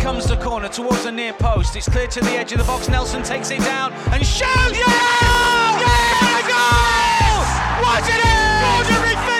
comes the corner towards the near post. It's clear to the edge of the box. Nelson takes it down and shoots. Yeah! Goal! What it is! Extraordinary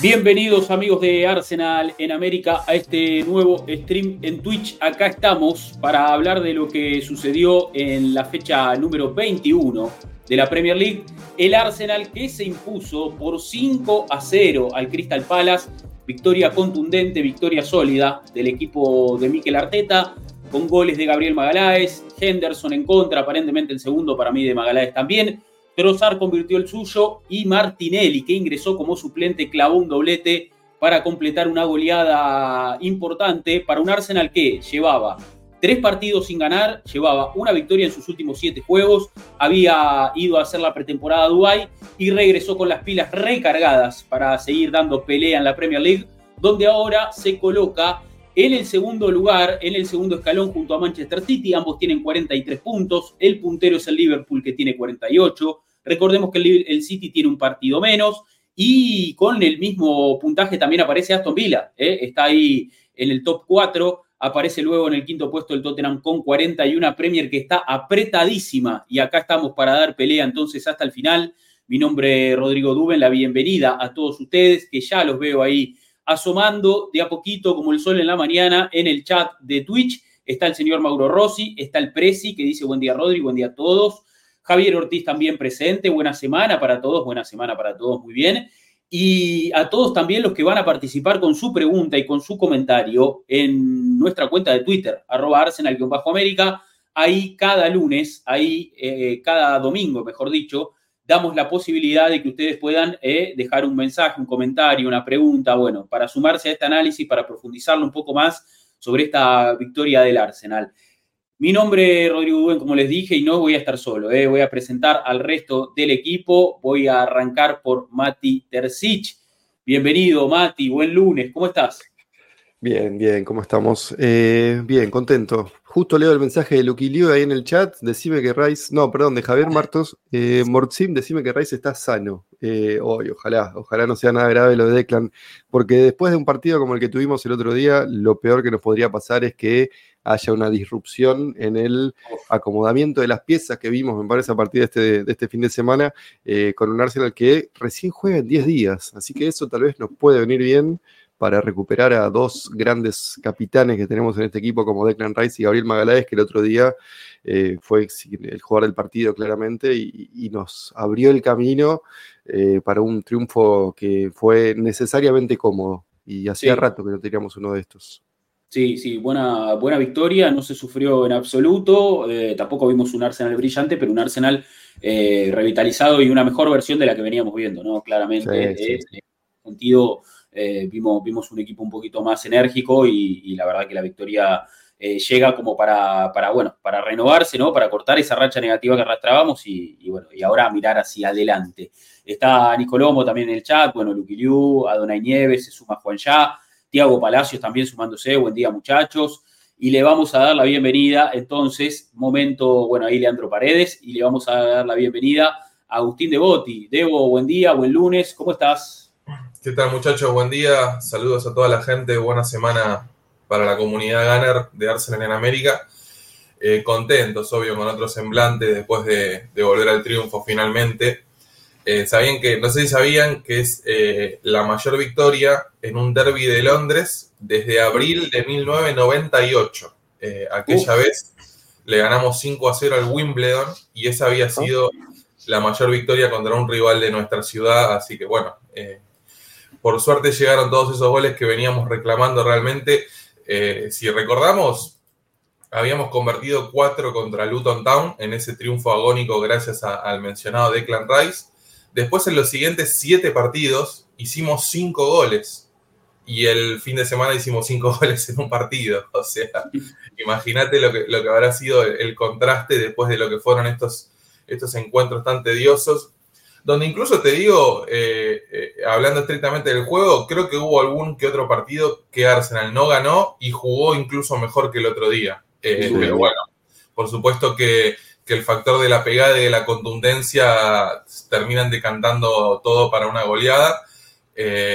Bienvenidos amigos de Arsenal en América a este nuevo stream en Twitch. Acá estamos para hablar de lo que sucedió en la fecha número 21 de la Premier League. El Arsenal que se impuso por 5 a 0 al Crystal Palace. Victoria contundente, victoria sólida del equipo de Mikel Arteta con goles de Gabriel Magaláes, Henderson en contra, aparentemente el segundo para mí de Magaláes también. Trossard convirtió el suyo y Martinelli, que ingresó como suplente, clavó un doblete para completar una goleada importante para un Arsenal que llevaba tres partidos sin ganar, llevaba una victoria en sus últimos siete juegos, había ido a hacer la pretemporada a Dubái y regresó con las pilas recargadas para seguir dando pelea en la Premier League, donde ahora se coloca en el segundo lugar, en el segundo escalón junto a Manchester City, ambos tienen 43 puntos, el puntero es el Liverpool que tiene 48, Recordemos que el, City tiene un partido menos y con el mismo puntaje también aparece Aston Villa. ¿eh? Está ahí en el top 4. Aparece luego en el quinto puesto el Tottenham con 41 Premier que está apretadísima y acá estamos para dar pelea entonces hasta el final. Mi nombre es Rodrigo Duben, la bienvenida a todos ustedes que ya los veo ahí asomando de a poquito como el sol en la mañana en el chat de Twitch. Está el señor Mauro Rossi, está el Prezi que dice buen día Rodrigo, buen día a todos. Javier Ortiz también presente, buena semana para todos, buena semana para todos, muy bien. Y a todos también los que van a participar con su pregunta y con su comentario en nuestra cuenta de Twitter, arroba arsenal-américa. Ahí cada lunes, ahí eh, cada domingo, mejor dicho, damos la posibilidad de que ustedes puedan eh, dejar un mensaje, un comentario, una pregunta, bueno, para sumarse a este análisis, para profundizarlo un poco más sobre esta victoria del Arsenal. Mi nombre es Rodrigo Dubén, como les dije, y no voy a estar solo. Eh. Voy a presentar al resto del equipo. Voy a arrancar por Mati Terzic. Bienvenido, Mati. Buen lunes. ¿Cómo estás? Bien, bien. ¿Cómo estamos? Eh, bien, contento. Justo leo el mensaje de Lucky Liu ahí en el chat. Decime que Rice, no, perdón, de Javier Martos. Eh, Mortzim, decime que Rice está sano. Eh, hoy, ojalá, ojalá no sea nada grave lo de Declan, porque después de un partido como el que tuvimos el otro día, lo peor que nos podría pasar es que haya una disrupción en el acomodamiento de las piezas que vimos, me parece, a partir de este, de este fin de semana, eh, con un Arsenal que recién juega en 10 días. Así que eso tal vez nos puede venir bien para recuperar a dos grandes capitanes que tenemos en este equipo, como Declan Rice y Gabriel Magaláes, que el otro día eh, fue el jugador del partido claramente y, y nos abrió el camino eh, para un triunfo que fue necesariamente cómodo. Y hacía Sí. rato que no teníamos uno de estos. Sí, sí, buena, buena victoria, no se sufrió en absoluto, eh, tampoco vimos un Arsenal brillante, pero un Arsenal revitalizado y una mejor versión de la que veníamos viendo, ¿no? Claramente, Sí, sí, en sentido, eh, vimos, vimos un equipo un poquito más enérgico y, la verdad que la victoria eh, llega como para, para, bueno, para renovarse, ¿no? Para cortar esa racha negativa que arrastrábamos y, y bueno, y ahora mirar hacia adelante. Está Nicolomo también en el chat, bueno, Luqui Liu, Adonai Nieves, se suma Juan Ya, Tiago Palacios también sumándose, buen día muchachos. Y le vamos a dar la bienvenida, entonces, momento, bueno, ahí Leandro Paredes, y le vamos a dar la bienvenida a Agustín Devoti. Debo, buen día, buen lunes, ¿cómo estás? ¿Qué tal muchachos? Buen día, saludos a toda la gente, buena semana para la comunidad Gunner de Arsenal en América. Eh, contentos, obvio, con otro semblante después de, de volver al triunfo finalmente. Eh, sabían que, no sé si sabían que es eh, la mayor victoria en un derby de Londres desde abril de 1998. Eh, aquella Uf. vez le ganamos 5 a 0 al Wimbledon y esa había sido la mayor victoria contra un rival de nuestra ciudad, así que bueno, eh, por suerte llegaron todos esos goles que veníamos reclamando realmente. Eh, si recordamos, habíamos convertido cuatro contra Luton Town en ese triunfo agónico gracias al mencionado Declan Rice. Después en los siguientes siete partidos hicimos cinco goles y el fin de semana hicimos cinco goles en un partido. O sea, imagínate lo que, lo que habrá sido el, el contraste después de lo que fueron estos, estos encuentros tan tediosos. Donde incluso te digo, eh, eh, hablando estrictamente del juego, creo que hubo algún que otro partido que Arsenal no ganó y jugó incluso mejor que el otro día. Eh, pero bueno, por supuesto que, que, el factor de la pegada y de la contundencia terminan decantando todo para una goleada.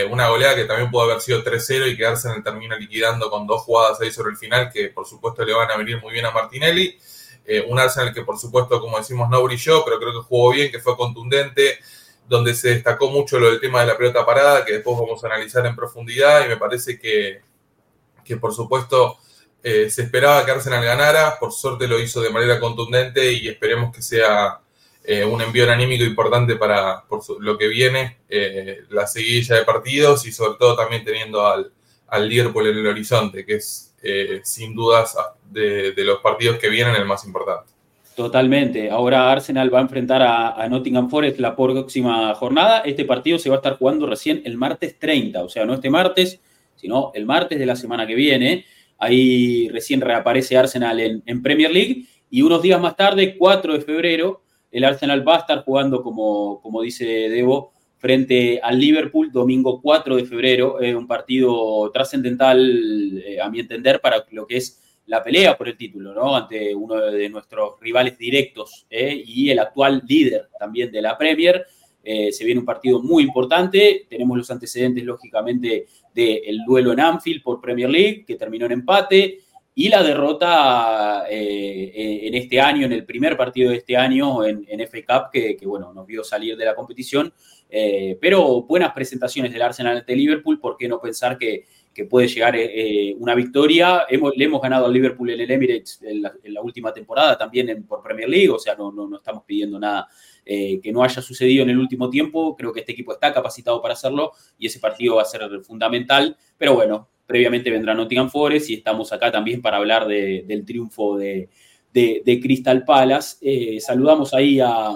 una goleada que también pudo haber sido 3-0 y que Arsenal termina liquidando con dos jugadas ahí sobre el final que por supuesto le van a venir muy bien a Martinelli. Eh, un Arsenal que por supuesto, como decimos, no brilló, pero creo que jugó bien, que fue contundente, donde se destacó mucho lo del tema de la pelota parada, que después vamos a analizar en profundidad y me parece que, que por supuesto eh, se esperaba que Arsenal ganara, por suerte lo hizo de manera contundente y esperemos que sea eh, un envío anímico importante para lo que viene, la seguidilla de partidos y sobre todo también teniendo al, al Liverpool en el horizonte, que es eh, sin dudas de, los partidos que vienen el más importante. Totalmente. Ahora Arsenal va a enfrentar a, Nottingham Forest la próxima jornada. Este partido se va a estar jugando recién el martes 30, o sea, no este martes, sino el martes de la semana que viene. Ahí recién reaparece Arsenal en, Premier League y unos días más tarde, 4 de febrero, el Arsenal va a estar jugando, como, como dice Debo, frente al Liverpool, domingo 4 de febrero, eh, un partido trascendental, eh, a mi entender, para lo que es la pelea por el título, ¿no? Ante uno de nuestros rivales directos eh, y el actual líder también de la Premier. se viene un partido muy importante. Tenemos los antecedentes, lógicamente, del duelo en Anfield por Premier League, que terminó en empate, y la derrota en este año, en el primer partido de este año en, en FA Cup, que, que, bueno, nos vio salir de la competición eh, pero buenas presentaciones del Arsenal ante Liverpool, ¿por qué no pensar que, puede llegar eh, una victoria? Hemos, le hemos ganado al Liverpool en el Emirates en la, última temporada, también por Premier League, o sea, no, no, estamos pidiendo nada eh, que no haya sucedido en el último tiempo. Creo que este equipo está capacitado para hacerlo y ese partido va a ser fundamental. Pero bueno, previamente vendrá Nottingham Forest y estamos acá también para hablar del triunfo de, de, Crystal Palace. Eh, saludamos ahí a,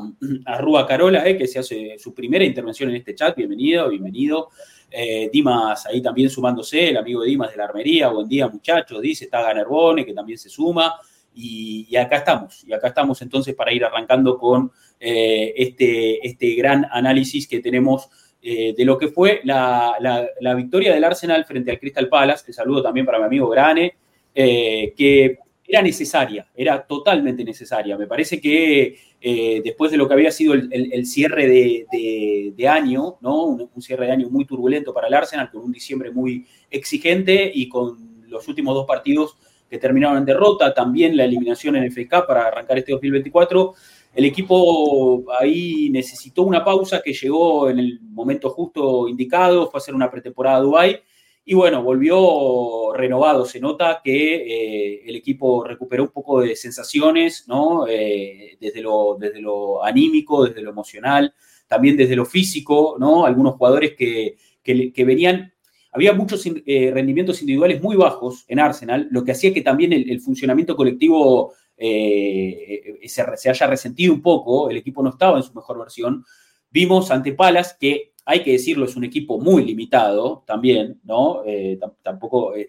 a Rúa Carola, eh, que se hace su primera intervención en este chat. Bienvenido, bienvenido. Eh, Dimas ahí también sumándose, el amigo de Dimas de la Armería. Buen día, muchachos. Dice, está Ganerbone, que también se suma. Y, acá estamos, y acá estamos entonces para ir arrancando con este, este gran análisis que tenemos de lo que fue la, la, victoria del Arsenal frente al Crystal Palace. El saludo también para mi amigo Grane, que era necesaria, era totalmente necesaria. Me parece que eh, después de lo que había sido el, cierre de, año, ¿no? Un, cierre de año muy turbulento para el Arsenal, con un diciembre muy exigente y con los últimos dos partidos que terminaron en derrota, también la eliminación en FK para arrancar este 2024. El equipo ahí necesitó una pausa que llegó en el momento justo indicado, fue a hacer una pretemporada a Dubái y bueno, volvió renovado. Se nota que eh, el equipo recuperó un poco de sensaciones, ¿no? Eh, desde, lo, desde lo anímico, desde lo emocional, también desde lo físico, ¿no? Algunos jugadores que, que, venían. Había muchos eh, rendimientos individuales muy bajos en Arsenal, lo que hacía que también el, funcionamiento colectivo se, se haya resentido un poco. El equipo no estaba en su mejor versión. Vimos ante Palas que hay que decirlo, es un equipo muy limitado también, ¿no? Eh, tampoco eh,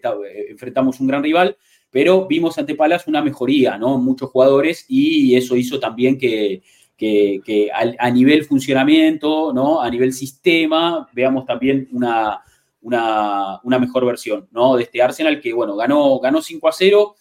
enfrentamos un gran rival, pero vimos ante Palas una mejoría, ¿no? Muchos jugadores y eso hizo también que, a, nivel funcionamiento, ¿no? A nivel sistema, veamos también una, una, mejor versión, ¿no? De este Arsenal que, bueno, ganó, ganó 5 a 0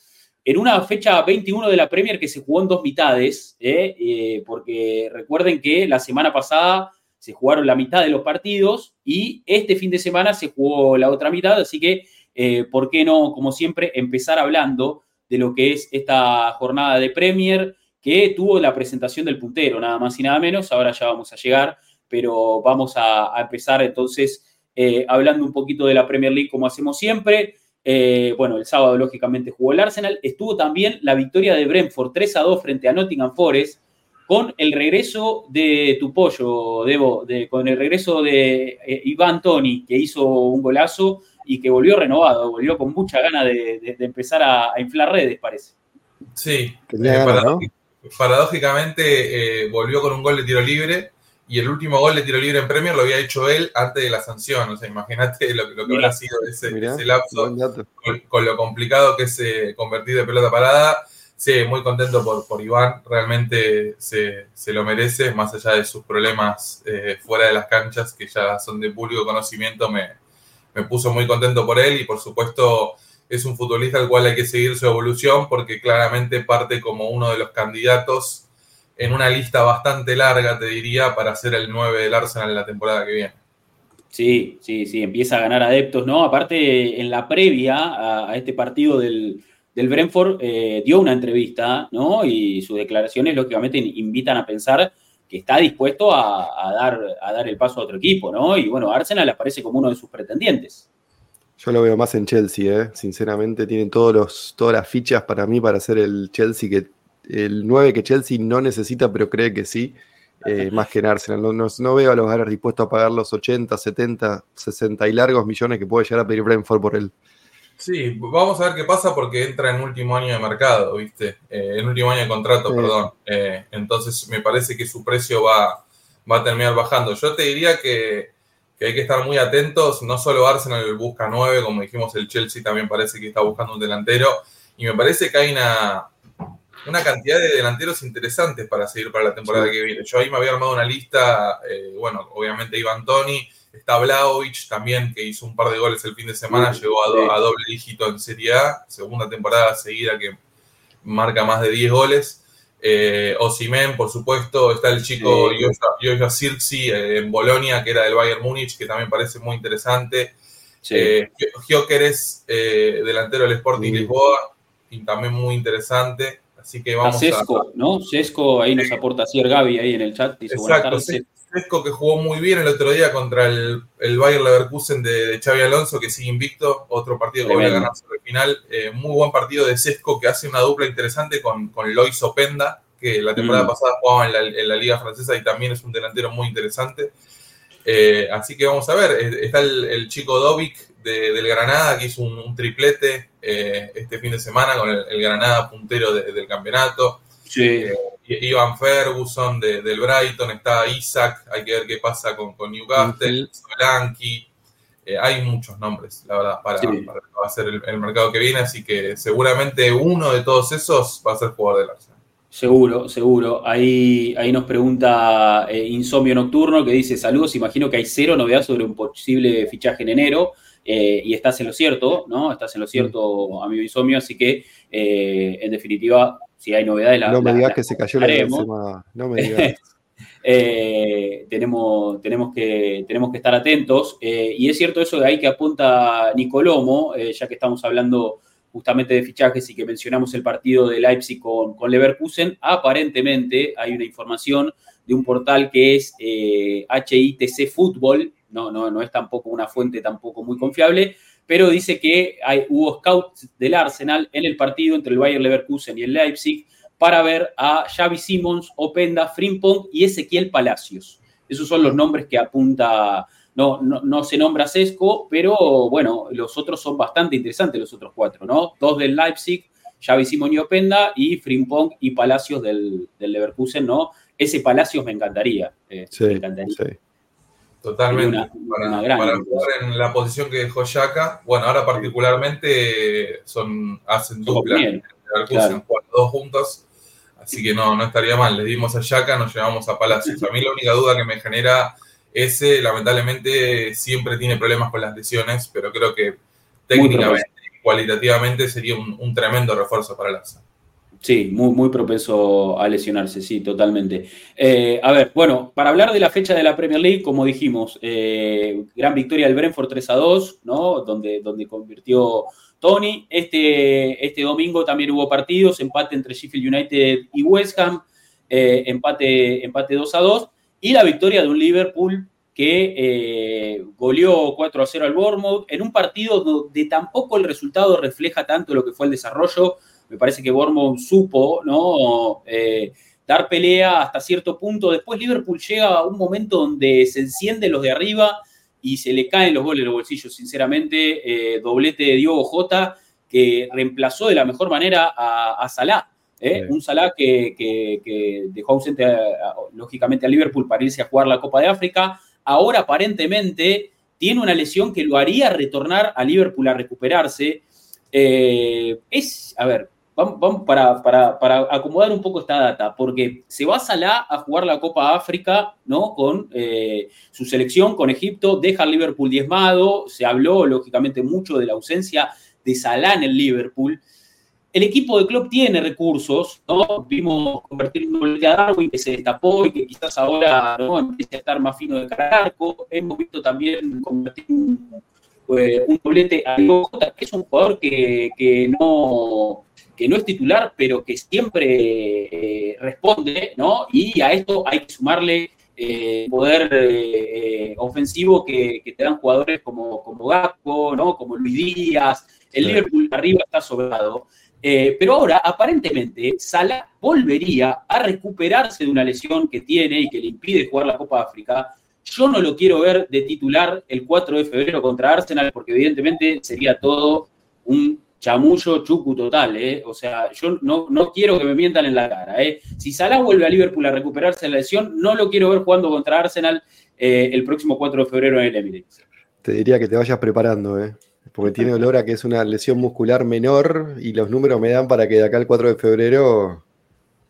en una fecha 21 de la Premier que se jugó en dos mitades, ¿eh? porque recuerden que la semana pasada se jugaron la mitad de los partidos y este fin de semana se jugó la otra mitad, así que, eh, ¿por qué no, como siempre, empezar hablando de lo que es esta jornada de Premier que tuvo la presentación del puntero, nada más y nada menos, ahora ya vamos a llegar, pero vamos a, empezar entonces eh, hablando un poquito de la Premier League como hacemos siempre. Eh, bueno, el sábado lógicamente jugó el Arsenal, estuvo también la victoria de Brentford 3 a 2 frente a Nottingham Forest, con el regreso de tu pollo, Debo, de, con el regreso de eh, Iván Toni, que hizo un golazo y que volvió renovado, volvió con mucha gana de, empezar a, inflar redes, parece. Sí, eh, paradójicamente eh, volvió con un gol de tiro libre y el último gol de tiro libre en Premier lo había hecho él antes de la sanción. O sea, imagínate lo, que habrá sido ese, lapso con, lo complicado que es convertir de pelota parada Sí, muy contento por, por Iván, realmente se, se, lo merece, más allá de sus problemas eh, fuera de las canchas, que ya son de público conocimiento, me, me puso muy contento por él y por supuesto es un futbolista al cual hay que seguir su evolución porque claramente parte como uno de los candidatos en una lista bastante larga, te diría, para ser el 9 del Arsenal en la temporada que viene. Sí, sí, sí, empieza a ganar adeptos, ¿no? Aparte, en la previa a, a este partido del, del Brentford, eh, dio una entrevista, ¿no? Y sus declaraciones, lógicamente, invitan a pensar que está dispuesto a, a, dar, a dar el paso a otro equipo, ¿no? Y bueno, Arsenal aparece como uno de sus pretendientes. Yo lo veo más en Chelsea, ¿eh? sinceramente, tienen todos los, todas las fichas para mí para ser el Chelsea que el 9 que Chelsea no necesita, pero cree que sí, eh, más que en Arsenal. No, no, no, veo a los Garas dispuestos a pagar los 80, 70, 60 y largos millones que puede llegar a pedir Brentford por él. Sí, vamos a ver qué pasa porque entra en último año de mercado, ¿viste? Eh, en último año de contrato, sí. perdón. Eh, entonces me parece que su precio va, va a terminar bajando. Yo te diría que, que, hay que estar muy atentos. No solo Arsenal busca 9, como dijimos, el Chelsea también parece que está buscando un delantero. Y me parece que hay una, una cantidad de delanteros interesantes para seguir para la temporada sí. que viene. Yo ahí me había armado una lista, eh, bueno, obviamente Iván Tony, está Blaovic también, que hizo un par de goles el fin de semana, sí, llegó a, do, a, doble dígito en Serie A, segunda temporada seguida que marca más de 10 goles. Eh, Osimen, por supuesto, está el chico sí. Joshua Sirksi eh, en Bolonia, que era del Bayern Múnich, que también parece muy interesante. Sí. Eh, Gyökeres, eh, delantero del Sporting. Lisboa, y también muy interesante. Así que vamos a Sesco, a... ¿no? Sesco ahí nos aporta Cier Gaby ahí en el chat. Dice, Exacto, Sesco que jugó muy bien el otro día contra el, el Bayer Leverkusen de, de, Xavi Alonso, que sigue invicto, otro partido que voy a ganar sobre el final. Eh, muy buen partido de Sesco que hace una dupla interesante con, con Lois Openda, que la temporada mm. pasada jugaba en la, en la, Liga Francesa y también es un delantero muy interesante. Eh, así que vamos a ver, eh, está el, el chico Dovic de, del Granada, que hizo un, un triplete eh, este fin de semana con el, el Granada puntero de, del campeonato. Sí. Eh, Ivan Ferguson de, del Brighton, está Isaac, hay que ver qué pasa con, con Newcastle, uh -huh. Eh, hay muchos nombres, la verdad, para, sí. para, el, el, mercado que viene, así que seguramente uno de todos esos va a ser jugador del Arsenal. Seguro, seguro. Ahí, ahí nos pregunta eh, Insomnio Nocturno que dice, saludos, imagino que hay cero novedad sobre un posible fichaje en enero. Eh, y estás en lo cierto, ¿no? Estás en lo cierto, amigo Insomnio, así que eh, en definitiva, si hay novedades, la, No me digas la, que se cayó la semana. No me digas. eh, tenemos, tenemos, que, tenemos que estar atentos. Y es cierto eso de ahí que apunta Nicolomo, ya que estamos hablando justamente de fichajes y que mencionamos el partido de Leipzig con, con Leverkusen, aparentemente hay una información de un portal que es HITC Fútbol, no, no, no es tampoco una fuente tampoco muy confiable, pero dice que hay, hubo scouts del Arsenal en el partido entre el Bayern Leverkusen y el Leipzig para ver a Xavi Simons, Openda, Frimpong y Ezequiel Palacios. Esos son los nombres que apunta, no, no, no, se nombra Sesco, pero bueno, los otros son bastante interesantes, los otros cuatro, ¿no? Dos del Leipzig, Xavi Simons y Openda, y Frimpong y Palacios del, del Leverkusen, ¿no? Ese Palacios me encantaría. Eh, sí, me encantaría. Sí. Totalmente. Una, para, una para jugar en la posición que dejó Yaka, bueno, ahora particularmente son hacen dupla. Claro. dos juntos, así que no, no estaría mal. Le dimos a Yaka, nos llevamos a Palacios. A mí la única duda que me genera ese, lamentablemente, siempre tiene problemas con las lesiones, pero creo que técnicamente y cualitativamente sería un, un tremendo refuerzo para Arsenal. Sí, muy, muy propenso a lesionarse, sí, totalmente. Eh, a ver, bueno, para hablar de la fecha de la Premier League, como dijimos, eh, gran victoria del Brentford 3 a 2, ¿no? Donde, donde convirtió Tony. Este, este domingo también hubo partidos, empate entre Sheffield United y West Ham, eh, empate, empate 2 a 2, y la victoria de un Liverpool que eh, goleó 4 a 0 al Bournemouth, en un partido donde tampoco el resultado refleja tanto lo que fue el desarrollo me parece que Bournemouth supo, ¿no? Eh, dar pelea hasta cierto punto. Después Liverpool llega a un momento donde se encienden los de arriba y se le caen los goles en los bolsillos, sinceramente. Eh, doblete de Diogo Jota, que reemplazó de la mejor manera a, a Salah. ¿eh? Sí. Un Salah que, que, que dejó ausente, a, a, lógicamente, a Liverpool para irse a jugar la Copa de África. Ahora, aparentemente, tiene una lesión que lo haría retornar a Liverpool a recuperarse. Eh, es, a ver, vamos, para, para, acomodar un poco esta data, porque se va Salah a jugar la Copa África, ¿no? Con eh, su selección, con Egipto, deja al Liverpool diezmado, se habló lógicamente mucho de la ausencia de Salah en el Liverpool. El equipo de club tiene recursos, ¿no? Vimos convertir un doblete a Darwin que se destapó y que quizás ahora ¿no? empiece a estar más fino de cara Hemos visto también convertir un, eh, doblete a Diego que es un jugador que, no, que no es titular, pero que siempre eh, responde, ¿no? Y a esto hay que sumarle eh, poder ofensivo que, te dan jugadores como, como ¿no? Como Luis Díaz. El Liverpool arriba está sobrado. Eh, pero ahora, aparentemente, Salah volvería a recuperarse de una lesión que tiene y que le impide jugar la Copa África. Yo no lo quiero ver de titular el 4 de febrero contra Arsenal, porque evidentemente sería todo un chamullo chucu total. ¿eh? O sea, yo no, no quiero que me mientan en la cara. ¿eh? Si Salah vuelve a Liverpool a recuperarse de la lesión, no lo quiero ver jugando contra Arsenal eh, el próximo 4 de febrero en el Emirates. Te diría que te vayas preparando, ¿eh? porque tiene olor a que es una lesión muscular menor y los números me dan para que de acá al 4 de febrero,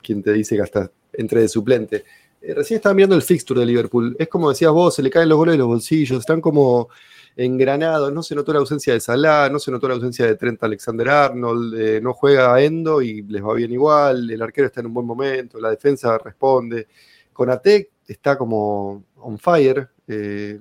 quien te dice que hasta entre de suplente. Eh, recién estaba mirando el fixture de Liverpool. Es como decías vos, se le caen los goles de los bolsillos, están como engranados. No se notó la ausencia de Salah, no se notó la ausencia de Trent Alexander Arnold, eh, no juega Endo y les va bien igual. El arquero está en un buen momento, la defensa responde. Conatec está como on fire. Eh,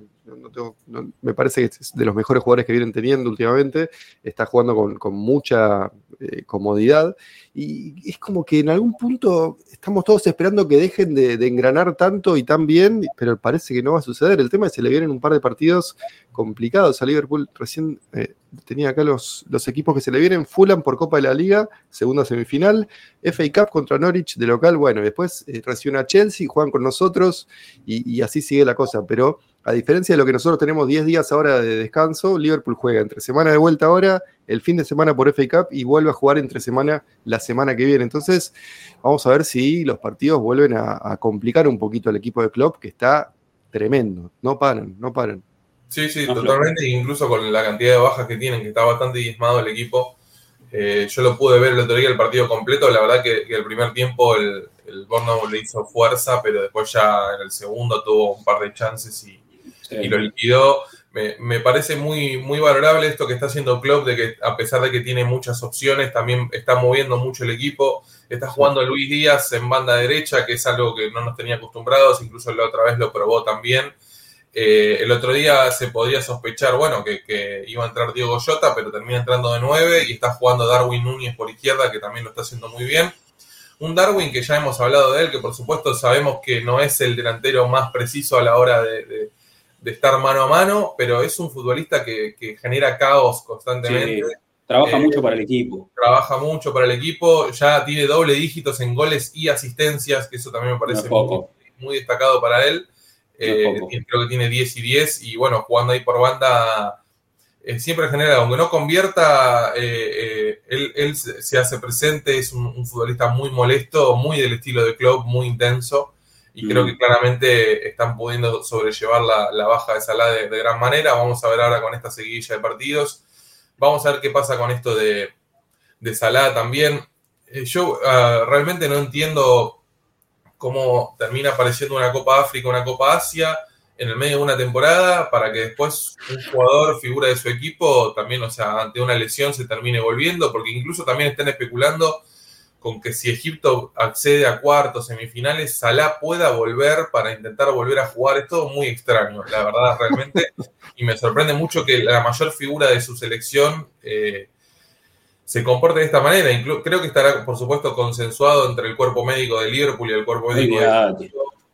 me parece que es de los mejores jugadores que vienen teniendo últimamente. Está jugando con, mucha eh, comodidad. Y es como que en algún punto estamos todos esperando que dejen de, engranar tanto y tan bien, pero parece que no va a suceder. El tema es que se le vienen un par de partidos complicados a Liverpool. Recién eh, tenía acá los, los equipos que se le vienen. Fulham por Copa de la Liga, segunda semifinal. FA Cup contra Norwich de local. Bueno, después eh, reciben a Chelsea, juegan con nosotros y, y así sigue la cosa. Pero a diferencia de lo que nosotros tenemos 10 días ahora de descanso, Liverpool juega entre semana de vuelta ahora, el fin de semana por FA Cup y vuelve a jugar entre semana la semana que viene. Entonces, vamos a ver si los partidos vuelven a, complicar un poquito al equipo de Klopp, que está tremendo. No paran, no paran. Sí, sí, totalmente, incluso con la cantidad de bajas que tienen, que está bastante diezmado el equipo. Eh, yo lo pude ver el otro día el partido completo, la verdad que, el primer tiempo el, el Bournemouth le hizo fuerza, pero después ya en el segundo tuvo un par de chances y, y lo liquidó. Me, parece muy, muy valorable esto que está haciendo Klopp, de que a pesar de que tiene muchas opciones, también está moviendo mucho el equipo. Está jugando Luis Díaz en banda derecha, que es algo que no nos tenía acostumbrados, incluso la otra vez lo probó también. Eh, el otro día se podría sospechar, bueno, que, iba a entrar Diego Jota, pero termina entrando de nueve y está jugando Darwin Núñez por izquierda, que también lo está haciendo muy bien. Un Darwin que ya hemos hablado de él, que por supuesto sabemos que no es el delantero más preciso a la hora de de estar mano a mano, pero es un futbolista que, genera caos constantemente. trabaja eh, mucho para el equipo. Trabaja mucho para el equipo, ya tiene doble dígitos en goles y asistencias, que eso también me parece muy, destacado para él. Eh, creo que tiene 10 y 10 y bueno, jugando ahí por banda eh, siempre genera, aunque no convierta, él, se hace presente, es un, un, futbolista muy molesto, muy del estilo de club, muy intenso y creo que claramente están pudiendo sobrellevar la, baja de Salah de, gran manera. Vamos a ver ahora con esta seguilla de partidos. Vamos a ver qué pasa con esto de, de Salah también. Eh, yo ah, realmente no entiendo cómo termina apareciendo una Copa África, una Copa Asia en el medio de una temporada para que después un jugador, figura de su equipo, también, o sea, ante una lesión se termine volviendo, porque incluso también están especulando con que si Egipto accede a cuartos, semifinales, Salah pueda volver para intentar volver a jugar. Es todo muy extraño, la verdad, realmente. y me sorprende mucho que la mayor figura de su selección eh, se comporte de esta manera. creo que estará, por supuesto, consensuado entre el cuerpo médico de Liverpool y el cuerpo médico de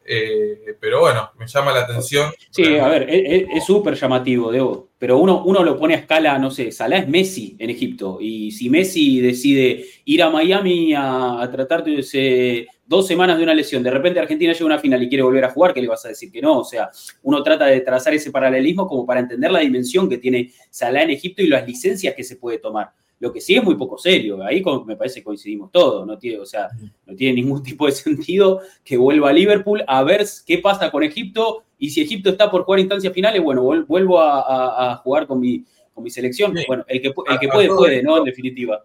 eh, pero bueno, me llama la atención. Sí, a ver, es súper llamativo, Debo. Pero uno, uno lo pone a escala, no sé, Salah es Messi en Egipto. Y si Messi decide ir a Miami a, tratar de, dos semanas de una lesión, de repente Argentina llega a una final y quiere volver a jugar, ¿qué le vas a decir que no? O sea, uno trata de trazar ese paralelismo como para entender la dimensión que tiene Salah en Egipto y las licencias que se puede tomar. Lo que sí es muy poco serio, ahí me parece que coincidimos todos, no tiene, o sea, no tiene ningún tipo de sentido que vuelva a Liverpool a ver qué pasa con Egipto y si Egipto está por jugar instancias finales, bueno, vuelvo a, jugar con mi, con mi selección. Bueno, el que, el que puede, puede, ¿no? En definitiva.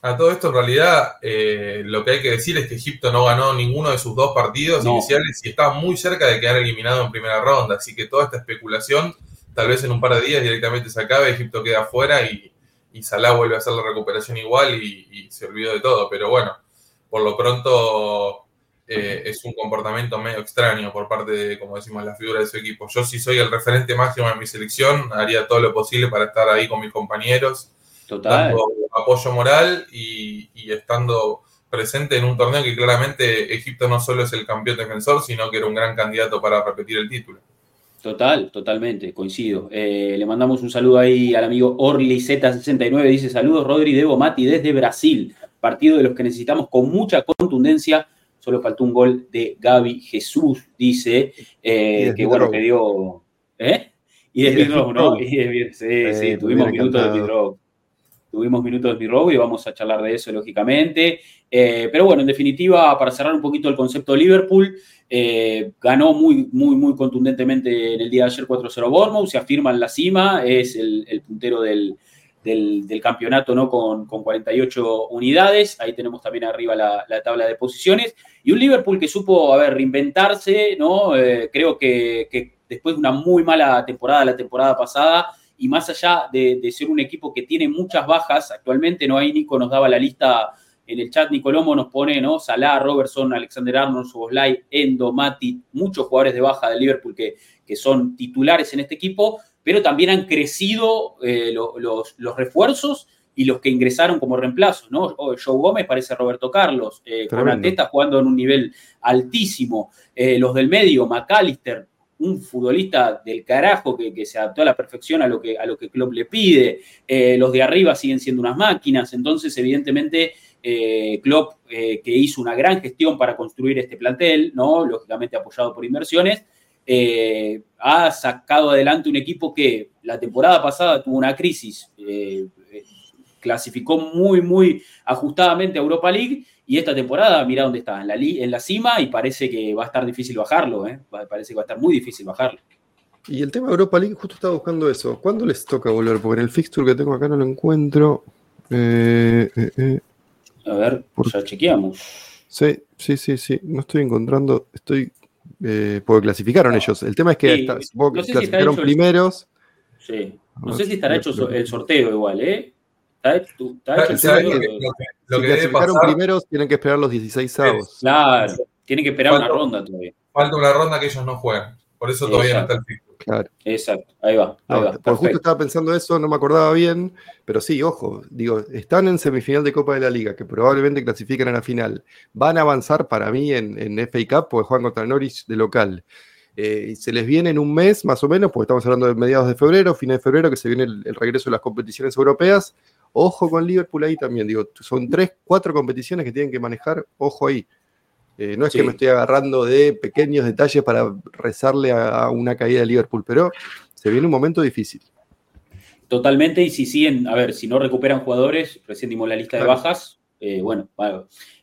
A todo esto, en realidad, eh, lo que hay que decir es que Egipto no ganó ninguno de sus dos partidos iniciales y está muy cerca de quedar eliminado en primera ronda. Así que toda esta especulación, tal vez en un par de días directamente se acabe, Egipto queda afuera y, y Salah vuelve a hacer la recuperación igual y, se olvidó de todo. Pero bueno, por lo pronto eh, es un comportamiento medio extraño por parte de, como decimos, la figura de su equipo. Yo si soy el referente máximo de mi selección, haría todo lo posible para estar ahí con mis compañeros Total. apoyo moral y, estando presente en un torneo que claramente Egipto no solo es el campeón defensor, sino que era un gran candidato para repetir el título. Total, totalmente, coincido. Eh, le mandamos un saludo ahí al amigo Orly Z69, dice saludos Rodri Debo Mati desde Brasil, partido de los que necesitamos con mucha contundencia, solo faltó un gol de Gaby Jesús, dice, eh, que bueno, que dio... ¿Eh? Y de, y ¿no? Y de, sí, sí, tuvimos minutos de Midrow tuvimos minutos de y vamos a charlar de eso, lógicamente. Eh, pero bueno, en definitiva, para cerrar un poquito el concepto de Liverpool, eh, ganó muy, muy, muy contundentemente en el día de ayer 4-0 Bournemouth, se afirma en la cima, es el, puntero del, campeonato ¿no? Con, 48 unidades. Ahí tenemos también arriba la, tabla de posiciones. Y un Liverpool que supo, a ver, reinventarse, ¿no? Eh, creo que, después de una muy mala temporada, la temporada pasada, y más allá de, ser un equipo que tiene muchas bajas, actualmente no hay Nico nos daba la lista en el chat, Nicolomo nos pone, ¿no? Salah, Robertson, Alexander Arnold, Soboslai, Endo, Mati, muchos jugadores de baja de Liverpool que, que son titulares en este equipo, pero también han crecido eh, los, los, refuerzos y los que ingresaron como reemplazos, ¿no? Oh, Joe Gómez parece Roberto Carlos, eh, está jugando en un nivel altísimo, eh, los del medio, McAllister, un futbolista del carajo que, se adaptó a la perfección a lo que, a lo que Klopp le pide. Eh, los de arriba siguen siendo unas máquinas. Entonces, evidentemente, eh, Klopp, eh, que hizo una gran gestión para construir este plantel, ¿no? lógicamente apoyado por inversiones, ha sacado adelante un equipo que la temporada pasada tuvo una crisis, clasificó muy, muy ajustadamente a Europa League y esta temporada, mira dónde está, en la, en la cima y parece que va a estar difícil bajarlo, ¿eh? parece que va a estar muy difícil bajarlo. Y el tema de Europa League, justo estaba buscando eso. ¿Cuándo les toca volver? Porque en el fixture que tengo acá no lo encuentro. Eh, eh, eh. A ver, ya chequeamos. Sí, sí, sí, sí. No estoy encontrando. Estoy. porque clasificaron ellos. El tema es que clasificaron primeros. Sí. No sé si estará hecho el sorteo igual, ¿eh? Lo que, si primeros, tienen que esperar los 16 sábados. Claro, tienen que esperar una ronda todavía. Falta una ronda que ellos no juegan. Por eso todavía no está el. Claro. Exacto, ahí va. Por justo estaba pensando eso, no me acordaba bien, pero sí, ojo, digo, están en semifinal de Copa de la Liga, que probablemente clasifican a la final. Van a avanzar para mí en, en FA Cup porque juegan contra Norwich de local. Eh, se les viene en un mes más o menos, porque estamos hablando de mediados de febrero, fines de febrero, que se viene el regreso de las competiciones europeas. Ojo con Liverpool ahí también, digo, son tres, cuatro competiciones que tienen que manejar, ojo ahí. Eh, no es que me estoy agarrando de pequeños detalles para rezarle a, una caída de Liverpool, pero se viene un momento difícil. Totalmente, y si siguen, a ver, si no recuperan jugadores, recién dimos la lista de bajas, eh, bueno,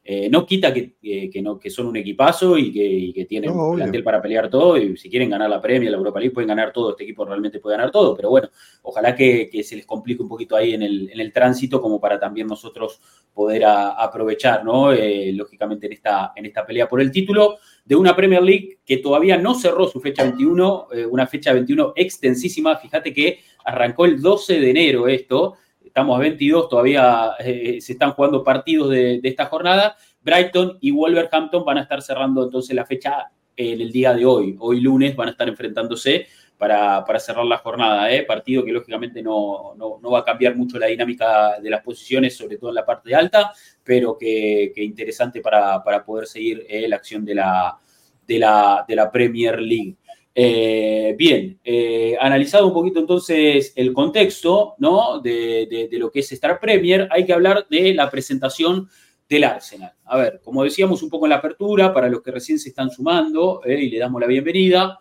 eh, no quita que, no, que son un equipazo y que, tienen plantel para pelear todo. Y si quieren ganar la Premier, la Europa League, pueden ganar todo. Este equipo realmente puede ganar todo. Pero bueno, ojalá que, se les complique un poquito ahí en el, en el, tránsito, como para también nosotros poder aprovechar, ¿no? Eh, lógicamente en esta, en esta pelea por el título de una Premier League que todavía no cerró su fecha 21, una fecha 21 extensísima. Fíjate que arrancó el 12 de enero esto estamos a 22, todavía eh, se están jugando partidos de, esta jornada. Brighton y Wolverhampton van a estar cerrando entonces la fecha en el día de hoy. Hoy lunes van a estar enfrentándose para, cerrar la jornada. ¿eh? Partido que lógicamente no, va a cambiar mucho la dinámica de las posiciones, sobre todo en la parte alta, pero que, interesante para, poder seguir eh, la acción de la, de la, de la Premier League. Eh, bien, eh, analizado un poquito entonces el contexto ¿no? de, lo que es Star Premier, hay que hablar de la presentación del Arsenal. A ver, como decíamos un poco en la apertura, para los que recién se están sumando eh, y le damos la bienvenida,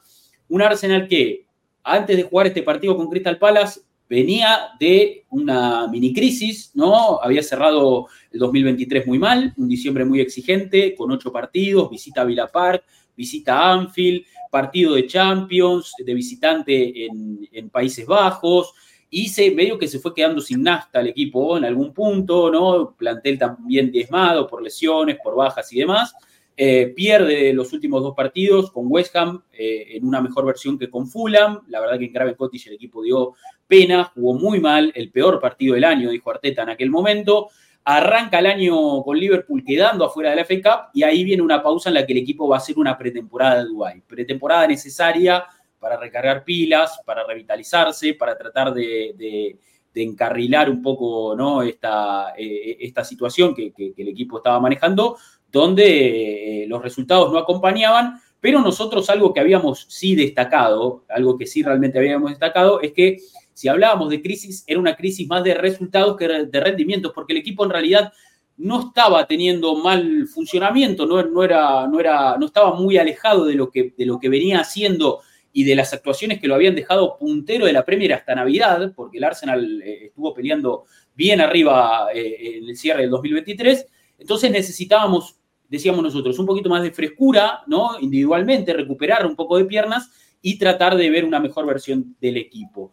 un Arsenal que antes de jugar este partido con Crystal Palace venía de una mini crisis, ¿no? Había cerrado el 2023 muy mal, un diciembre muy exigente, con ocho partidos, visita a Villa Park, visita a Anfield, partido de Champions, de visitante en, Países Bajos, y medio que se fue quedando sin nafta el equipo en algún punto, ¿no? Plantel también diezmado por lesiones, por bajas y demás. Eh, pierde los últimos dos partidos con West Ham eh, en una mejor versión que con Fulham. La verdad que en Craven Cottage el equipo dio pena, jugó muy mal, el peor partido del año, dijo Arteta en aquel momento. Arranca el año con Liverpool quedando afuera de la FA Cup y ahí viene una pausa en la que el equipo va a hacer una pretemporada de Dubái. Pretemporada necesaria para recargar pilas, para revitalizarse, para tratar de, encarrilar un poco ¿no? esta, eh, situación que, el equipo estaba manejando, donde eh, los resultados no acompañaban, pero nosotros algo que habíamos sí destacado, algo que sí realmente habíamos destacado, es que si hablábamos de crisis, era una crisis más de resultados que de rendimientos, porque el equipo en realidad no estaba teniendo mal funcionamiento, no, era, no, era, no estaba muy alejado de lo, que, de lo que venía haciendo y de las actuaciones que lo habían dejado puntero de la Premier hasta Navidad, porque el Arsenal eh, estuvo peleando bien arriba eh, en el cierre del 2023. Entonces necesitábamos, decíamos nosotros, un poquito más de frescura, ¿no? Individualmente, recuperar un poco de piernas y tratar de ver una mejor versión del equipo.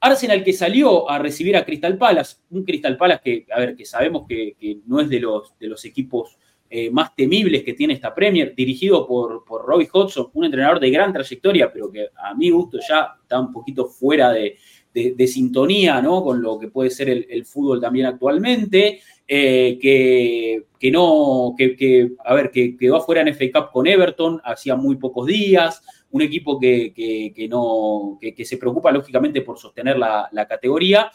Arsenal que salió a recibir a Crystal Palace, un Crystal Palace que, a ver, que sabemos que, que no es de los, de los equipos eh, más temibles que tiene esta Premier, dirigido por, por Robbie Hodgson, un entrenador de gran trayectoria, pero que a mi gusto ya está un poquito fuera de, sintonía ¿no? con lo que puede ser el, fútbol también actualmente, eh, que, no, que, a ver, que quedó afuera en FA Cup con Everton hacía muy pocos días, un equipo que, no, que, se preocupa lógicamente por sostener la, categoría,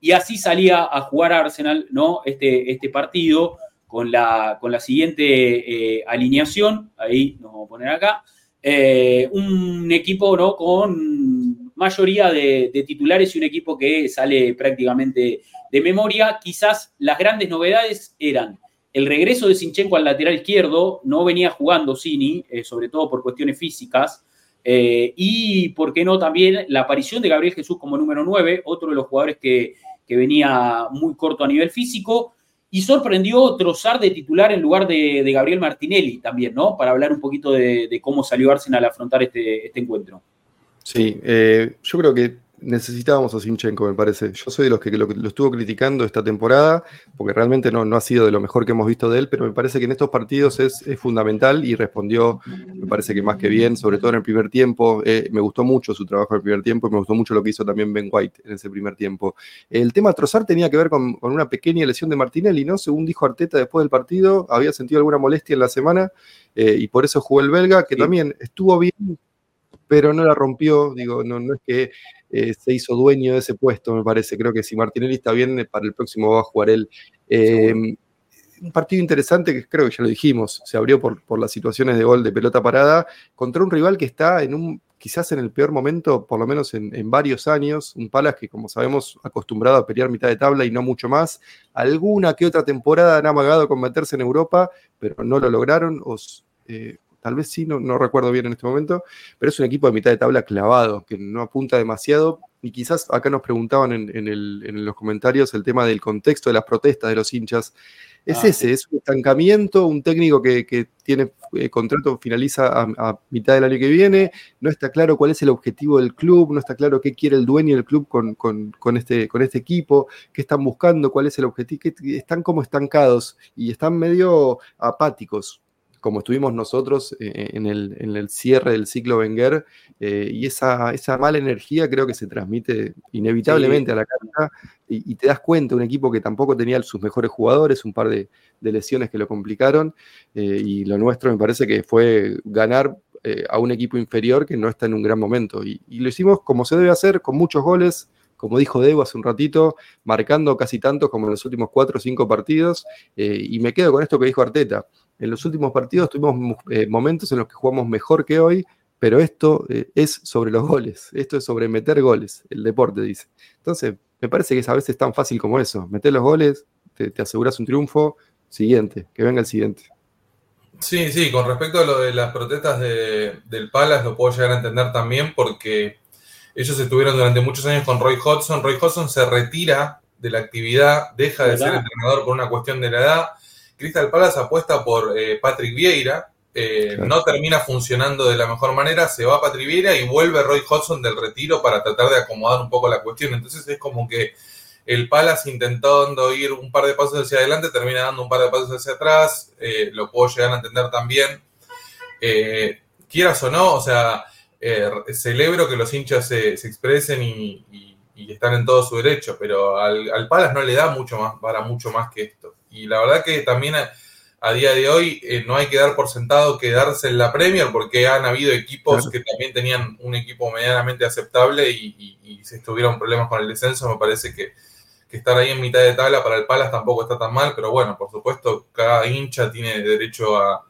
y así salía a jugar Arsenal ¿no? este, este partido con la, con la siguiente eh, alineación, ahí nos vamos a poner acá, eh, un equipo ¿no? con mayoría de, titulares y un equipo que sale prácticamente de memoria. Quizás las grandes novedades eran el regreso de Sinchenko al lateral izquierdo, no venía jugando Cini, eh, sobre todo por cuestiones físicas, y, ¿por qué no?, también la aparición de Gabriel Jesús como número 9, otro de los jugadores que, que venía muy corto a nivel físico, y sorprendió Trozar de titular en lugar de, Gabriel Martinelli también, ¿no? Para hablar un poquito de, cómo salió Arsenal a afrontar este, este encuentro. Sí, eh, yo creo que necesitábamos a Sinchenko, me parece. Yo soy de los que lo, estuvo criticando esta temporada, porque realmente no, no, ha sido de lo mejor que hemos visto de él, pero me parece que en estos partidos es, fundamental y respondió, me parece que más que bien, sobre todo en el primer tiempo. Eh, me gustó mucho su trabajo en el primer tiempo y me gustó mucho lo que hizo también Ben White en ese primer tiempo. El tema Trozar tenía que ver con, una pequeña lesión de Martinelli, ¿no? Según dijo Arteta después del partido, había sentido alguna molestia en la semana eh, y por eso jugó el belga, que también estuvo bien, pero no la rompió. Digo, no, no es que eh, se hizo dueño de ese puesto, me parece. Creo que si Martinelli está bien, eh, para el próximo va a jugar él. Em, un partido interesante que creo que ya lo dijimos, se abrió por, por las situaciones de gol de pelota parada contra un rival que está en un quizás en el peor momento, por lo menos en, varios años, un Palas que como sabemos acostumbrado a pelear mitad de tabla y no mucho más, alguna que otra temporada han amagado con meterse en Europa, pero no lo lograron, os, eh, tal vez sí, no, no recuerdo bien en este momento, pero es un equipo de mitad de tabla clavado, que no apunta demasiado. Y quizás acá nos preguntaban en, los comentarios el tema del contexto de las protestas de los hinchas. Es ah, ese, es un estancamiento, un técnico que, tiene eh, contrato, finaliza a, mitad del año que viene, no está claro cuál es el objetivo del club, no está claro qué quiere el dueño del club con, este, con este equipo, qué están buscando, cuál es el objetivo, están como estancados y están medio apáticos como estuvimos nosotros eh, en, el, cierre del ciclo Wenger, eh, y esa, esa, mala energía creo que se transmite inevitablemente a la cancha, y, te das cuenta, un equipo que tampoco tenía sus mejores jugadores, un par de, lesiones que lo complicaron, eh, y lo nuestro me parece que fue ganar a un equipo inferior que no está en un gran momento, y, lo hicimos como se debe hacer, con muchos goles, como dijo Debo hace un ratito, marcando casi tanto como en los últimos cuatro o cinco partidos, y me quedo con esto que dijo Arteta en los últimos partidos tuvimos eh, momentos en los que jugamos mejor que hoy, pero esto eh, es sobre los goles, esto es sobre meter goles, el deporte dice. Entonces, me parece que es a veces tan fácil como eso, meter los goles, te, aseguras un triunfo, siguiente, que venga el siguiente. Sí, sí, con respecto a lo de las protestas del Palace, lo puedo llegar a entender también porque ellos estuvieron durante muchos años con Roy Hodgson. Roy Hodgson se retira de la actividad, deja de ser entrenador por una cuestión de la edad Crystal Palace apuesta por eh, Patrick Vieira, eh, no termina funcionando de la mejor manera, se va a Patriviera y vuelve Roy Hodgson del retiro para tratar de acomodar un poco la cuestión. Entonces es como que el Palace intentando ir un par de pasos hacia adelante, termina dando un par de pasos hacia atrás, eh, lo puedo llegar a entender también. Eh, quieras o no, o sea, celebro que los hinchas se, expresen y, están en todo su derecho, pero al, al Palace no le da mucho más, para mucho más que esto. Y la verdad que también a día de hoy eh, no hay que dar por sentado quedarse en la Premier porque han habido equipos que también tenían un equipo medianamente aceptable y, y, se tuvieron problemas con el descenso. Me parece que, estar ahí en mitad de tabla para el Palas tampoco está tan mal, pero bueno, por supuesto, cada hincha tiene derecho a,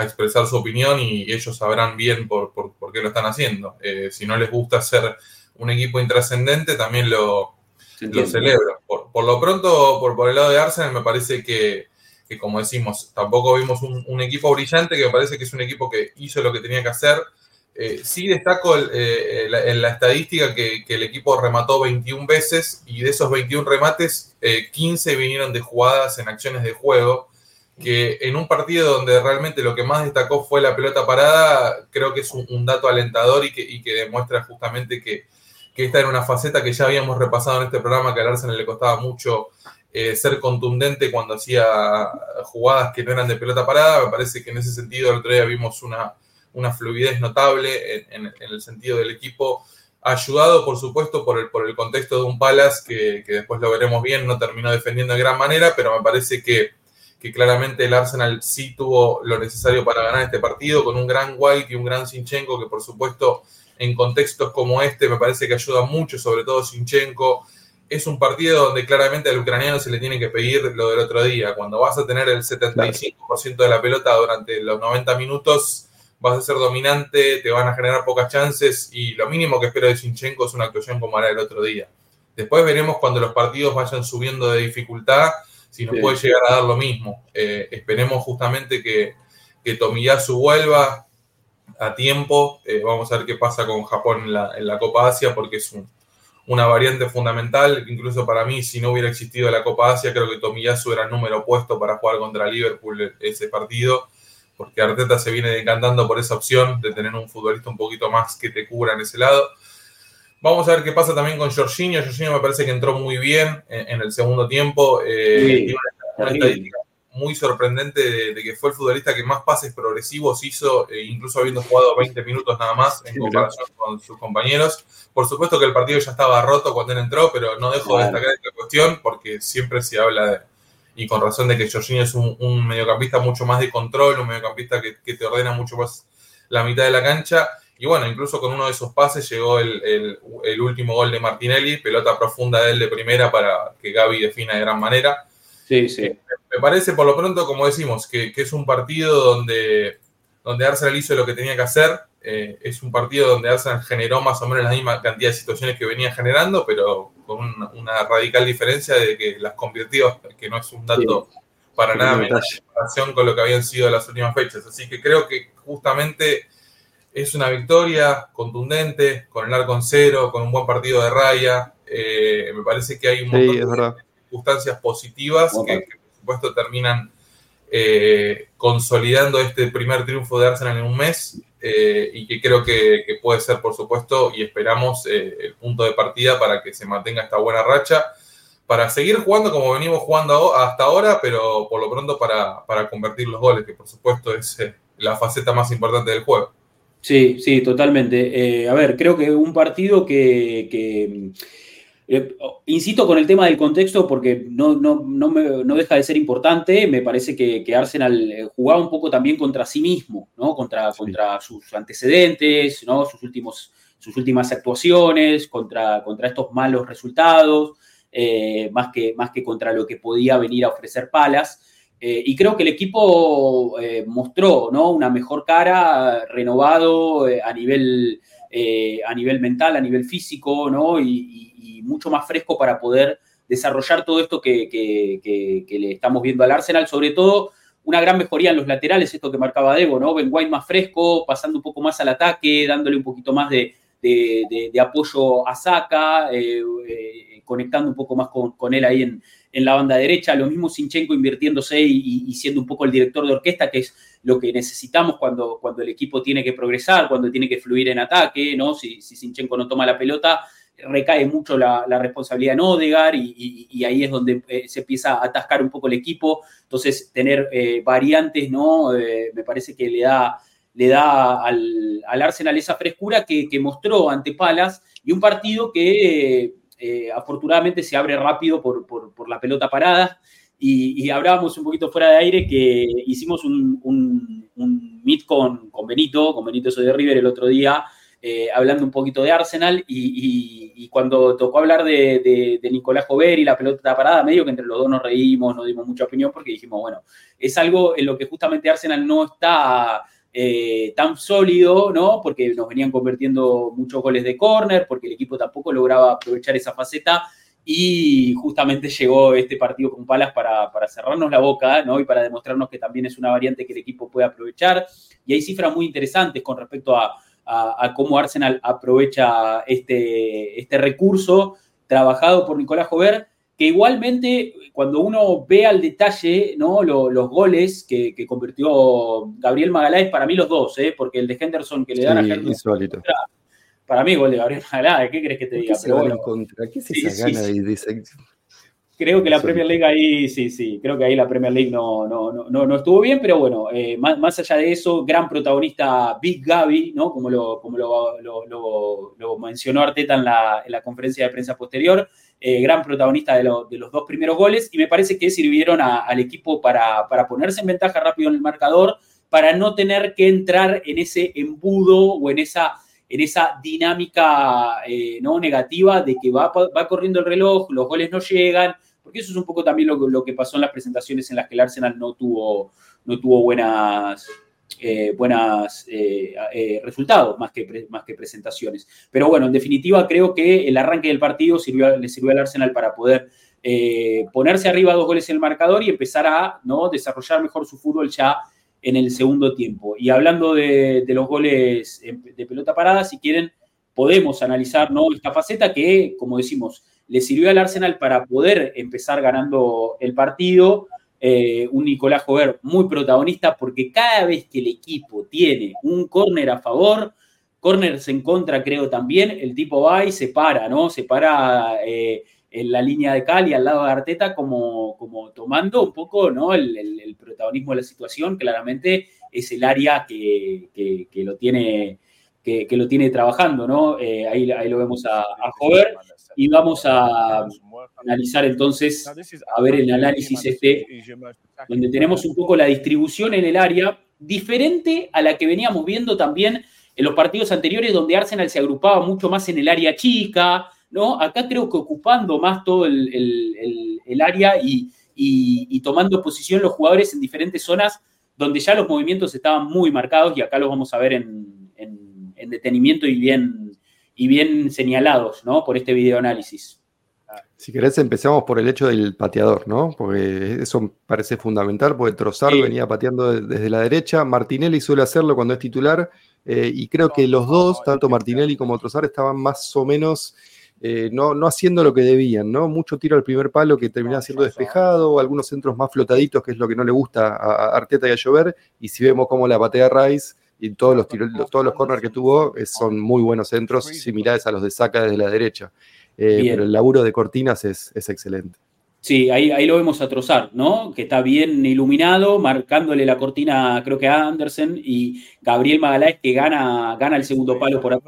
expresar su opinión y ellos sabrán bien por, qué lo están haciendo. Eh, si no les gusta ser un equipo intrascendente, también lo, lo celebro. Por, por, lo pronto, por, por el lado de Arsenal, me parece que que como decimos, tampoco vimos un, equipo brillante, que me parece que es un equipo que hizo lo que tenía que hacer. Eh, sí destaco eh, en la estadística que, el equipo remató 21 veces y de esos 21 remates, 15 eh, vinieron de jugadas en acciones de juego, que en un partido donde realmente lo que más destacó fue la pelota parada, creo que es un, dato alentador y que, demuestra justamente que, que, esta era una faceta que ya habíamos repasado en este programa, que al Arsenal le costaba mucho eh, ser contundente cuando hacía jugadas que no eran de pelota parada. Me parece que en ese sentido el otro día vimos una, una fluidez notable en, el sentido del equipo, ayudado por supuesto por el, por el contexto de un Palace que, después lo veremos bien, no terminó defendiendo de gran manera, pero me parece que, que claramente el Arsenal sí tuvo lo necesario para ganar este partido con un gran White y un gran Sinchenko que por supuesto en contextos como este me parece que ayuda mucho, sobre todo Sinchenko es un partido donde claramente al ucraniano se le tiene que pedir lo del otro día. Cuando vas a tener el 75% de la pelota durante los 90 minutos, vas a ser dominante, te van a generar pocas chances y lo mínimo que espero de Sinchenko es una actuación como era el otro día. Después veremos cuando los partidos vayan subiendo de dificultad si nos puede llegar a dar lo mismo. Eh, esperemos justamente que, que Tomiyasu vuelva a tiempo. Eh, vamos a ver qué pasa con Japón en la, en la Copa Asia porque es un, una variante fundamental, incluso para mí, si no hubiera existido la Copa Asia, creo que Tomiyasu era el número opuesto para jugar contra Liverpool ese partido, porque Arteta se viene decantando por esa opción de tener un futbolista un poquito más que te cubra en ese lado. Vamos a ver qué pasa también con Jorginho. Jorginho me parece que entró muy bien en, el segundo tiempo. Eh, muy sorprendente de, que fue el futbolista que más pases progresivos hizo, eh, incluso habiendo jugado 20 minutos nada más en comparación con sus compañeros. Por supuesto que el partido ya estaba roto cuando él entró, pero no dejo de destacar esta cuestión porque siempre se habla de, y con razón de que Jorginho es un, mediocampista mucho más de control, un mediocampista que, te ordena mucho más la mitad de la cancha. Y bueno, incluso con uno de esos pases llegó el, el último gol de Martinelli, pelota profunda de él de primera para que Gaby defina de gran manera. Sí, sí. Me parece, por lo pronto, como decimos, que, es un partido donde, donde Arsenal hizo lo que tenía que hacer. Eh, es un partido donde Arsenal generó más o menos la misma cantidad de situaciones que venía generando, pero con una, radical diferencia de que las convirtió, que no es un dato para nada menor en comparación con lo que habían sido las últimas fechas. Así que creo que justamente es una victoria contundente, con el arco en cero, con un buen partido de raya. Eh, me parece que hay un montón de circunstancias positivas que, por supuesto terminan eh, consolidando este primer triunfo de Arsenal en un mes eh, y que creo que, puede ser, por supuesto, y esperamos eh, el punto de partida para que se mantenga esta buena racha, para seguir jugando como venimos jugando hasta ahora, pero por lo pronto para, convertir los goles, que por supuesto es la faceta más importante del juego. Sí, sí, totalmente. a ver, creo que un partido que eh, insisto con el tema del contexto porque no, no, deja de ser importante. Me parece que, Arsenal eh, jugaba un poco también contra sí mismo, ¿no? contra, contra sus antecedentes, ¿no? sus, últimos, sus últimas actuaciones, contra, contra estos malos resultados, eh, más, que, más que contra lo que podía venir a ofrecer Palas. y creo que el equipo mostró ¿no? una mejor cara, renovado a, nivel, a nivel mental, a nivel físico, ¿no? y mucho más fresco para poder desarrollar todo esto que, le estamos viendo al Arsenal, sobre todo una gran mejoría en los laterales, esto que marcaba Debo, ¿no? Ben White más fresco, pasando un poco más al ataque, dándole un poquito más de, apoyo a Saka, eh, eh, conectando un poco más con, él ahí en, la banda derecha. Lo mismo Sinchenko invirtiéndose y, siendo un poco el director de orquesta, que es lo que necesitamos cuando, cuando el equipo tiene que progresar, cuando tiene que fluir en ataque, ¿no? Si, si Sinchenko no toma la pelota, recae mucho la, responsabilidad en Odegar y, ahí es donde eh, se empieza a atascar un poco el equipo. Entonces, tener eh, variantes, ¿no? Eh, me parece que le da, le da al, Arsenal esa frescura que, mostró ante Palas y un partido que afortunadamente se abre rápido por, la pelota parada. Y, hablábamos un poquito fuera de aire que hicimos un, un, meet con, con Benito, con Benito Soy de River el otro día, eh, hablando un poquito de Arsenal y, cuando tocó hablar de, Nicolás Jover y la pelota parada, medio que entre los dos nos reímos, nos dimos mucha opinión porque dijimos, bueno, es algo en lo que justamente Arsenal no está eh, tan sólido, ¿no? Porque nos venían convirtiendo muchos goles de córner, porque el equipo tampoco lograba aprovechar esa faceta y justamente llegó este partido con Palas para, para, cerrarnos la boca ¿no? y para demostrarnos que también es una variante que el equipo puede aprovechar. Y hay cifras muy interesantes con respecto a, a, cómo Arsenal aprovecha este, este recurso trabajado por Nicolás Jover, que igualmente cuando uno ve al detalle ¿no? los goles que, convirtió Gabriel Magaláes, para mí los dos, ¿eh? porque el de Henderson que le dan a Henderson, para mí gol de Gabriel ¿qué crees que te diga? ¿Qué, Pero contra? ¿Qué es esa gana de, Creo que la Premier League ahí, sí, sí, creo que ahí la Premier League no, no, no, no estuvo bien, pero bueno, eh, más, allá de eso, gran protagonista Big Gaby, ¿no? Como lo, como lo, lo, mencionó Arteta en la, en la, conferencia de prensa posterior, eh, gran protagonista de, de, los dos primeros goles y me parece que sirvieron al equipo para, para ponerse en ventaja rápido en el marcador, para no tener que entrar en ese embudo o en esa en esa dinámica eh, ¿no? negativa de que va, va corriendo el reloj, los goles no llegan, porque eso es un poco también lo, que pasó en las presentaciones en las que el Arsenal no tuvo, no tuvo buenas, eh, buenas eh, resultados más que, más que presentaciones. Pero bueno, en definitiva creo que el arranque del partido le sirvió al Arsenal para poder ponerse arriba dos goles en el marcador y empezar a ¿no? desarrollar mejor su fútbol ya en el segundo tiempo. Y hablando de, los goles de pelota parada, si quieren, podemos analizar ¿no? esta faceta que, como decimos, le sirvió al Arsenal para poder empezar ganando el partido. Eh, un Nicolás Jover muy protagonista porque cada vez que el equipo tiene un córner a favor, córners en contra creo también, el tipo va y se para, ¿no? Se para eh, en la línea de Cali al lado de Arteta como, como tomando un poco ¿no? el, protagonismo de la situación, claramente es el área que, lo tiene que, lo tiene trabajando, ¿no? Eh, ahí, ahí, lo vemos a, a Jover y vamos a analizar entonces, a ver el análisis este, donde tenemos un poco la distribución en el área, diferente a la que veníamos viendo también en los partidos anteriores, donde Arsenal se agrupaba mucho más en el área chica, ¿no? Acá creo que ocupando más todo el, área y, tomando posición los jugadores en diferentes zonas donde ya los movimientos estaban muy marcados y acá los vamos a ver en, en detenimiento y bien y bien señalados ¿no? por este videoanálisis. Si querés, empecemos por el hecho del pateador, ¿no? Porque eso parece fundamental, porque Trozar venía pateando desde la derecha, Martinelli suele hacerlo cuando es titular, eh, y creo que los dos, tanto Martinelli como Trozar, estaban más o menos eh, no, no, haciendo lo que debían, ¿no? Mucho tiro al primer palo que terminaba siendo despejado, algunos centros más flotaditos, que es lo que no le gusta a Arteta y a Llover, y si vemos cómo la patea Rice, y todos los, tiros, todos los corners que tuvo eh, son muy buenos centros, similares a los de Saca desde la derecha. Eh, pero el laburo de Cortinas es, excelente. Sí, ahí, ahí, lo vemos a trozar, ¿no? Que está bien iluminado, marcándole la cortina, creo que a Andersen y Gabriel Magaláes que gana, gana el segundo palo por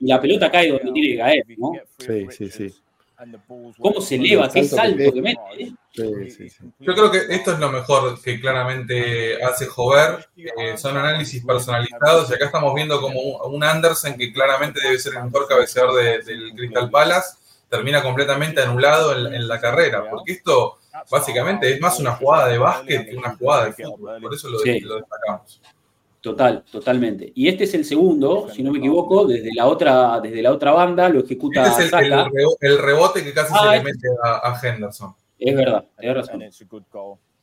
Y la pelota cae donde tiene que caer, ¿no? Sí, sí, sí. ¿Cómo se eleva? ¿Qué salto que mete? ¿eh? Yo creo que esto es lo mejor que claramente hace Jover. Eh, son análisis personalizados y acá estamos viendo como un Andersen que claramente debe ser el mejor cabeceador del Crystal Palace termina completamente anulado en, la carrera, porque esto básicamente es más una jugada de básquet que una jugada de fútbol, por eso lo destacamos. Total, totalmente. Y este es el segundo, si no me equivoco, desde la otra, desde la otra banda, lo ejecuta este es el, rebote que casi se le mete a, Henderson. Es verdad, es razón.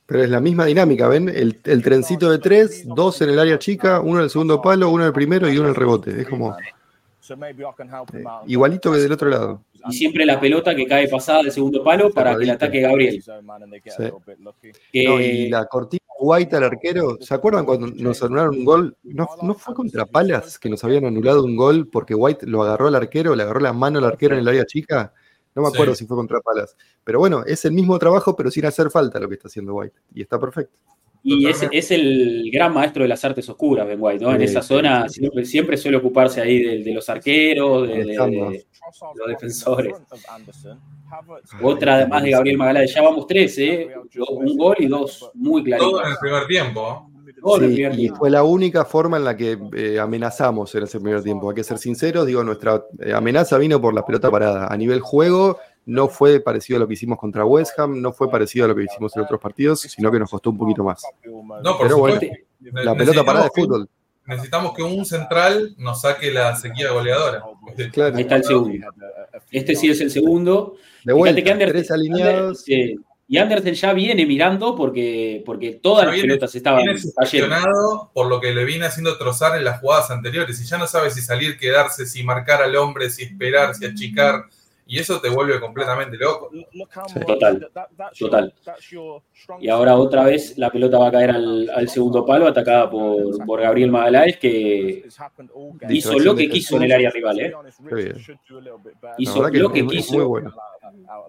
Pero es la misma dinámica, ¿ven? El, el, trencito de tres, dos en el área chica, uno en el segundo palo, uno en el primero y uno en el rebote. Es como. igualito que del otro lado. Y siempre la pelota que cae pasada del segundo palo para que le ataque Gabriel. y la cortina White al arquero, ¿se acuerdan cuando nos anularon un gol? ¿No, ¿No, fue contra Palas que nos habían anulado un gol porque White lo agarró al arquero, le agarró la mano al arquero en el área chica? No me acuerdo si fue contra Palas. Pero bueno, es el mismo trabajo, pero sin hacer falta lo que está haciendo White. Y está perfecto. Y es, es, el gran maestro de las artes oscuras, Ben White, ¿no? en esa zona siempre, suele ocuparse ahí de, los arqueros, de, los defensores. Otra además de Gabriel Magaláes, ya vamos tres, ¿eh? Un gol y dos muy claritos. Todo en el primer tiempo. y fue la única forma en la que eh, amenazamos en ese primer tiempo. Hay que ser sinceros, digo, nuestra eh, amenaza vino por la pelota parada. A nivel juego, no fue parecido a lo que hicimos contra West Ham, no fue parecido a lo que hicimos en otros partidos, sino que nos costó un poquito más. No, por Pero bueno, la pelota parada de fútbol. Necesitamos que un central nos saque la sequía goleadora. Ahí está el segundo. Este sí es el segundo. De vuelta, que tres alineados. y Anderson ya viene mirando porque, porque todas las pelotas estaban cayendo. por lo que le viene haciendo trozar en las jugadas anteriores. Y ya no sabe si salir, quedarse, si marcar al hombre, si esperar, si achicar y eso te vuelve completamente loco. Total, total. Y ahora otra vez la pelota va a caer al, segundo palo, atacada por, por Gabriel Magaláes, que hizo lo que quiso en el área rival. ¿eh? Hizo lo que quiso.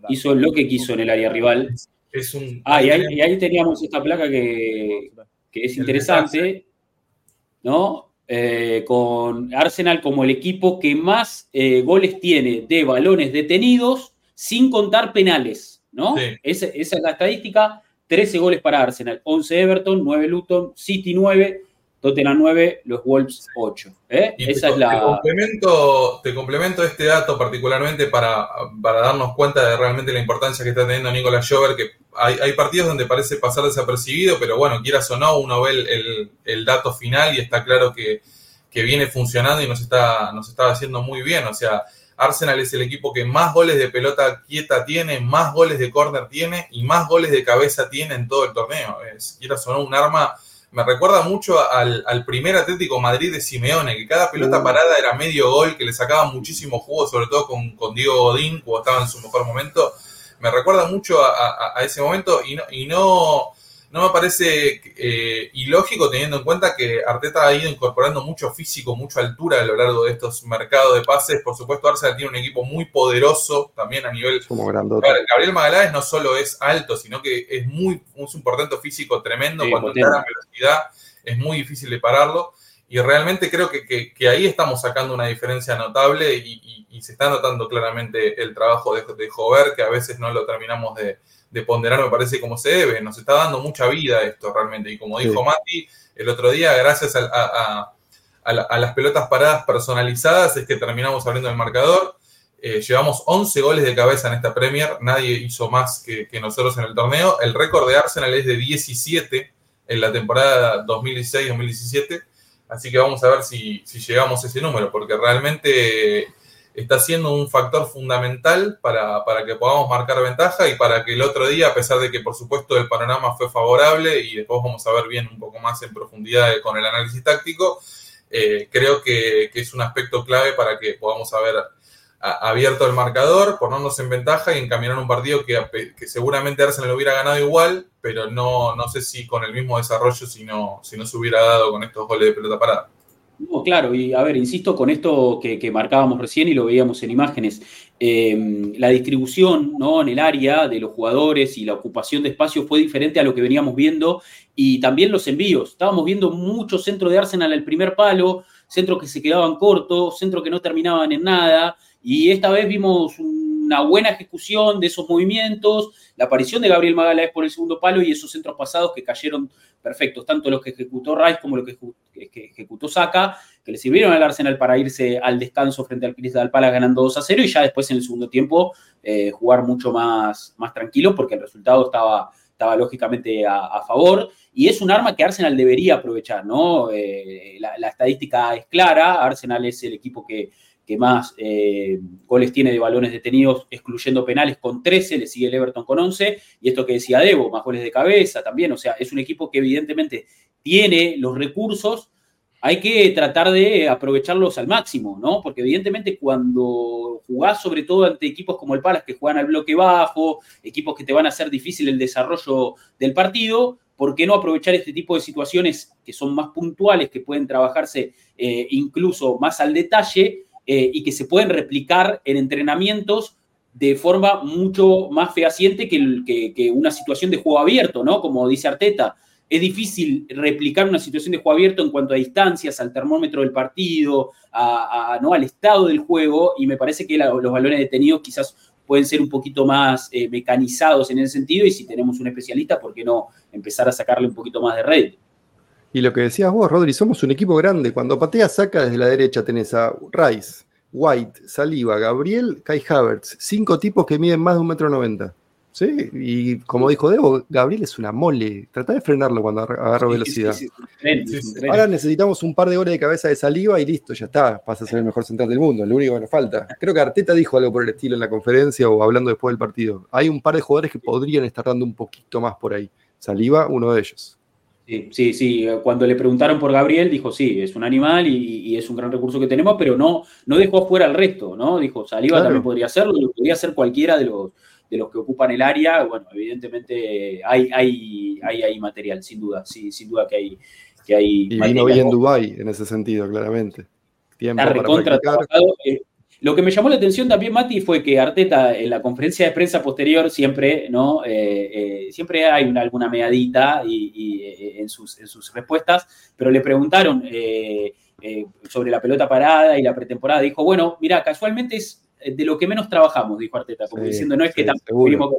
Hizo lo que quiso en el área rival. Es un, ah, y ahí, teníamos esta placa que, que es interesante, ¿no? Eh, con Arsenal como el equipo que más eh, goles tiene de balones detenidos sin contar penales, ¿no? Esa, es la estadística, 13 goles para Arsenal, 11 Everton, 9 Luton, City 9, Tottenham 9, los Wolves 8. ¿eh? Esa te, es la... Te complemento, te complemento este dato particularmente para, para darnos cuenta de realmente la importancia que está teniendo Nicolás Jover, que hay, hay, partidos donde parece pasar desapercibido, pero bueno, quieras o no, uno ve el, el, dato final y está claro que, que, viene funcionando y nos está, nos está haciendo muy bien. O sea, Arsenal es el equipo que más goles de pelota quieta tiene, más goles de córner tiene y más goles de cabeza tiene en todo el torneo. Es, quieras o no, un arma me recuerda mucho al, primer Atlético Madrid de Simeone, que cada pelota parada era medio gol, que le sacaba muchísimo jugo, sobre todo con, con Diego Godín, cuando estaba en su mejor momento. Me recuerda mucho a, ese momento y no, y no, no me parece eh, ilógico teniendo en cuenta que Arteta ha ido incorporando mucho físico, mucha altura a lo largo de estos mercados de pases. Por supuesto, Arsenal tiene un equipo muy poderoso también a nivel... Como Gabriel Magaláes no solo es alto, sino que es muy es un portento físico tremendo. Cuando entra en velocidad es muy difícil de pararlo. Y realmente creo que, que, ahí estamos sacando una diferencia notable y, se está notando claramente el trabajo de, de Jover, que a veces no lo terminamos de, de, ponderar, me parece, como se debe. Nos está dando mucha vida esto realmente. Y como dijo Mati el otro día, gracias a, a, las pelotas paradas personalizadas, es que terminamos abriendo el marcador. Eh, llevamos 11 goles de cabeza en esta Premier, nadie hizo más que, que nosotros en el torneo. El récord de Arsenal es de 17 en la temporada 2016-2017 Así que vamos a ver si, llegamos a ese número, porque realmente está siendo un factor fundamental para, que podamos marcar ventaja y para que el otro día, a pesar de que por supuesto el panorama fue favorable y después vamos a ver bien un poco más en profundidad con el análisis táctico, eh, creo que, que, es un aspecto clave para que podamos haber abierto el marcador, ponernos en ventaja y encaminar un partido que, que, seguramente Arsenal hubiera ganado igual, pero no, no sé si con el mismo desarrollo si no, si no se hubiera dado con estos goles de pelota parada. No, claro, y a ver, insisto con esto que, marcábamos recién y lo veíamos en imágenes, em, la distribución ¿no? en el área de los jugadores y la ocupación de espacio fue diferente a lo que veníamos viendo y también los envíos. Estábamos viendo mucho centro de Arsenal al primer palo, centros que se quedaban cortos, centros que no terminaban en nada, y esta vez vimos una buena ejecución de esos movimientos, la aparición de Gabriel Magaláes por el segundo palo y esos centros pasados que cayeron perfectos, tanto los que ejecutó Rice como los que, ejecutó Saka, que le sirvieron al Arsenal para irse al descanso frente al Crystal Palace ganando 2 a 0 y ya después en el segundo tiempo eh, jugar mucho más, más tranquilo porque el resultado estaba, estaba lógicamente a, favor y es un arma que Arsenal debería aprovechar, ¿no? Eh, la estadística es clara, Arsenal es el equipo que que más eh, goles tiene de balones detenidos, excluyendo penales, con 13, le sigue el Everton con 11, y esto que decía Debo, más goles de cabeza también, o sea, es un equipo que evidentemente tiene los recursos hay que tratar de aprovecharlos al máximo, ¿no? Porque evidentemente cuando jugás sobre todo ante equipos como el Palace que juegan al bloque bajo, equipos que te van a hacer difícil el desarrollo del partido, ¿por qué no aprovechar este tipo de situaciones que son más puntuales, que pueden trabajarse eh, incluso más al detalle eh, y que se pueden replicar en entrenamientos de forma mucho más fehaciente que, una situación de juego abierto, ¿no? Como dice Arteta es difícil replicar una situación de juego abierto en cuanto a distancias, al termómetro del partido, a, ¿no? al estado del juego, y me parece que los balones detenidos quizás pueden ser un poquito más eh, mecanizados en ese sentido, y si tenemos un especialista, ¿por qué no empezar a sacarle un poquito más de red? Y lo que decías vos, Rodri, somos un equipo grande. Cuando patea saca desde la derecha tenés a Rice, White, Saliva, Gabriel, Kai Havertz, cinco tipos que miden más de un metro noventa. Sí, y como dijo Debo, Gabriel es una mole. Trata de frenarlo cuando agarra velocidad. Ahora necesitamos un par de horas de cabeza de saliva y listo, ya está. Pasa a ser el mejor central del mundo, lo único que nos falta. Creo que Arteta dijo algo por el estilo en la conferencia o hablando después del partido. Hay un par de jugadores que podrían estar dando un poquito más por ahí. Saliva, uno de ellos. Sí, sí, sí. Cuando le preguntaron por Gabriel, dijo, sí, es un animal y, es un gran recurso que tenemos, pero no, no dejó fuera al resto, ¿no? Dijo, Saliva también podría hacerlo, podría ser cualquiera de los de los que ocupan el área, bueno, evidentemente hay, hay, hay, hay material, sin duda, sí, sin duda que hay. Que hay y vino bien Dubai en ese sentido, claramente. Tiempo para eh, lo que me llamó la atención también, Mati, fue que Arteta en la conferencia de prensa posterior siempre, ¿no? Eh, eh, siempre hay una, alguna meadita y, en, sus, en, sus, respuestas, pero le preguntaron sobre la pelota parada y la pretemporada. Dijo, bueno, mira, casualmente es eh, de lo que menos trabajamos, dijo Arteta, como diciendo, no es que tampoco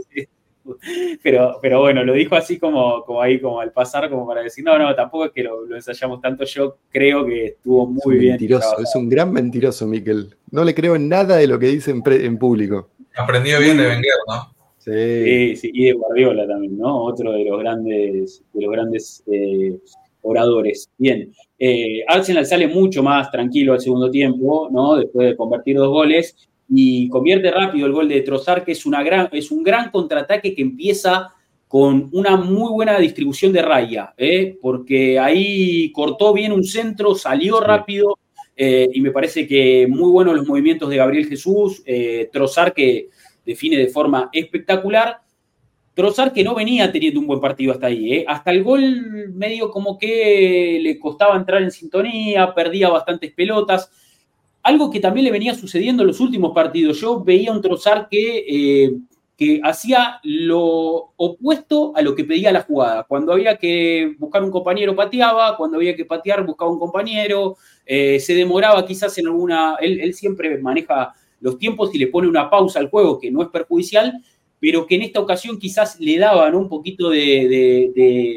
pero, pero bueno, lo dijo así como, como ahí, como al pasar, como para decir, no, no, tampoco es que lo, ensayamos tanto. Yo creo que estuvo muy es bien. Mentiroso, es un gran mentiroso, Miquel. No le creo en nada de lo que dice en, público. Aprendió bien de Wenger, ¿no? Sí. sí. y de Guardiola también, ¿no? Otro de los grandes, de los grandes eh, oradores. Bien, eh, Arsenal sale mucho más tranquilo al segundo tiempo, ¿no? Después de convertir dos goles y convierte rápido el gol de Trozar, que es, una gran, es un gran contraataque que empieza con una muy buena distribución de raya, ¿eh? porque ahí cortó bien un centro, salió rápido eh, y me parece que muy buenos los movimientos de Gabriel Jesús, eh, Trozar que define de forma espectacular, Trozar que no venía teniendo un buen partido hasta ahí, ¿eh? hasta el gol medio como que le costaba entrar en sintonía, perdía bastantes pelotas, algo que también le venía sucediendo en los últimos partidos. Yo veía un Trozar que, eh, que hacía lo opuesto a lo que pedía la jugada. Cuando había que buscar un compañero, pateaba. Cuando había que patear, buscaba un compañero. Eh, se demoraba quizás en alguna... Él, siempre maneja los tiempos y le pone una pausa al juego que no es perjudicial, pero que en esta ocasión quizás le daban un poquito de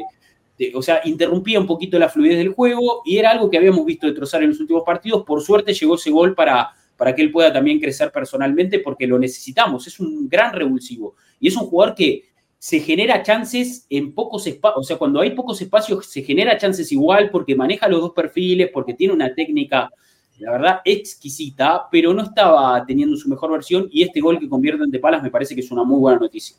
o sea, interrumpía un poquito la fluidez del juego y era algo que habíamos visto de Trozar en los últimos partidos. Por suerte llegó ese gol para, para que él pueda también crecer personalmente porque lo necesitamos. Es un gran revulsivo y es un jugador que se genera chances en pocos espacios, o sea, cuando hay pocos espacios se genera chances igual porque maneja los dos perfiles, porque tiene una técnica, la verdad, exquisita, pero no estaba teniendo su mejor versión y este gol que convierte en Palas me parece que es una muy buena noticia.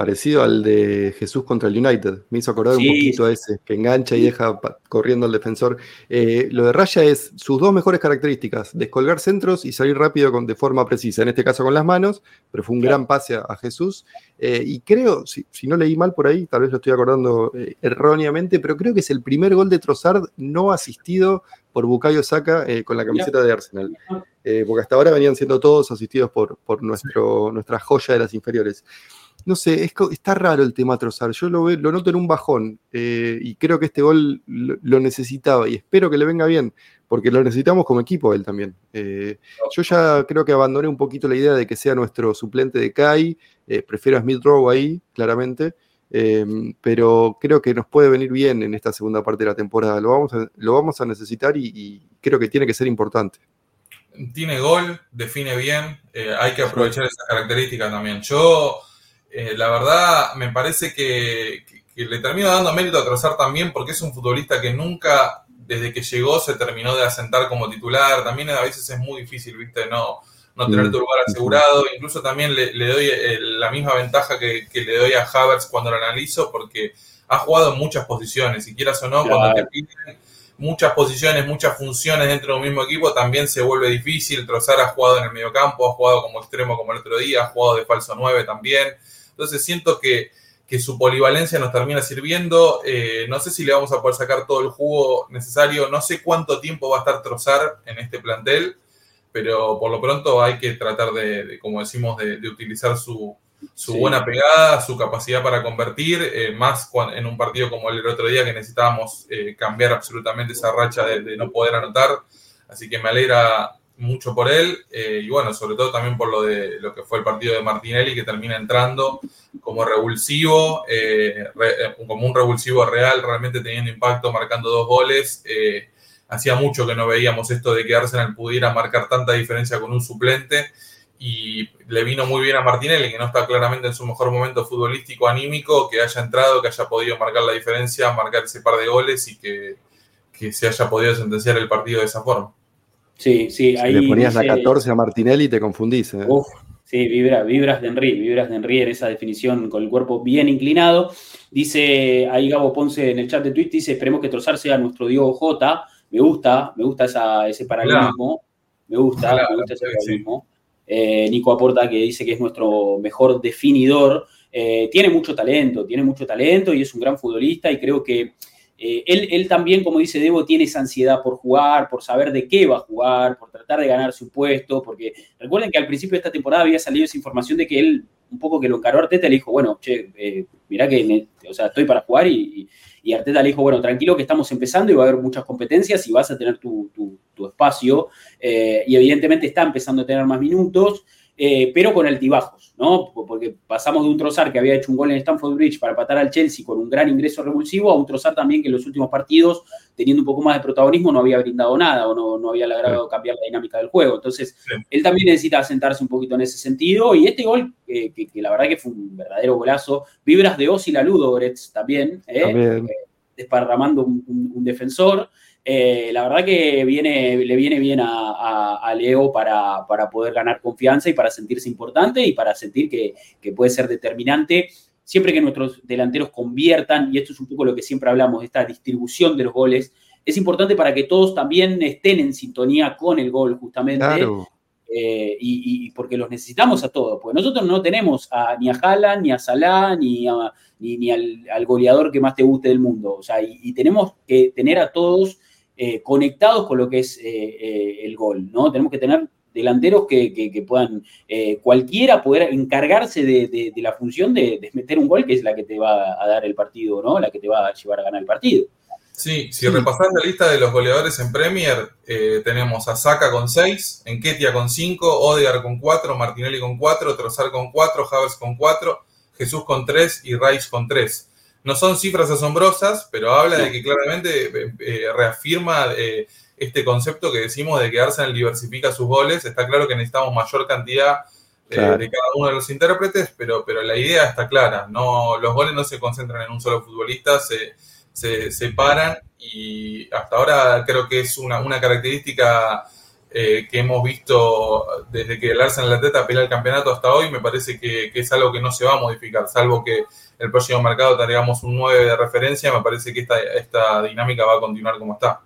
Parecido al de Jesús contra el United. Me hizo acordar un poquito a ese, que engancha y deja corriendo al defensor. Eh, lo de Raya es sus dos mejores características: descolgar centros y salir rápido con, de forma precisa. En este caso con las manos, pero fue un gran pase a, Jesús. Eh, y creo, si, no leí mal por ahí, tal vez lo estoy acordando eh, erróneamente, pero creo que es el primer gol de Trossard no asistido por Bukayo Saka con la camiseta de Arsenal. porque hasta ahora venían siendo todos asistidos por, por nuestro, nuestra joya de las inferiores no sé, está raro el tema Trozar. Yo lo, lo noto en un bajón eh, y creo que este gol lo, necesitaba y espero que le venga bien, porque lo necesitamos como equipo él también. Eh, yo ya creo que abandoné un poquito la idea de que sea nuestro suplente de Kai, eh, prefiero a Smith Rowe ahí, claramente, pero creo que nos puede venir bien en esta segunda parte de la temporada. Lo vamos a, lo vamos a necesitar y, creo que tiene que ser importante tiene gol, define bien, hay que aprovechar esa característica también. Yo eh, la verdad me parece que, le termino dando mérito a Trozar también porque es un futbolista que nunca, desde que llegó, se terminó de asentar como titular. También a veces es muy difícil, ¿viste? No, no tener mm. tu lugar asegurado. Incluso también le, doy eh, la misma ventaja que, le doy a Havertz cuando lo analizo porque ha jugado en muchas posiciones, y quieras o no, cuando te piden muchas posiciones, muchas funciones dentro de un mismo equipo, también se vuelve difícil. Trozar ha jugado en el mediocampo, ha jugado como extremo como el otro día, ha jugado de falso 9 también. Entonces siento que, que su polivalencia nos termina sirviendo. Eh, no sé si le vamos a poder sacar todo el jugo necesario. No sé cuánto tiempo va a estar Trozar en este plantel, pero por lo pronto hay que tratar de, como decimos, de utilizar su, su buena pegada, su capacidad para convertir, eh, más en un partido como el otro día que necesitábamos eh, cambiar absolutamente esa racha de, no poder anotar. Así que me alegra mucho por él eh, y bueno, sobre todo también por lo de lo que fue el partido de Martinelli que termina entrando como revulsivo, como un revulsivo real, realmente teniendo impacto, marcando dos goles. hacía mucho que no veíamos esto de que Arsenal pudiera marcar tanta diferencia con un suplente y le vino muy bien a Martinelli, que no está claramente en su mejor momento futbolístico, anímico, que haya entrado, que haya podido marcar la diferencia, marcar ese par de goles y que, se haya podido sentenciar el partido de esa forma. Sí, sí, ahí. le ponías la 14 a Martinelli y te confundís. ¿eh? sí, vibra, vibras de Henry, vibras de Henry en esa definición con el cuerpo bien inclinado. Dice ahí Gabo Ponce en el chat de Twitch, dice, esperemos que Trozar sea nuestro Diego J. Me gusta, me gusta esa, ese paralelismo. Me gusta, me gusta ese paralelismo. Eh, Nico Aporta, que dice que es nuestro mejor definidor. Eh, tiene mucho talento, tiene mucho talento y es un gran futbolista y creo que eh, él, también, como dice Debo, tiene esa ansiedad por jugar, por saber de qué va a jugar, por tratar de ganarse un puesto, porque recuerden que al principio de esta temporada había salido esa información de que él, un poco que lo encaró Arteta, le dijo, bueno, che, mirá que o sea, estoy para jugar y, y Arteta le dijo, bueno, tranquilo que estamos empezando y va a haber muchas competencias y vas a tener tu, espacio. Eh, y evidentemente está empezando a tener más minutos, eh, pero con altibajos, ¿no? Porque pasamos de un trozar que había hecho un gol en Stamford Bridge para patar al Chelsea con un gran ingreso revulsivo a un trozar también que en los últimos partidos, teniendo un poco más de protagonismo, no había brindado nada o no, no había logrado cambiar la dinámica del juego. Entonces, él también necesita sentarse un poquito en ese sentido. Y este gol, que, la verdad que fue un verdadero golazo, vibras de Osi la Ludogorets también, ¿eh? también. desparramando un defensor. Eh, la verdad que viene, le viene bien a, Leo para, poder ganar confianza y para sentirse importante y para sentir que, puede ser determinante siempre que nuestros delanteros conviertan, y esto es un poco lo que siempre hablamos, esta distribución de los goles, es importante para que todos también estén en sintonía con el gol, justamente. Eh, y, porque los necesitamos a todos, porque nosotros no tenemos ni a Haaland, ni a Salah, ni, ni, al, goleador que más te guste del mundo. O sea, y tenemos que tener a todos eh, conectados con lo que es eh, eh, el gol, ¿no? Tenemos que tener delanteros que, puedan, cualquiera poder encargarse de, la función de, meter un gol, que es la que te va a dar el partido, ¿no? La que te va a llevar a ganar el partido. Sí, si repasás la lista de los goleadores en Premier, tenemos a Saka con 6, Enketia con 5, Odegar con 4, Martinelli con 4, Trozar con 4, Havers con 4, Jesús con 3 y Rice con 3. No son cifras asombrosas, pero habla de que claramente eh, eh, reafirma eh, este concepto que decimos de que Arsenal diversifica sus goles. Está claro que necesitamos mayor cantidad de cada uno de los intérpretes, pero, pero la idea está clara. No, los goles no se concentran en un solo futbolista, se, se separan y hasta ahora creo que es una, una característica que hemos visto desde que el Arsenal Atleta pelea el campeonato hasta hoy, me parece que, que, es algo que no se va a modificar, salvo que el próximo mercado tengamos un 9 de referencia, me parece que esta, esta dinámica va a continuar como está.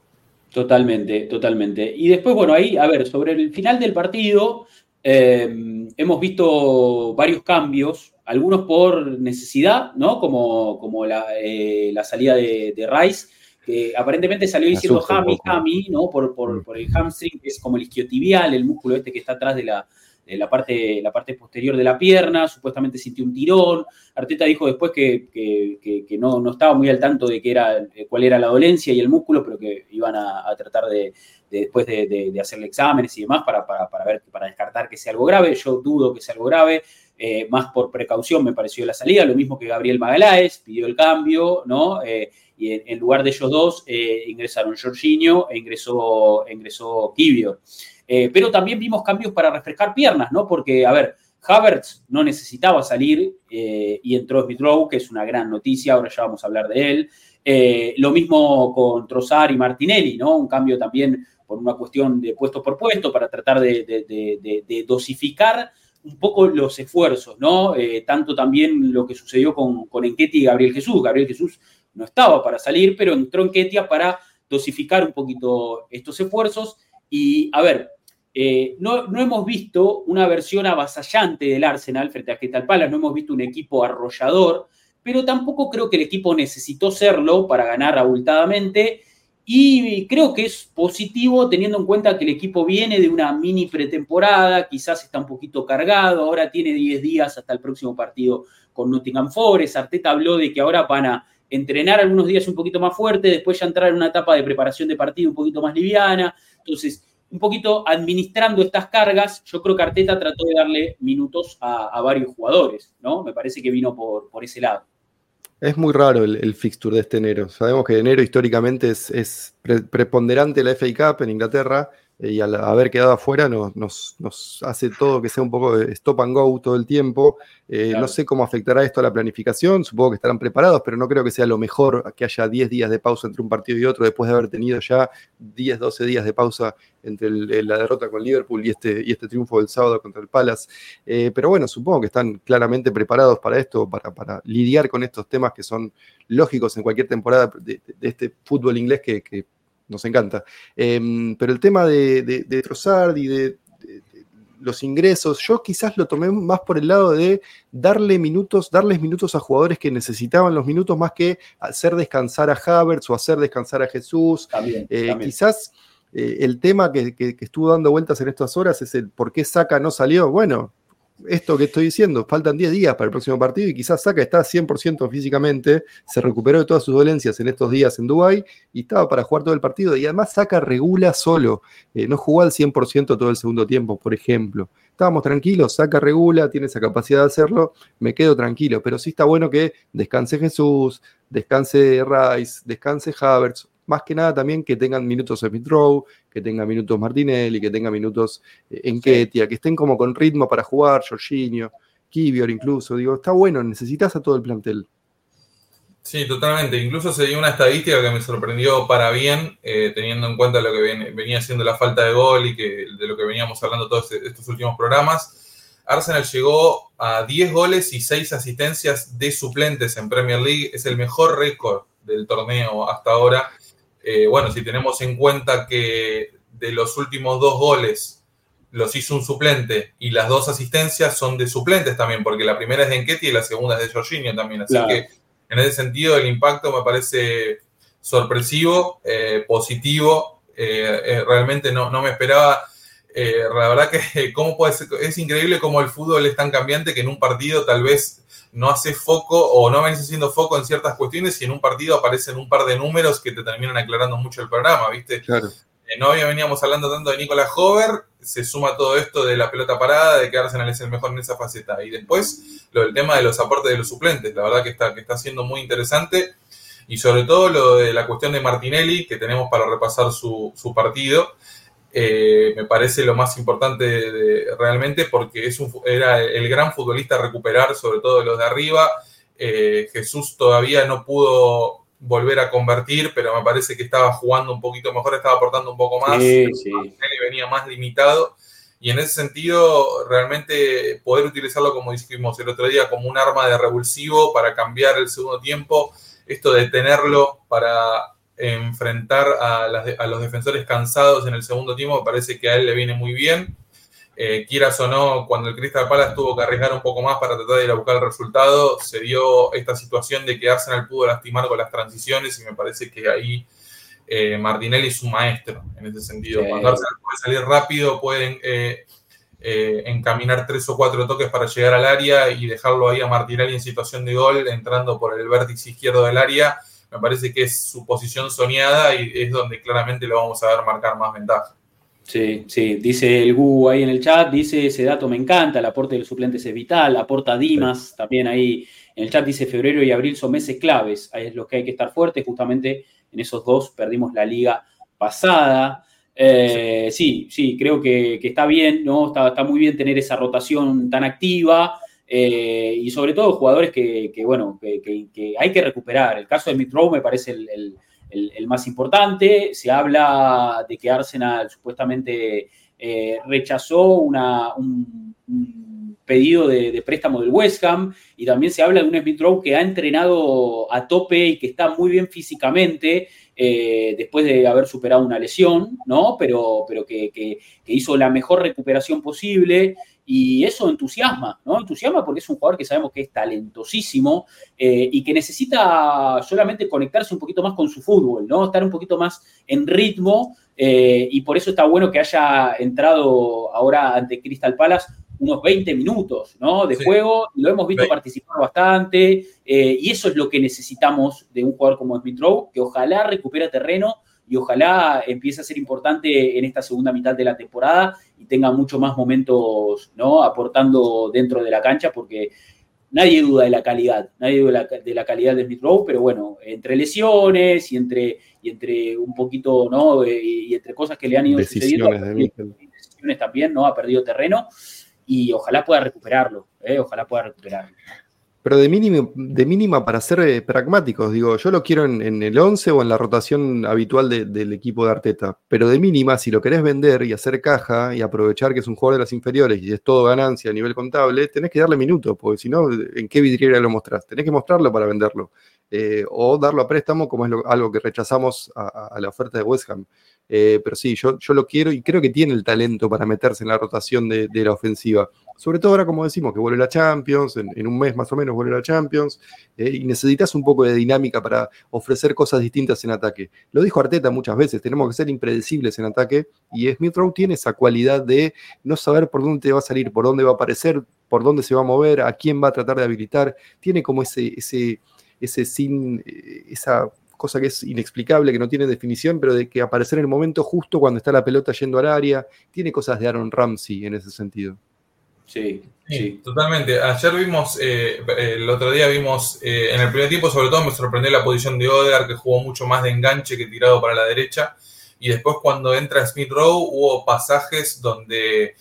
Totalmente, totalmente. Y después, bueno, ahí, a ver, sobre el final del partido, eh, hemos visto varios cambios, algunos por necesidad, ¿no? Como, como la, eh, salida de, Rice, que aparentemente salió diciendo Hami, Hami, ¿no? Por, por, mm. por, el hamstring, que es como el isquiotibial, el músculo este que está atrás de la, la, parte, la parte posterior de la pierna, supuestamente sintió un tirón. Arteta dijo después que, no, no, estaba muy al tanto de qué era, cuál era la dolencia y el músculo, pero que iban a, tratar de, después de, hacerle exámenes y demás para, para, ver, para descartar que sea algo grave. Yo dudo que sea algo grave. Eh, más por precaución me pareció la salida, lo mismo que Gabriel Magaláes, pidió el cambio, ¿no? Eh, y en, lugar de ellos dos eh, ingresaron Jorginho e ingresó, ingresó Kibio. Eh, pero también vimos cambios para refrescar piernas, ¿no? Porque, a ver, Havertz no necesitaba salir eh, y entró Smith Rowe, que es una gran noticia, ahora ya vamos a hablar de él. Eh, lo mismo con Trossard y Martinelli, ¿no? Un cambio también por una cuestión de puesto por puesto para tratar de, dosificar un poco los esfuerzos, ¿no? tanto también lo que sucedió con, con y Gabriel Jesús. Gabriel Jesús no estaba para salir, pero entró Enquetia para dosificar un poquito estos esfuerzos. Y a ver, eh, no, no, hemos visto una versión avasallante del Arsenal frente a Crystal Palace, no hemos visto un equipo arrollador, pero tampoco creo que el equipo necesitó serlo para ganar abultadamente. Y creo que es positivo teniendo en cuenta que el equipo viene de una mini pretemporada, quizás está un poquito cargado, ahora tiene 10 días hasta el próximo partido con Nottingham Forest. Arteta habló de que ahora van a entrenar algunos días un poquito más fuerte, después ya entrar en una etapa de preparación de partido un poquito más liviana. Entonces, un poquito administrando estas cargas, yo creo que Arteta trató de darle minutos a, varios jugadores, ¿no? Me parece que vino por, por ese lado. Es muy raro el, fixture de este enero. Sabemos que enero históricamente es, preponderante la FA Cup en Inglaterra y al haber quedado afuera nos, hace todo que sea un poco de stop and go todo el tiempo. Eh, no sé cómo afectará esto a la planificación, supongo que estarán preparados, pero no creo que sea lo mejor que haya 10 días de pausa entre un partido y otro después de haber tenido ya 10, 12 días de pausa entre la derrota con Liverpool y este, y este triunfo del sábado contra el Palace. Eh, pero bueno, supongo que están claramente preparados para esto, para, lidiar con estos temas que son lógicos en cualquier temporada de, este fútbol inglés que, nos encanta. Em, pero el tema de, de, Trossard y de, los ingresos, yo quizás lo tomé más por el lado de darle minutos, darles minutos a jugadores que necesitaban los minutos más que hacer descansar a Havertz o hacer descansar a Jesús. Eh, quizás eh, el tema que, estuvo dando vueltas en estas horas es el por qué Saca no salió. Bueno, esto que estoy diciendo, faltan 10 días para el próximo partido y quizás Saca está 100% físicamente, se recuperó de todas sus dolencias en estos días en Dubái y estaba para jugar todo el partido. Y además Saca regula solo, eh, no jugó al 100% todo el segundo tiempo, por ejemplo. Estábamos tranquilos, Saca regula, tiene esa capacidad de hacerlo, me quedo tranquilo, pero sí está bueno que descanse Jesús, descanse Rice, descanse Havertz, más que nada también que tengan minutos Smith Rowe, que tengan minutos Martinelli, que tengan minutos eh, en Ketia, que estén como con ritmo para jugar, Jorginho, Kivior incluso. Digo, está bueno, necesitas a todo el plantel. Sí, totalmente. Incluso se dio una estadística que me sorprendió para bien, eh, teniendo en cuenta lo que venía siendo la falta de gol y que de lo que veníamos hablando todos estos últimos programas. Arsenal llegó a 10 goles y 6 asistencias de suplentes en Premier League. Es el mejor récord del torneo hasta ahora. Eh, bueno, si tenemos en cuenta que de los últimos dos goles los hizo un suplente y las dos asistencias son de suplentes también, porque la primera es de Enqueti y la segunda es de Jorginho también. Así que en ese sentido el impacto me parece sorpresivo, eh, positivo. Eh, realmente no, no, me esperaba. La verdad que cómo puede es increíble cómo el fútbol es tan cambiante que en un partido tal vez no hace foco o no venís haciendo foco en ciertas cuestiones y en un partido aparecen un par de números que te terminan aclarando mucho el programa, ¿viste? Claro. Eh, no veníamos hablando tanto de Nicolás Hover, se suma todo esto de la pelota parada, de que Arsenal es el mejor en esa faceta. Y después lo del tema de los aportes de los suplentes, la verdad que está, que está siendo muy interesante. Y sobre todo lo de la cuestión de Martinelli, que tenemos para repasar su, su partido. Eh, me parece lo más importante realmente porque es un, era el gran futbolista a recuperar, sobre todo los de arriba. Eh, Jesús todavía no pudo volver a convertir, pero me parece que estaba jugando un poquito mejor, estaba aportando un poco más. Sí, venía más limitado. Y en ese sentido, realmente poder utilizarlo, como dijimos el otro día, como un arma de revulsivo para cambiar el segundo tiempo, esto de tenerlo para enfrentar a, los defensores cansados en el segundo tiempo, me parece que a él le viene muy bien. Eh, quieras o no, cuando el Crystal Palace tuvo que arriesgar un poco más para tratar de ir a buscar el resultado, se dio esta situación de que Arsenal pudo lastimar con las transiciones y me parece que ahí eh, Martinelli es un maestro en ese sentido. Cuando Arsenal puede salir rápido, pueden eh, encaminar tres o cuatro toques para llegar al área y dejarlo ahí a Martinelli en situación de gol, entrando por el vértice izquierdo del área me parece que es su posición soñada y es donde claramente lo vamos a ver marcar más ventaja. Sí, sí, dice el Gu ahí en el chat, dice ese dato me encanta, el aporte de los suplentes es vital, aporta Dimas, también ahí en el chat dice febrero y abril son meses claves, ahí es lo que hay que estar fuertes, justamente en esos dos perdimos la liga pasada. Eh, sí. sí, creo que, está bien, ¿no? Está, está, muy bien tener esa rotación tan activa. Eh, y sobre todo jugadores que, bueno, que, hay que recuperar. El caso de Mitrow me parece el, más importante. Se habla de que Arsenal supuestamente eh, rechazó una, un, pedido de, préstamo del West Ham y también se habla de un Smith Rowe que ha entrenado a tope y que está muy bien físicamente eh, después de haber superado una lesión, ¿no? Pero, pero que, hizo la mejor recuperación posible y eso entusiasma, ¿no? Entusiasma porque es un jugador que sabemos que es talentosísimo eh, y que necesita solamente conectarse un poquito más con su fútbol, ¿no? Estar un poquito más en ritmo eh, y por eso está bueno que haya entrado ahora ante Crystal Palace unos 20 minutos ¿no? de juego, lo hemos visto participar bastante, eh, y eso es lo que necesitamos de un jugador como Smith Rowe, que ojalá recupere terreno y ojalá empiece a ser importante en esta segunda mitad de la temporada y tenga mucho más momentos ¿no? aportando dentro de la cancha, porque nadie duda de la calidad, nadie duda de la, calidad de Smith Rowe, pero bueno, entre lesiones y entre, y entre un poquito, ¿no? Eh, y, entre cosas que le han ido sucediendo, decisiones también, ¿no? Ha perdido terreno y ojalá pueda recuperarlo, ¿eh? ojalá pueda recuperarlo. Pero de, mínimo, de mínima para ser eh, pragmáticos, digo, yo lo quiero en, el 11 o en la rotación habitual del equipo de Arteta, pero de mínima, si lo querés vender y hacer caja y aprovechar que es un jugador de las inferiores y es todo ganancia a nivel contable, tenés que darle minutos, porque si no, ¿en qué vidriera lo mostrás? Tenés que mostrarlo para venderlo. Eh, o darlo a préstamo, como es algo que rechazamos a, la oferta de West Ham. Eh, pero sí, yo, yo lo quiero y creo que tiene el talento para meterse en la rotación de, la ofensiva. Sobre todo ahora, como decimos, que vuelve la Champions, en, un mes más o menos vuelve la Champions, eh, y necesitas un poco de dinámica para ofrecer cosas distintas en ataque. Lo dijo Arteta muchas veces, tenemos que ser impredecibles en ataque, y Smith Rowe tiene esa cualidad de no saber por dónde va a salir, por dónde va a aparecer, por dónde se va a mover, a quién va a tratar de habilitar. Tiene como ese, ese, ese sin, eh, esa cosa que es inexplicable, que no tiene definición, pero de que aparecer en el momento justo cuando está la pelota yendo al área, tiene cosas de Aaron Ramsey en ese sentido. Sí, sí, totalmente. Ayer vimos, eh, el otro día vimos, eh, en el primer tiempo sobre todo me sorprendió la posición de Odegaard, que jugó mucho más de enganche que tirado para la derecha, y después cuando entra Smith Rowe hubo pasajes donde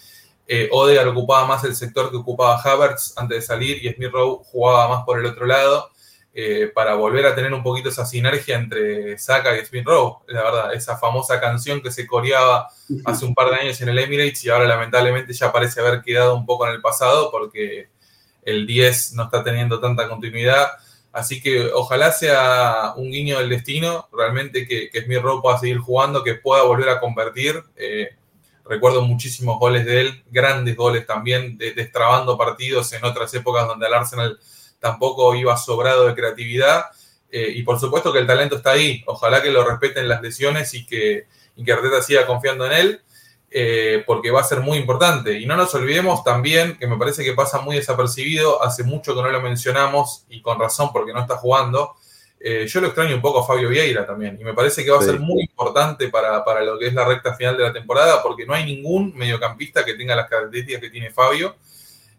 eh, Odegaard ocupaba más el sector que ocupaba Havertz antes de salir y Smith Rowe jugaba más por el otro lado eh, para volver a tener un poquito esa sinergia entre Saka y Spin Rowe. La verdad, esa famosa canción que se coreaba hace un par de años en el Emirates y ahora lamentablemente ya parece haber quedado un poco en el pasado porque el 10 no está teniendo tanta continuidad. Así que ojalá sea un guiño del destino, realmente que, que Smith Rowe pueda seguir jugando, que pueda volver a convertir. Eh, recuerdo muchísimos goles de él, grandes goles también, destrabando partidos en otras épocas donde al Arsenal tampoco iba sobrado de creatividad. Eh, y por supuesto que el talento está ahí. Ojalá que lo respeten las lesiones y que, y que Arteta siga confiando en él, eh, porque va a ser muy importante. Y no nos olvidemos también, que me parece que pasa muy desapercibido, hace mucho que no lo mencionamos y con razón porque no está jugando. Eh, yo lo extraño un poco a Fabio Vieira también, y me parece que va a ser muy importante para, para, lo que es la recta final de la temporada, porque no hay ningún mediocampista que tenga las características que tiene Fabio.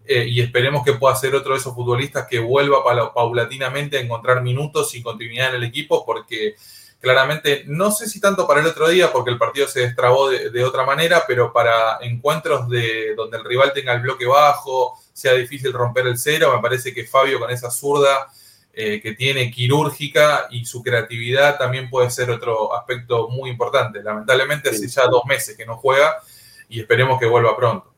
Eh, y esperemos que pueda ser otro de esos futbolistas que vuelva paulatinamente a encontrar minutos y continuidad en el equipo, porque claramente, no sé si tanto para el otro día, porque el partido se destrabó de, otra manera, pero para encuentros de donde el rival tenga el bloque bajo, sea difícil romper el cero, me parece que Fabio con esa zurda eh, que tiene quirúrgica y su creatividad también puede ser otro aspecto muy importante. Lamentablemente hace ya dos meses que no juega y esperemos que vuelva pronto.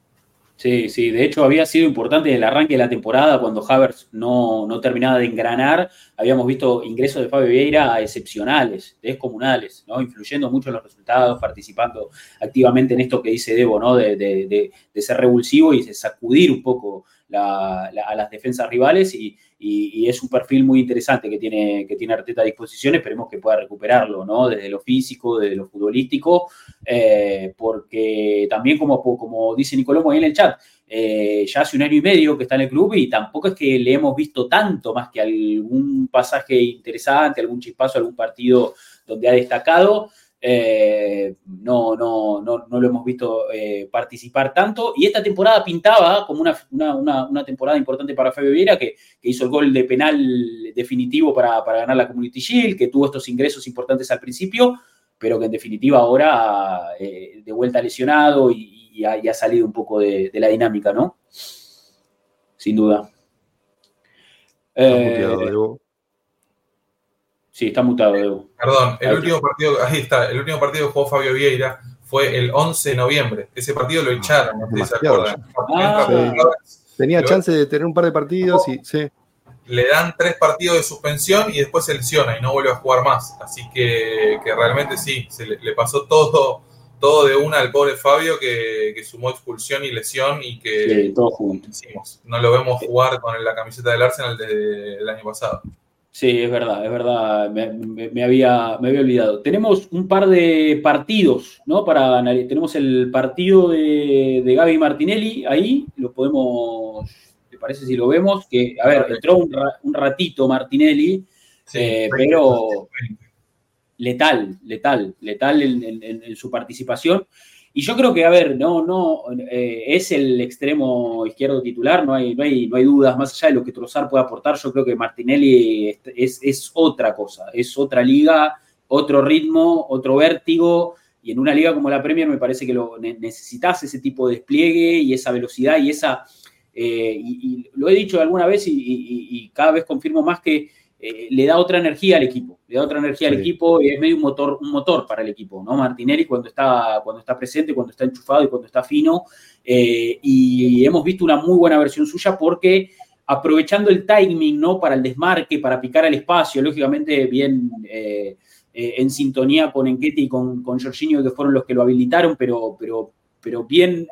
Sí, sí, de hecho había sido importante en el arranque de la temporada cuando Havertz no, no terminaba de engranar, habíamos visto ingresos de Fabio Vieira excepcionales, descomunales, ¿no? influyendo mucho en los resultados, participando activamente en esto que dice Debo, ¿no? de, de, de ser revulsivo y de sacudir un poco a las defensas rivales y, es un perfil muy interesante que tiene, que tiene Arteta a disposición. Esperemos que pueda recuperarlo, ¿no? Desde lo físico, desde lo futbolístico, eh, porque también, como, como dice Nicolomo ahí en el chat, eh, ya hace un año y medio que está en el club y tampoco es que le hemos visto tanto más que algún pasaje interesante, algún chispazo, algún partido donde ha destacado. Eh, no, no, no, no, lo hemos visto participar tanto. Y esta temporada pintaba como una, temporada importante para Fabio Vieira, que, hizo el gol de penal definitivo para, ganar la Community Shield, que tuvo estos ingresos importantes al principio, pero que en definitiva ahora eh, de vuelta lesionado y, ha, salido un poco de, la dinámica, ¿no? Sin duda. Sí, está mutado, Perdón, el último partido, ahí está, el último partido que jugó Fabio Vieira fue el 11 de noviembre. Ese partido lo echaron, no sé si se acuerdan. Ah, Tenía chance de tener un par de partidos y sí. Le dan tres partidos de suspensión y después se lesiona y no vuelve a jugar más. Así que, realmente sí, se le, pasó todo, todo de una al pobre Fabio que, sumó expulsión y lesión y que no lo vemos jugar con la camiseta del Arsenal desde el año pasado. Sí, es verdad, es verdad, me, había, me había olvidado. Tenemos un par de partidos, ¿no? Para tenemos el partido de, de Gaby Martinelli ahí, lo podemos, ¿te parece si lo vemos? Que, a ver, entró un, ratito Martinelli, eh, pero letal, letal, letal en, su participación. Y yo creo que, a ver, no, no, eh, es el extremo izquierdo titular, no hay, no, hay, no hay dudas, más allá de lo que Trozar puede aportar, yo creo que Martinelli es, es otra cosa, es otra liga, otro ritmo, otro vértigo, y en una liga como la Premier me parece que lo necesitas ese tipo de despliegue y esa velocidad y esa, eh, y, lo he dicho alguna vez y cada vez confirmo más que eh, le da otra energía al equipo, le da otra energía al equipo y es medio un motor, un motor para el equipo, ¿no? Martinelli cuando está, cuando está presente, cuando está enchufado y cuando está fino, eh, y hemos visto una muy buena versión suya porque aprovechando el timing, ¿no? Para el desmarque, para picar al espacio, lógicamente bien eh, en sintonía con Enquete y con, con Jorginho, que fueron los que lo habilitaron, pero, pero, pero bien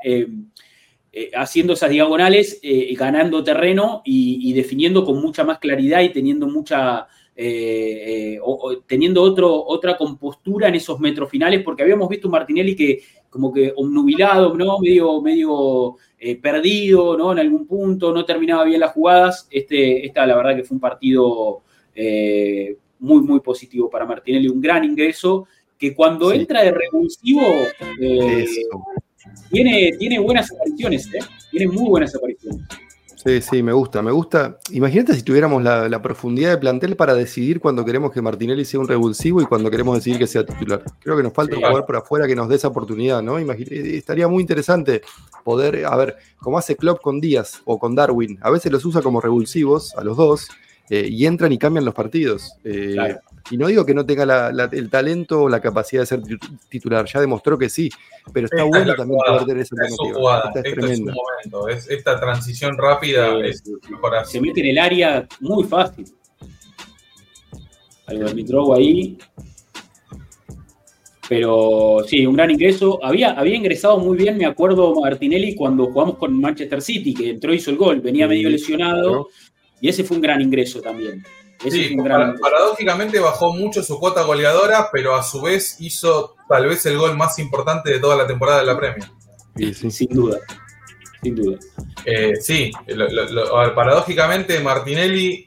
eh, haciendo esas diagonales, eh, ganando terreno y, definiendo con mucha más claridad y teniendo mucha, eh, teniendo otro, otra compostura en esos metros finales, porque habíamos visto un Martinelli que como que obnubilado, ¿no? medio, medio perdido ¿no? en algún punto, no terminaba bien las jugadas. Este, esta la verdad que fue un partido muy, muy positivo para Martinelli, un gran ingreso, que cuando entra de revulsivo tiene, tiene buenas apariciones, ¿eh? Tiene muy buenas apariciones. Sí, sí, me gusta, me gusta. Imagínate si tuviéramos la, profundidad de plantel para decidir cuando queremos que Martinelli sea un revulsivo y cuando queremos decidir que sea titular. Creo que nos falta un jugador por afuera que nos dé esa oportunidad, ¿no? Eh, estaría muy interesante poder, a ver, como hace Klopp con Díaz o con Darwin, a veces los usa como revulsivos a los dos eh, y entran y cambian los partidos. Eh, y no digo que no tenga el talento o la capacidad de ser titular, ya demostró que sí, pero está bueno también poder tener esa alternativa. Esta es, tremenda. esta transición rápida es Se mete en el área muy fácil. Hay un ahí. Pero sí, un gran ingreso. Había, había ingresado muy bien, me acuerdo, Martinelli, cuando jugamos con Manchester City, que entró y hizo el gol. Venía medio lesionado y ese fue un gran ingreso también sí, paradójicamente bajó mucho su cuota goleadora, pero a su vez hizo tal vez el gol más importante de toda la temporada de la Premier. Sí, sin duda. Sin duda. Eh, sí, paradójicamente Martinelli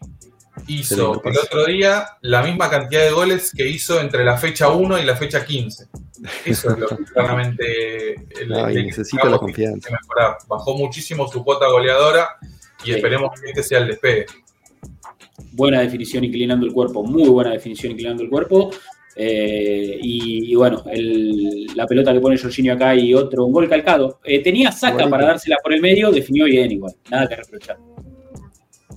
hizo el otro día la misma cantidad de goles que hizo entre la fecha 1 y la fecha 15. Eso es lo que claramente necesita la confianza. Bajó muchísimo su cuota goleadora y esperemos que este sea el despegue buena definición inclinando el cuerpo, muy buena definición inclinando el cuerpo. Eh, y, bueno, la pelota que pone Jorginho acá y otro, un gol calcado. Eh, tenía saca para dársela por el medio, definió bien igual, nada que reprochar.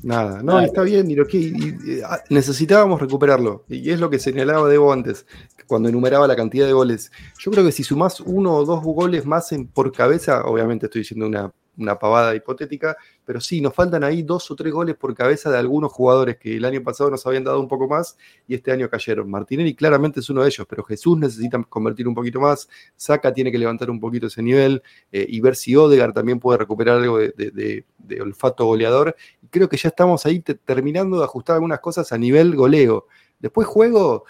Nada, no, está bien, y lo que ah, necesitábamos recuperarlo. Y es lo que señalaba Debo antes, cuando enumeraba la cantidad de goles. Yo creo que si sumás uno o dos goles más en, por cabeza, obviamente estoy diciendo una una pavada hipotética, pero sí, nos faltan ahí dos o tres goles por cabeza de algunos jugadores que el año pasado nos habían dado un poco más y este año cayeron. Martinelli claramente es uno de ellos, pero Jesús necesita convertir un poquito más, Saca tiene que levantar un poquito ese nivel eh, y ver si Odegar también puede recuperar algo de, olfato goleador. Y creo que ya estamos ahí terminando de ajustar algunas cosas a nivel goleo. Después juego...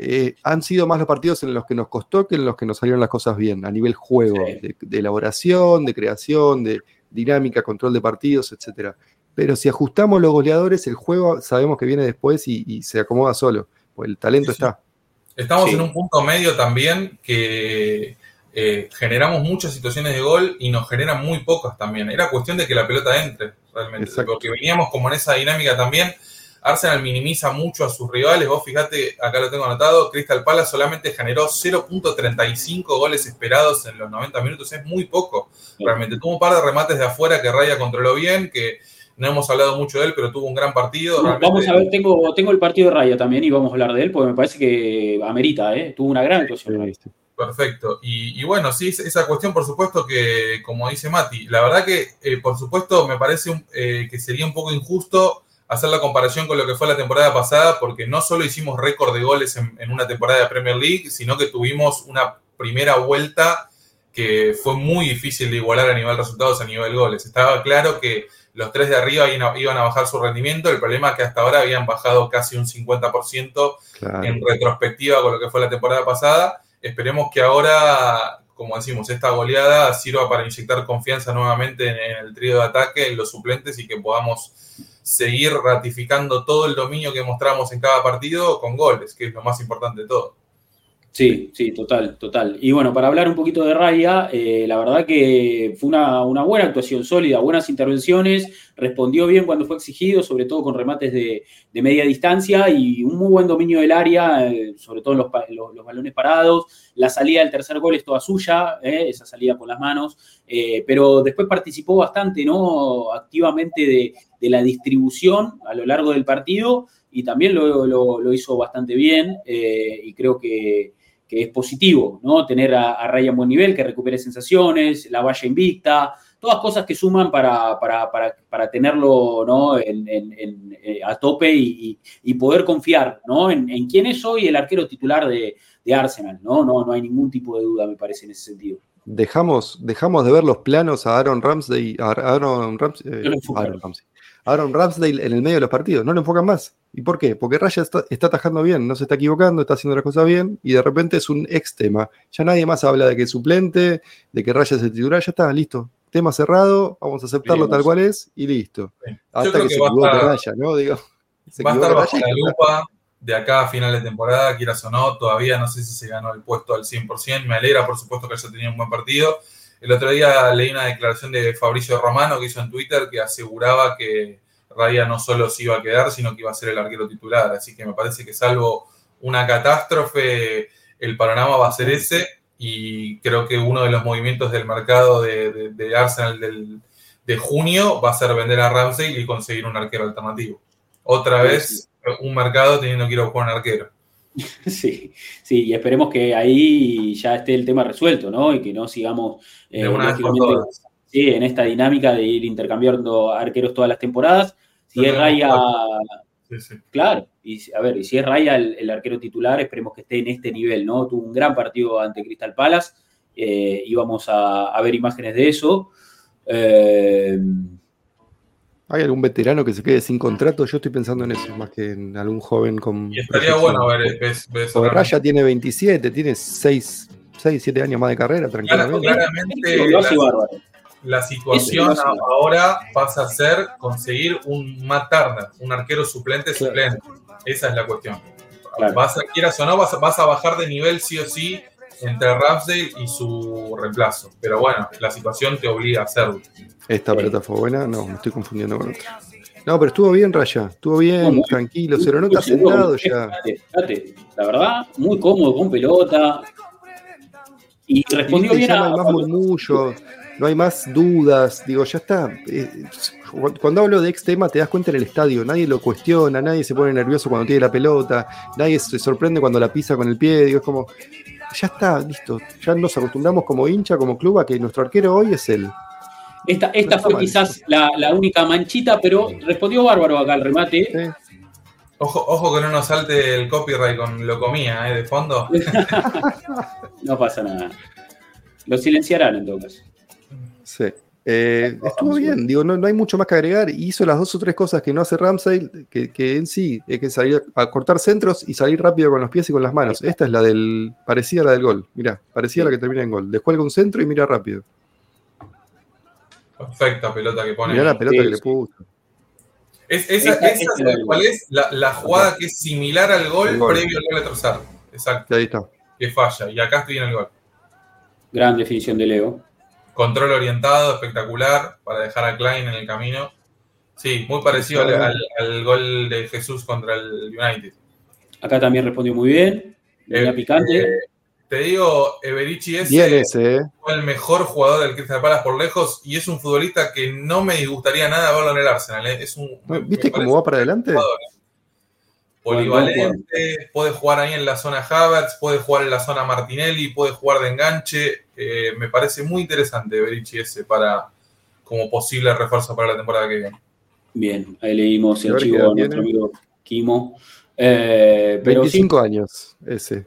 Eh, han sido más los partidos en los que nos costó que en los que nos salieron las cosas bien, a nivel juego, de, elaboración, de creación, de dinámica, control de partidos, etc. Pero si ajustamos los goleadores, el juego sabemos que viene después y, se acomoda solo, pues el talento está. Estamos en un punto medio también que eh, generamos muchas situaciones de gol y nos generan muy pocas también. Era cuestión de que la pelota entre realmente, porque veníamos como en esa dinámica también Arsenal minimiza mucho a sus rivales. Vos fíjate, acá lo tengo anotado, Crystal Palace solamente generó 0.35 goles esperados en los 90 minutos. Es muy poco. Realmente tuvo un par de remates de afuera que Raya controló bien, que no hemos hablado mucho de él, pero tuvo un gran partido. vamos a ver, tengo, tengo el partido de Raya también y vamos a hablar de él porque me parece que amerita, ¿eh? tuvo una gran actuación. Perfecto. Y, bueno, sí, esa cuestión, por supuesto, que, como dice Mati, la verdad que, eh, por supuesto, me parece eh, que sería un poco injusto hacer la comparación con lo que fue la temporada pasada, porque no solo hicimos récord de goles en, una temporada de Premier League, sino que tuvimos una primera vuelta que fue muy difícil de igualar a nivel resultados, a nivel goles. Estaba claro que los tres de arriba iban a bajar su rendimiento, el problema es que hasta ahora habían bajado casi un 50% en retrospectiva con lo que fue la temporada pasada. Esperemos que ahora, como decimos, esta goleada sirva para inyectar confianza nuevamente en el trío de ataque, en los suplentes y que podamos seguir ratificando todo el dominio que mostramos en cada partido con goles, que es lo más importante de todo. Sí, sí, total, total. Y bueno, para hablar un poquito de Raya, eh, la verdad que fue una, buena actuación sólida, buenas intervenciones, respondió bien cuando fue exigido, sobre todo con remates de, media distancia y un muy buen dominio del área, eh, sobre todo los, los, balones parados. La salida del tercer gol es toda suya, eh, esa salida con las manos, pero después participó bastante, ¿no? Activamente de, la distribución a lo largo del partido y también lo, lo hizo bastante bien y creo que que es positivo, ¿no? Tener a, a Raya en buen nivel, que recupere sensaciones, la valla invicta, todas cosas que suman para, para, tenerlo ¿no? Eh, a tope y, poder confiar ¿no? en, quién es hoy el arquero titular de, Arsenal. ¿no? No, no hay ningún tipo de duda, me parece, en ese sentido. Dejamos, dejamos de ver los planos a Aaron Ramsey, a Aaron Ramsey, eh, Aaron Ramsey Aaron Ramsdale en el medio de los partidos. No lo enfocan más. ¿Y por qué? Porque Raya está, está atajando bien, no se está equivocando, está haciendo las cosas bien y de repente es un ex tema. Ya nadie más habla de que es suplente, de que Raya es el titular, ya está, listo. Tema cerrado, vamos a aceptarlo tal cual es y listo. Hasta que, se equivoque Raya, ¿no? Digo, va a estar bajo la lupa de acá a final de temporada, quieras o no, todavía no sé si se ganó el puesto al 100%. Me alegra, por supuesto, que haya tenido un buen partido el otro día leí una declaración de Fabricio Romano que hizo en Twitter que aseguraba que Raya no solo se iba a quedar, sino que iba a ser el arquero titular. Así que me parece que salvo una catástrofe, el panorama va a ser ese. Y creo que uno de los movimientos del mercado de, Arsenal de junio va a ser vender a Ramsey y conseguir un arquero alternativo. Otra vez un mercado teniendo que ir a buscar un arquero. Sí, sí, y esperemos que ahí ya esté el tema resuelto, ¿no? Y que no sigamos eh, en esta dinámica de ir intercambiando arqueros todas las temporadas. Si es Raya, claro, y a ver, y si es Raya el, arquero titular, esperemos que esté en este nivel, ¿no? Tuvo un gran partido ante Crystal Palace, eh, íbamos a, ver imágenes de eso. Eh, ¿Hay algún veterano que se quede sin contrato? Yo estoy pensando en eso, más que en algún joven con. Y estaría bueno ver. Ves, ves Raya tiene 27, tiene 6, 6, 7 años más de carrera, tranquilamente. Claramente, la, la, situación ahora pasa a ser conseguir un Matt Turner, un arquero suplente suplente. Esa es la cuestión. Vas a, quieras o no, vas, vas a bajar de nivel sí o sí entre Ramsdale y su reemplazo. Pero bueno, la situación te obliga a hacerlo. ¿Esta pelota fue buena? No, me estoy confundiendo con otra. No, pero estuvo bien, Raya. Estuvo bien, tranquilo. Se lo nota sentado ya. La verdad, muy cómodo con pelota. Y respondió bien a. No hay más murmullo, no hay más dudas. Digo, ya está. Eh, cuando hablo de ex tema, te das cuenta en el estadio. Nadie lo cuestiona, nadie se pone nervioso cuando tiene la pelota, nadie se sorprende cuando la pisa con el pie. Digo, es como ya está, listo. Ya nos acostumbramos como hincha, como club, a que nuestro arquero hoy es él. Esta, esta fue quizás la, única manchita, pero respondió bárbaro acá el remate. Ojo, ojo que no nos salte el copyright con lo comía, ¿eh? De fondo. no pasa nada. Lo silenciarán en todo caso. Sí. Eh, estuvo bien, digo, no, hay mucho más que agregar. Hizo las dos o tres cosas que no hace Ramsey, que, en sí es que salir a cortar centros y salir rápido con los pies y con las manos. Esta es la del. parecía la del gol. Mirá, parecía la que termina en gol. Descuelga un centro y mira rápido. Perfecta pelota que pone. Mirá la pelota que le puso. Es, esa, es cuál es la, jugada que es similar al gol, previo al gol de Trozar. Exacto. ahí está. Que falla. Y acá estoy en el gol. Gran definición de Leo. Control orientado, espectacular, para dejar a Klein en el camino. Sí, muy parecido al, gol de Jesús contra el United. Acá también respondió muy bien. Eh, picante. Eh, te digo, Everici es eh. fue el mejor jugador del Crystal Palace por lejos y es un futbolista que no me disgustaría nada verlo en el Arsenal. Es un, ¿Viste cómo va para adelante? Polivalente, puede jugar ahí en la zona Havertz, puede jugar en la zona Martinelli, puede jugar de enganche. Eh, me parece muy interesante Berichi ese para como posible refuerzo para la temporada que viene. Bien, ahí leímos el archivo de nuestro amigo Kimo. Eh, 25 años ese.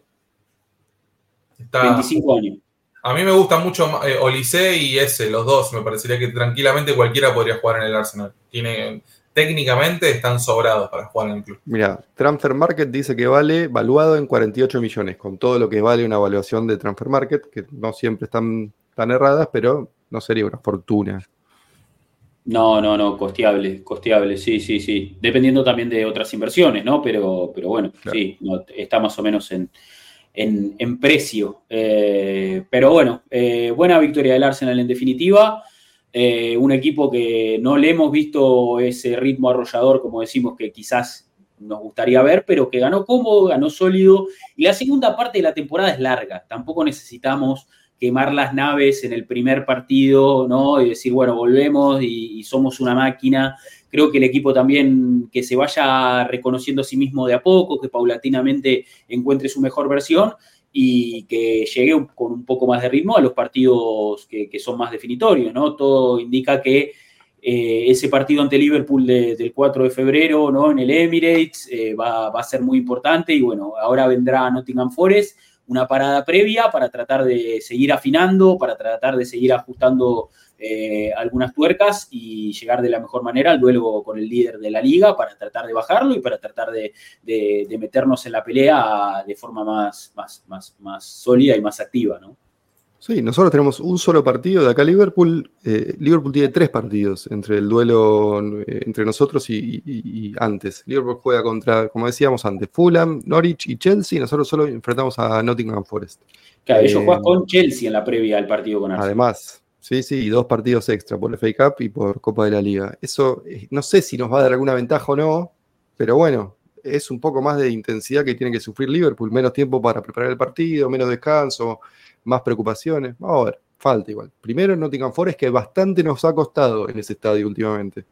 25 años. A mí me gusta mucho eh, Olise y ese, los dos. Me parecería que tranquilamente cualquiera podría jugar en el Arsenal. Tiene, técnicamente están sobrados para jugar en el club. Mira, Transfer Market dice que vale valuado en 48 millones, con todo lo que vale una evaluación de Transfer Market, que no siempre están tan erradas, pero no sería una fortuna. No, no, no, costeable, costeable, sí, sí, sí. Dependiendo también de otras inversiones, ¿no? Pero, pero bueno, sí, está más o menos en, en, precio. Eh, pero bueno, eh, buena victoria del Arsenal en definitiva. Eh, un equipo que no le hemos visto ese ritmo arrollador, como decimos, que quizás nos gustaría ver, pero que ganó cómodo, ganó sólido. Y la segunda parte de la temporada es larga. Tampoco necesitamos quemar las naves en el primer partido, ¿no? Y decir, bueno, volvemos y, somos una máquina. Creo que el equipo también que se vaya reconociendo a sí mismo de a poco, que paulatinamente encuentre su mejor versión y que llegue con un poco más de ritmo a los partidos que, son más definitorios, ¿no? Todo indica que eh, ese partido ante Liverpool del 4 de febrero, ¿no? En el Emirates eh, va, va, a ser muy importante y bueno, ahora vendrá Nottingham Forest una parada previa para tratar de seguir afinando, para tratar de seguir ajustando eh, algunas tuercas y llegar de la mejor manera al duelo con el líder de la liga para tratar de bajarlo y para tratar de, meternos en la pelea de forma más, más, más, más sólida y más activa, ¿no? Sí, nosotros tenemos un solo partido de acá Liverpool. Eh, Liverpool tiene tres partidos entre el duelo eh, entre nosotros y, antes. Liverpool juega contra, como decíamos antes, Fulham, Norwich y Chelsea. Nosotros solo enfrentamos a Nottingham Forest. Claro, ellos juegan con Chelsea en la previa del partido con Arsenal. Además, sí, sí, y dos partidos extra por FA Cup y por Copa de la Liga. Eso eh, no sé si nos va a dar alguna ventaja o no, pero bueno, es un poco más de intensidad que tiene que sufrir Liverpool. Menos tiempo para preparar el partido, menos descanso más preocupaciones. Vamos a ver, falta igual. Primero Nottingham Forest, que bastante nos ha costado en ese estadio últimamente.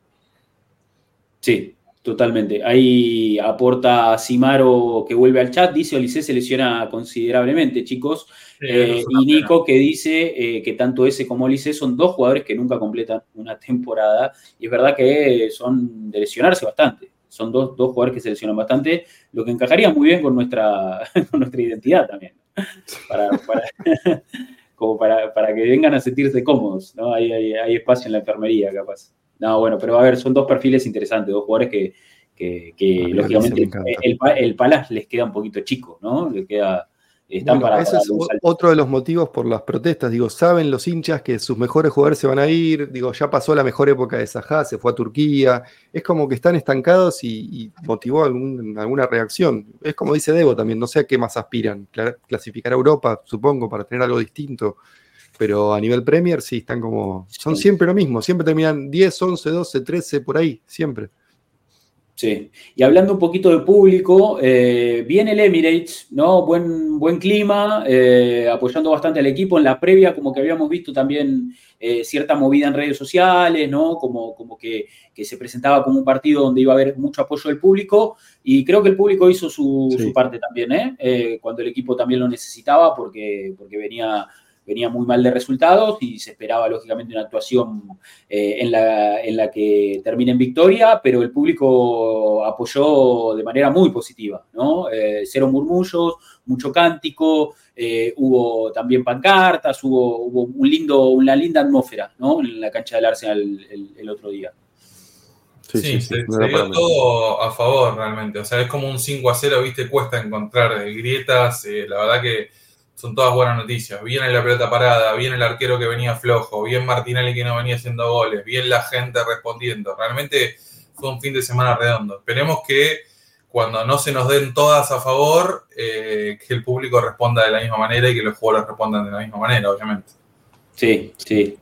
Sí, totalmente. Ahí aporta Simaro que vuelve al chat, dice Olise se lesiona considerablemente, chicos. Eh, y Nico que dice eh, que tanto ese como Olise son dos jugadores que nunca completan una temporada. Y es verdad que son de lesionarse bastante. Son dos, dos jugadores que se lesionan bastante, lo que encajaría muy bien con nuestra, con nuestra identidad también para, como para, que vengan a sentirse cómodos, ¿no? Hay, hay, espacio en la enfermería, capaz. No, bueno, pero a ver, son dos perfiles interesantes, dos jugadores que, que, lógicamente el, el, Palas les queda un poquito chico, ¿no? Les queda están para, ese es otro de los motivos por las protestas. Digo, saben los hinchas que sus mejores jugadores se van a ir. Digo, ya pasó la mejor época de Sajá, se fue a Turquía. Es como que están estancados y, motivó alguna reacción. Es como dice Debo también, no sé a qué más aspiran. Clasificar a Europa, supongo, para tener algo distinto. Pero a nivel Premier sí están como. Son siempre lo mismo. Siempre terminan 10, 11, 12, 13, por ahí. Siempre. Sí, y hablando un poquito de público, eh, viene el Emirates, ¿no? Buen, buen clima, eh, apoyando bastante al equipo. En la previa, como que habíamos visto también eh, cierta movida en redes sociales, ¿no? Como, como que, se presentaba como un partido donde iba a haber mucho apoyo del público. Y creo que el público hizo su, su parte también, ¿eh? Cuando el equipo también lo necesitaba, porque, porque venía venía muy mal de resultados y se esperaba lógicamente una actuación eh, en, la, en, la, que termine en victoria, pero el público apoyó de manera muy positiva, ¿no? Eh, cero murmullos, mucho cántico, eh, hubo también pancartas, hubo, hubo, un lindo, una linda atmósfera, ¿no? En la cancha del Arsenal el, otro día. Sí, se, dio todo a favor realmente. O sea, es como un 5 a 0, viste, cuesta encontrar grietas. la verdad que son todas buenas noticias. Bien la pelota parada, bien el arquero que venía flojo, bien Martinelli que no venía haciendo goles, bien la gente respondiendo. Realmente fue un fin de semana redondo. Esperemos que cuando no se nos den todas a favor, eh, que el público responda de la misma manera y que los jugadores respondan de la misma manera, obviamente. Sí, sí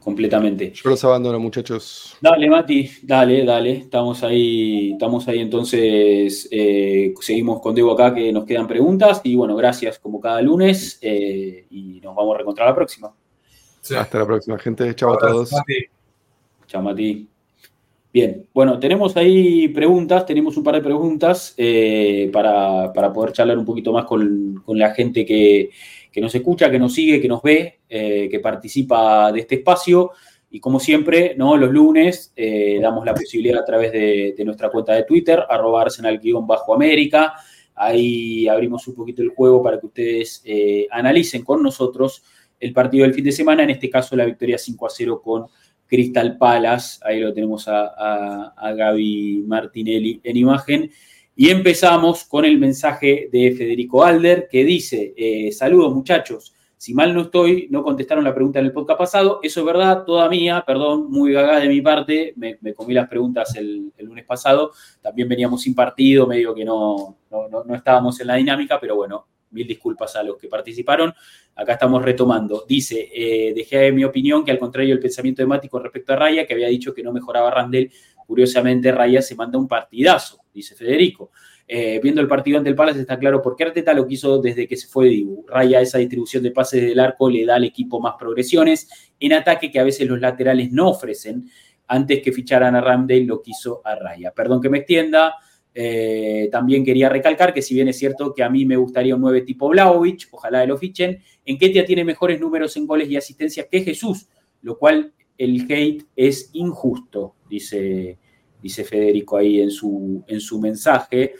completamente. Yo los abandono, muchachos. Dale, Mati, dale, dale. Estamos ahí, estamos ahí entonces. Eh, seguimos con Debo acá que nos quedan preguntas. Y bueno, gracias como cada lunes. Eh, y nos vamos a reencontrar la próxima. Hasta la próxima, gente. Chao a todos. Chao, Mati. Bien, bueno, tenemos ahí preguntas, tenemos un par de preguntas eh, para, poder charlar un poquito más con, la gente que, nos escucha, que nos sigue, que nos ve, eh, que participa de este espacio. Y como siempre, ¿no? los lunes eh, damos la posibilidad a través de, nuestra cuenta de Twitter, arroba arsenal-américa. Ahí abrimos un poquito el juego para que ustedes analicen con nosotros el partido del fin de semana, en este caso la victoria 5 a 0 con Crystal Palace, ahí lo tenemos a, Gaby Martinelli en imagen. Y empezamos con el mensaje de Federico Alder que dice, eh, saludos muchachos, si mal no estoy, no contestaron la pregunta en el podcast pasado, eso es verdad, toda mía, perdón, muy gaga de mi parte, me, comí las preguntas el, lunes pasado, también veníamos sin partido, medio que no, no estábamos en la dinámica, pero bueno, mil disculpas a los que participaron. Acá estamos retomando. Dice, eh, dejé mi opinión que al contrario del pensamiento con respecto a Raya, que había dicho que no mejoraba Randall, curiosamente Raya se manda un partidazo, dice Federico. Eh, viendo el partido ante el Palace está claro por qué Arteta lo quiso desde que se fue de Dibu. Raya esa distribución de pases del arco le da al equipo más progresiones en ataque que a veces los laterales no ofrecen. Antes que ficharan a Ramdale lo quiso a Raya. Perdón que me extienda. Eh, también quería recalcar que si bien es cierto que a mí me gustaría un 9 tipo Blaovic, ojalá lo fichen, en Ketia tiene mejores números en goles y asistencias que Jesús, lo cual el hate es injusto, dice, dice Federico ahí en su, en su mensaje.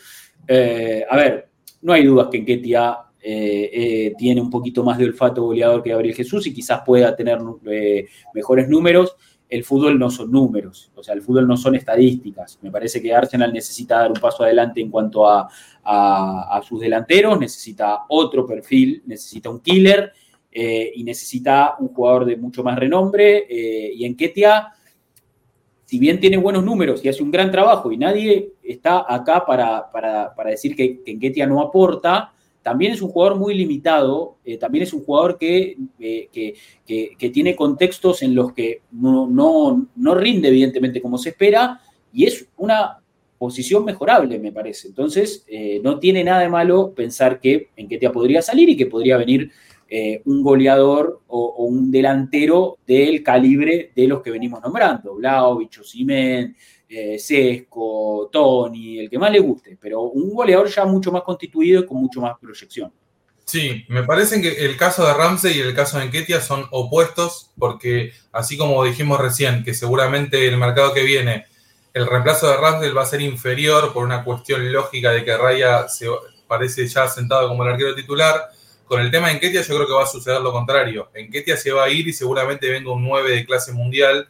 Eh, a ver, no hay dudas que en Ketia eh, tiene un poquito más de olfato goleador que Gabriel Jesús y quizás pueda tener mejores números el fútbol no son números, o sea, el fútbol no son estadísticas. Me parece que Arsenal necesita dar un paso adelante en cuanto a, sus delanteros, necesita otro perfil, necesita un killer eh, y necesita un jugador de mucho más renombre. Eh, y en Ketia, si bien tiene buenos números y hace un gran trabajo y nadie está acá para, para, decir que, que en Ketia no aporta, también es un jugador muy limitado, eh, también es un jugador que, eh, que, tiene contextos en los que no, no, rinde evidentemente como se espera y es una posición mejorable, me parece. Entonces, eh, no tiene nada de malo pensar que en Ketia podría salir y que podría venir un goleador o, un delantero del calibre de los que venimos nombrando, Vlaovic, Simen, eh, Sesco, Tony, el que más le guste, pero un goleador ya mucho más constituido y con mucho más proyección. Sí, me parece que el caso de Ramsey y el caso de Enquetia son opuestos, porque así como dijimos recién, que seguramente el mercado que viene, el reemplazo de Ramsey va a ser inferior por una cuestión lógica de que Raya se parece ya sentado como el arquero titular. Con el tema de Enquetia yo creo que va a suceder lo contrario. Enquetia se va a ir y seguramente venga un 9 de clase mundial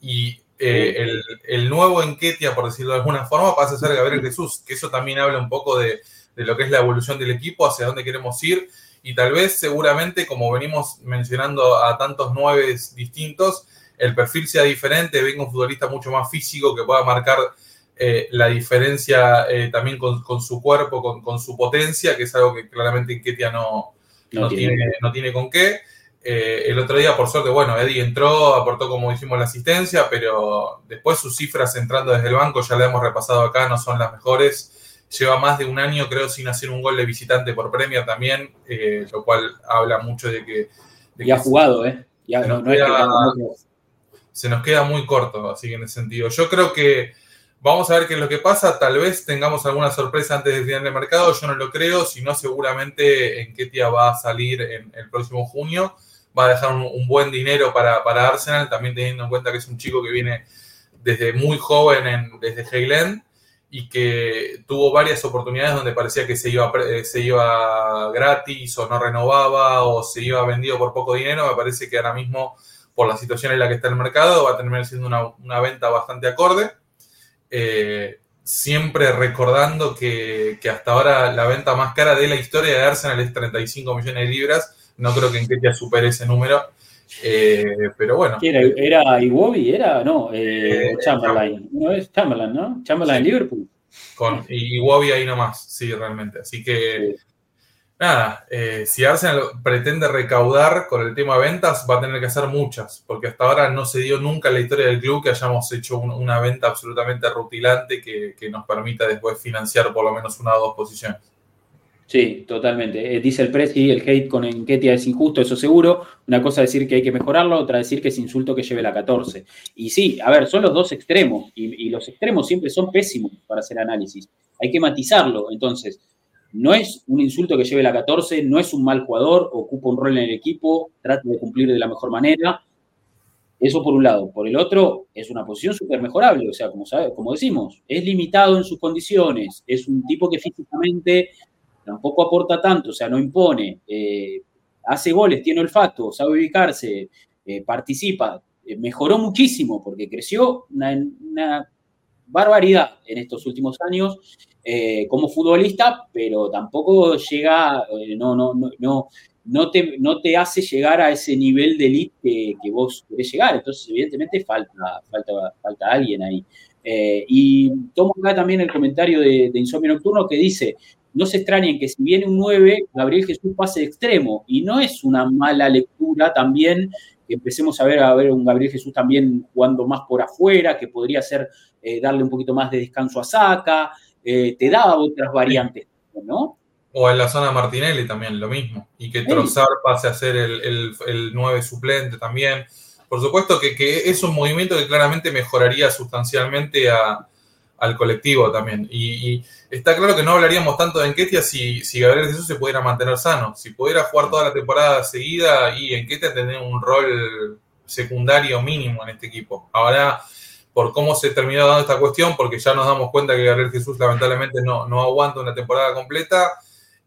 y eh, el, nuevo Enquetia, por decirlo de alguna forma, pasa a ser Gabriel Jesús, que eso también habla un poco de, lo que es la evolución del equipo, hacia dónde queremos ir, y tal vez seguramente, como venimos mencionando a tantos nueve distintos, el perfil sea diferente, venga un futbolista mucho más físico que pueda marcar eh, la diferencia eh, también con, su cuerpo, con, su potencia, que es algo que claramente Enquetia no, no, tiene, no tiene con qué. Eh, el otro día, por suerte, bueno, Eddie entró, aportó, como dijimos, la asistencia, pero después sus cifras entrando desde el banco, ya la hemos repasado acá, no son las mejores. Lleva más de un año, creo, sin hacer un gol de visitante por premio también, eh, lo cual habla mucho de que. ya ha jugado, ¿eh? Ya, se, nos queda, se nos queda muy corto, así que en ese sentido. Yo creo que Vamos a ver qué es lo que pasa. Tal vez tengamos alguna sorpresa antes del final del mercado. Yo no lo creo. Si no, seguramente en Ketia va a salir en el próximo junio va a dejar un, buen dinero para, Arsenal, también teniendo en cuenta que es un chico que viene desde muy joven en, desde Highland y que tuvo varias oportunidades donde parecía que se iba, eh, se iba gratis o no renovaba o se iba vendido por poco dinero. Me parece que ahora mismo, por la situación en la que está el mercado, va a terminar siendo una, venta bastante acorde. Eh, siempre recordando que, que, hasta ahora la venta más cara de la historia de Arsenal es 35 millones de libras no creo que en Ketia supere ese número. Eh, pero bueno. era? ¿Era Iwobi? ¿Era? No, eh, eh, Chamberlain. No es Chamberlain, ¿no? Chamberlain Liverpool. Con Iwobi ahí nomás, sí, realmente. Así que, nada, si Arsenal pretende recaudar con el tema ventas, va a tener que hacer muchas, porque hasta ahora no se dio nunca en la historia del club que hayamos hecho una venta absolutamente rutilante que, que nos permita después financiar por lo menos una o dos posiciones. Sí, totalmente. Eh, dice el Presi, el hate con Enquetia es injusto, eso seguro. Una cosa decir que hay que mejorarlo, otra decir que es insulto que lleve la 14. Y sí, a ver, son los dos extremos, y, los extremos siempre son pésimos para hacer análisis. Hay que matizarlo. Entonces, no es un insulto que lleve la 14, no es un mal jugador, ocupa un rol en el equipo, trata de cumplir de la mejor manera. Eso por un lado. Por el otro, es una posición súper mejorable. O sea, como, decimos, es limitado en sus condiciones. Es un tipo que físicamente tampoco aporta tanto, o sea, no impone, eh, hace goles, tiene olfato, sabe ubicarse, eh, participa, eh, mejoró muchísimo porque creció una, barbaridad en estos últimos años como futbolista, pero tampoco llega, no, no, no, no, te, no te hace llegar a ese nivel de elite que, vos querés llegar. Entonces, evidentemente, falta, falta, falta alguien ahí. y tomo acá también el comentario de, Insomnio Nocturno que dice, no se extrañen que si viene un 9, Gabriel Jesús pase de extremo. Y no es una mala lectura también que empecemos a ver a ver un Gabriel Jesús también jugando más por afuera, que podría ser eh, darle un poquito más de descanso a Saca, eh, te daba otras variantes, ¿no? O en la zona Martinelli también, lo mismo. Y que Trozar pase a ser el, el, 9 suplente también. Por supuesto que, que, es un movimiento que claramente mejoraría sustancialmente a, al colectivo también. Y, está claro que no hablaríamos tanto de Enquetia si, si Gabriel Jesús se pudiera mantener sano. Si pudiera jugar toda la temporada seguida y Enquetia tener un rol secundario mínimo en este equipo. Ahora, por cómo se terminó dando esta cuestión, porque ya nos damos cuenta que Gabriel Jesús lamentablemente no, no aguanta una temporada completa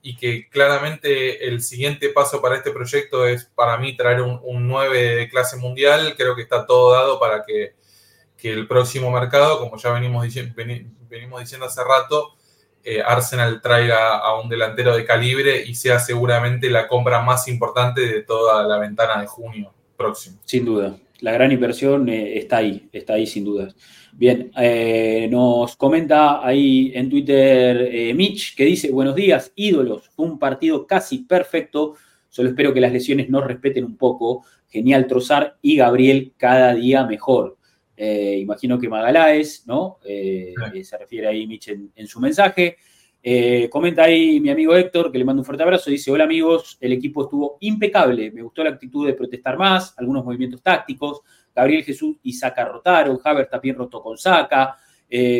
y que claramente el siguiente paso para este proyecto es para mí traer un, un 9 de clase mundial. Creo que está todo dado para que que el próximo mercado, como ya venimos, diciendo, venimos diciendo hace rato, eh, Arsenal traiga a un delantero de calibre y sea seguramente la compra más importante de toda la ventana de junio próximo. Sin duda, la gran inversión eh, está ahí, está ahí sin dudas. Bien, eh, nos comenta ahí en Twitter Mitch que dice, buenos días, ídolos, fue un partido casi perfecto, solo espero que las lesiones nos respeten un poco, genial Trozar y Gabriel cada día mejor. Eh, imagino que Magaláes, ¿no? Eh, se refiere ahí Mitch en, su mensaje. Eh, comenta ahí mi amigo Héctor, que le mando un fuerte abrazo, dice, hola amigos, el equipo estuvo impecable, me gustó la actitud de protestar más, algunos movimientos tácticos, Gabriel Jesús y Saca rotaron, Haber también rotó con Saca,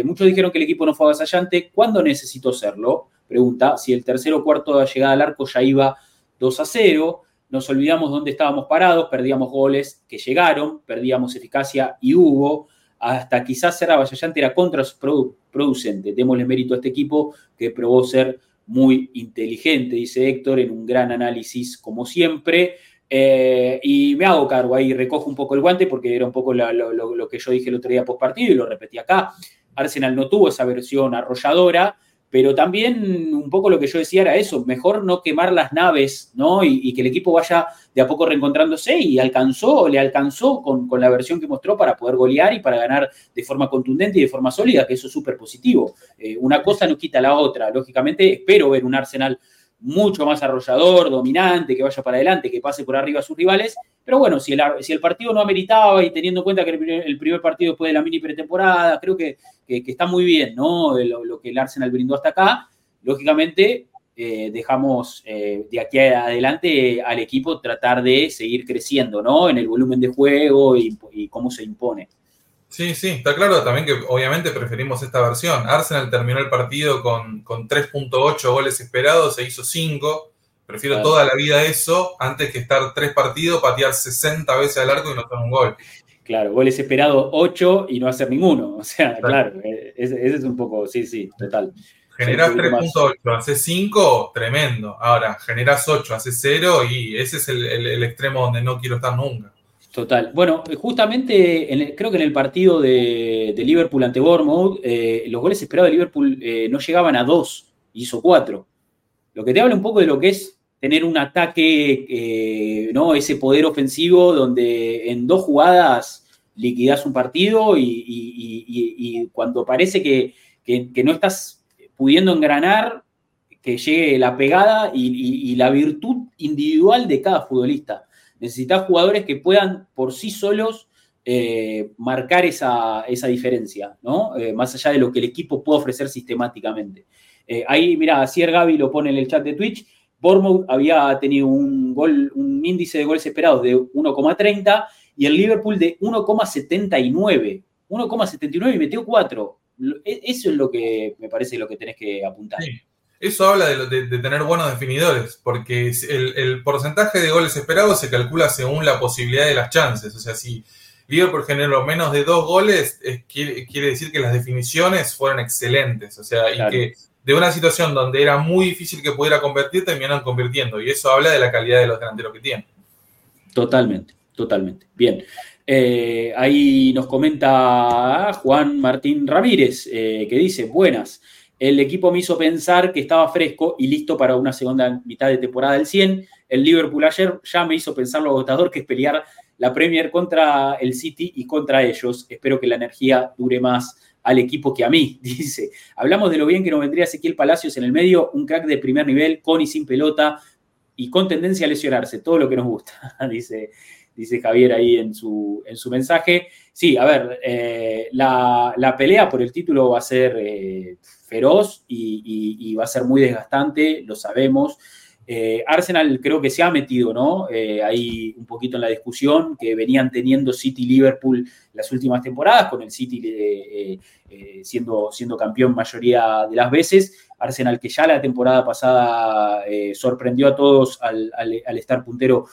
muchos dijeron que el equipo no fue avasallante, ¿cuándo necesitó serlo? Pregunta, si el tercero o cuarto de llegada al arco ya iba 2 a 0, nos olvidamos dónde estábamos parados, perdíamos goles que llegaron, perdíamos eficacia y hubo, hasta quizás ser avasallante era contraproducente. Démosle mérito a este equipo que probó ser muy inteligente, dice Héctor, en un gran análisis como siempre. Eh, y me hago cargo ahí, recojo un poco el guante porque era un poco lo, lo que yo dije el otro día post partido y lo repetí acá. Arsenal no tuvo esa versión arrolladora, pero también un poco lo que yo decía era eso, mejor no quemar las naves, ¿no? Y, que el equipo vaya de a poco reencontrándose y alcanzó, le alcanzó con, la versión que mostró para poder golear y para ganar de forma contundente y de forma sólida, que eso es súper positivo. Eh, una cosa no quita la otra, lógicamente espero ver un Arsenal mucho más arrollador, dominante, que vaya para adelante, que pase por arriba a sus rivales. Pero bueno, si el, si el partido no ameritaba y teniendo en cuenta que el primer, partido después de la mini pretemporada, creo que, está muy bien, ¿no? Lo, que el Arsenal brindó hasta acá. Lógicamente, eh, dejamos eh, de aquí adelante al equipo tratar de seguir creciendo, ¿no? En el volumen de juego y cómo se impone. Sí, sí, está claro también que obviamente preferimos esta versión. Arsenal terminó el partido con, con 3.8 goles esperados, se hizo 5. Prefiero toda la vida eso antes que estar tres partidos, patear 60 veces al arco y no hacer un gol. Claro, goles esperados 8 y no hacer ninguno. O sea, claro, ese, es un poco, sí, sí, total. Generás 3.8, haces 5, tremendo. Ahora, generás 8, haces 0 y ese es el extremo donde no quiero estar nunca. Total. Bueno, justamente creo que en el partido de, Liverpool ante Bournemouth, eh, los goles esperados de Liverpool eh, no llegaban a dos, hizo cuatro. Lo que te habla un poco de lo que es tener un ataque, eh, ¿no? Ese poder ofensivo donde en dos jugadas liquidas un partido y, cuando parece que, que, no estás pudiendo engranar, que llegue la pegada y la virtud individual de cada futbolista necesitas jugadores que puedan por sí solos eh, marcar esa, diferencia, ¿no? Eh, más allá de lo que el equipo puede ofrecer sistemáticamente. Eh, ahí, mira, Asier Gaby lo pone en el chat de Twitch. Bournemouth había tenido un, gol, un índice de goles esperados de 1,30 y el Liverpool de 1,79. 1,79 y metió 4. E, eso es lo que me parece lo que tenés que apuntar. Eso habla de, tener buenos definidores, porque el, porcentaje de goles esperados se calcula según la posibilidad de las chances. O sea, si Liverpool generó menos de dos goles, quiere, decir que las definiciones fueron excelentes. O sea, y que de una situación donde era muy difícil que pudiera convertir, terminaron convirtiendo. Y eso habla de la calidad de los delanteros que tienen. Totalmente, totalmente. Bien. Eh, ahí nos comenta Juan Martín Ramírez, eh, que dice, buenas, el equipo me hizo pensar que estaba fresco y listo para una segunda mitad de temporada del 100. El Liverpool ayer ya me hizo pensar lo agotador que es pelear la Premier contra el City y contra ellos. Espero que la energía dure más al equipo que a mí, dice. Hablamos de lo bien que nos vendría Ezequiel Palacios en el medio, un crack de primer nivel, con y sin pelota y con tendencia a lesionarse, todo lo que nos gusta, dice dice Javier ahí en su, en su mensaje. Sí, a ver, eh, la, pelea por el título va a ser eh, feroz y, va a ser muy desgastante, lo sabemos. Eh, Arsenal creo que se ha metido, ¿no? ahí un poquito en la discusión que venían teniendo City y Liverpool las últimas temporadas, con el City siendo, siendo campeón mayoría de las veces. Arsenal que ya la temporada pasada sorprendió a todos al, estar puntero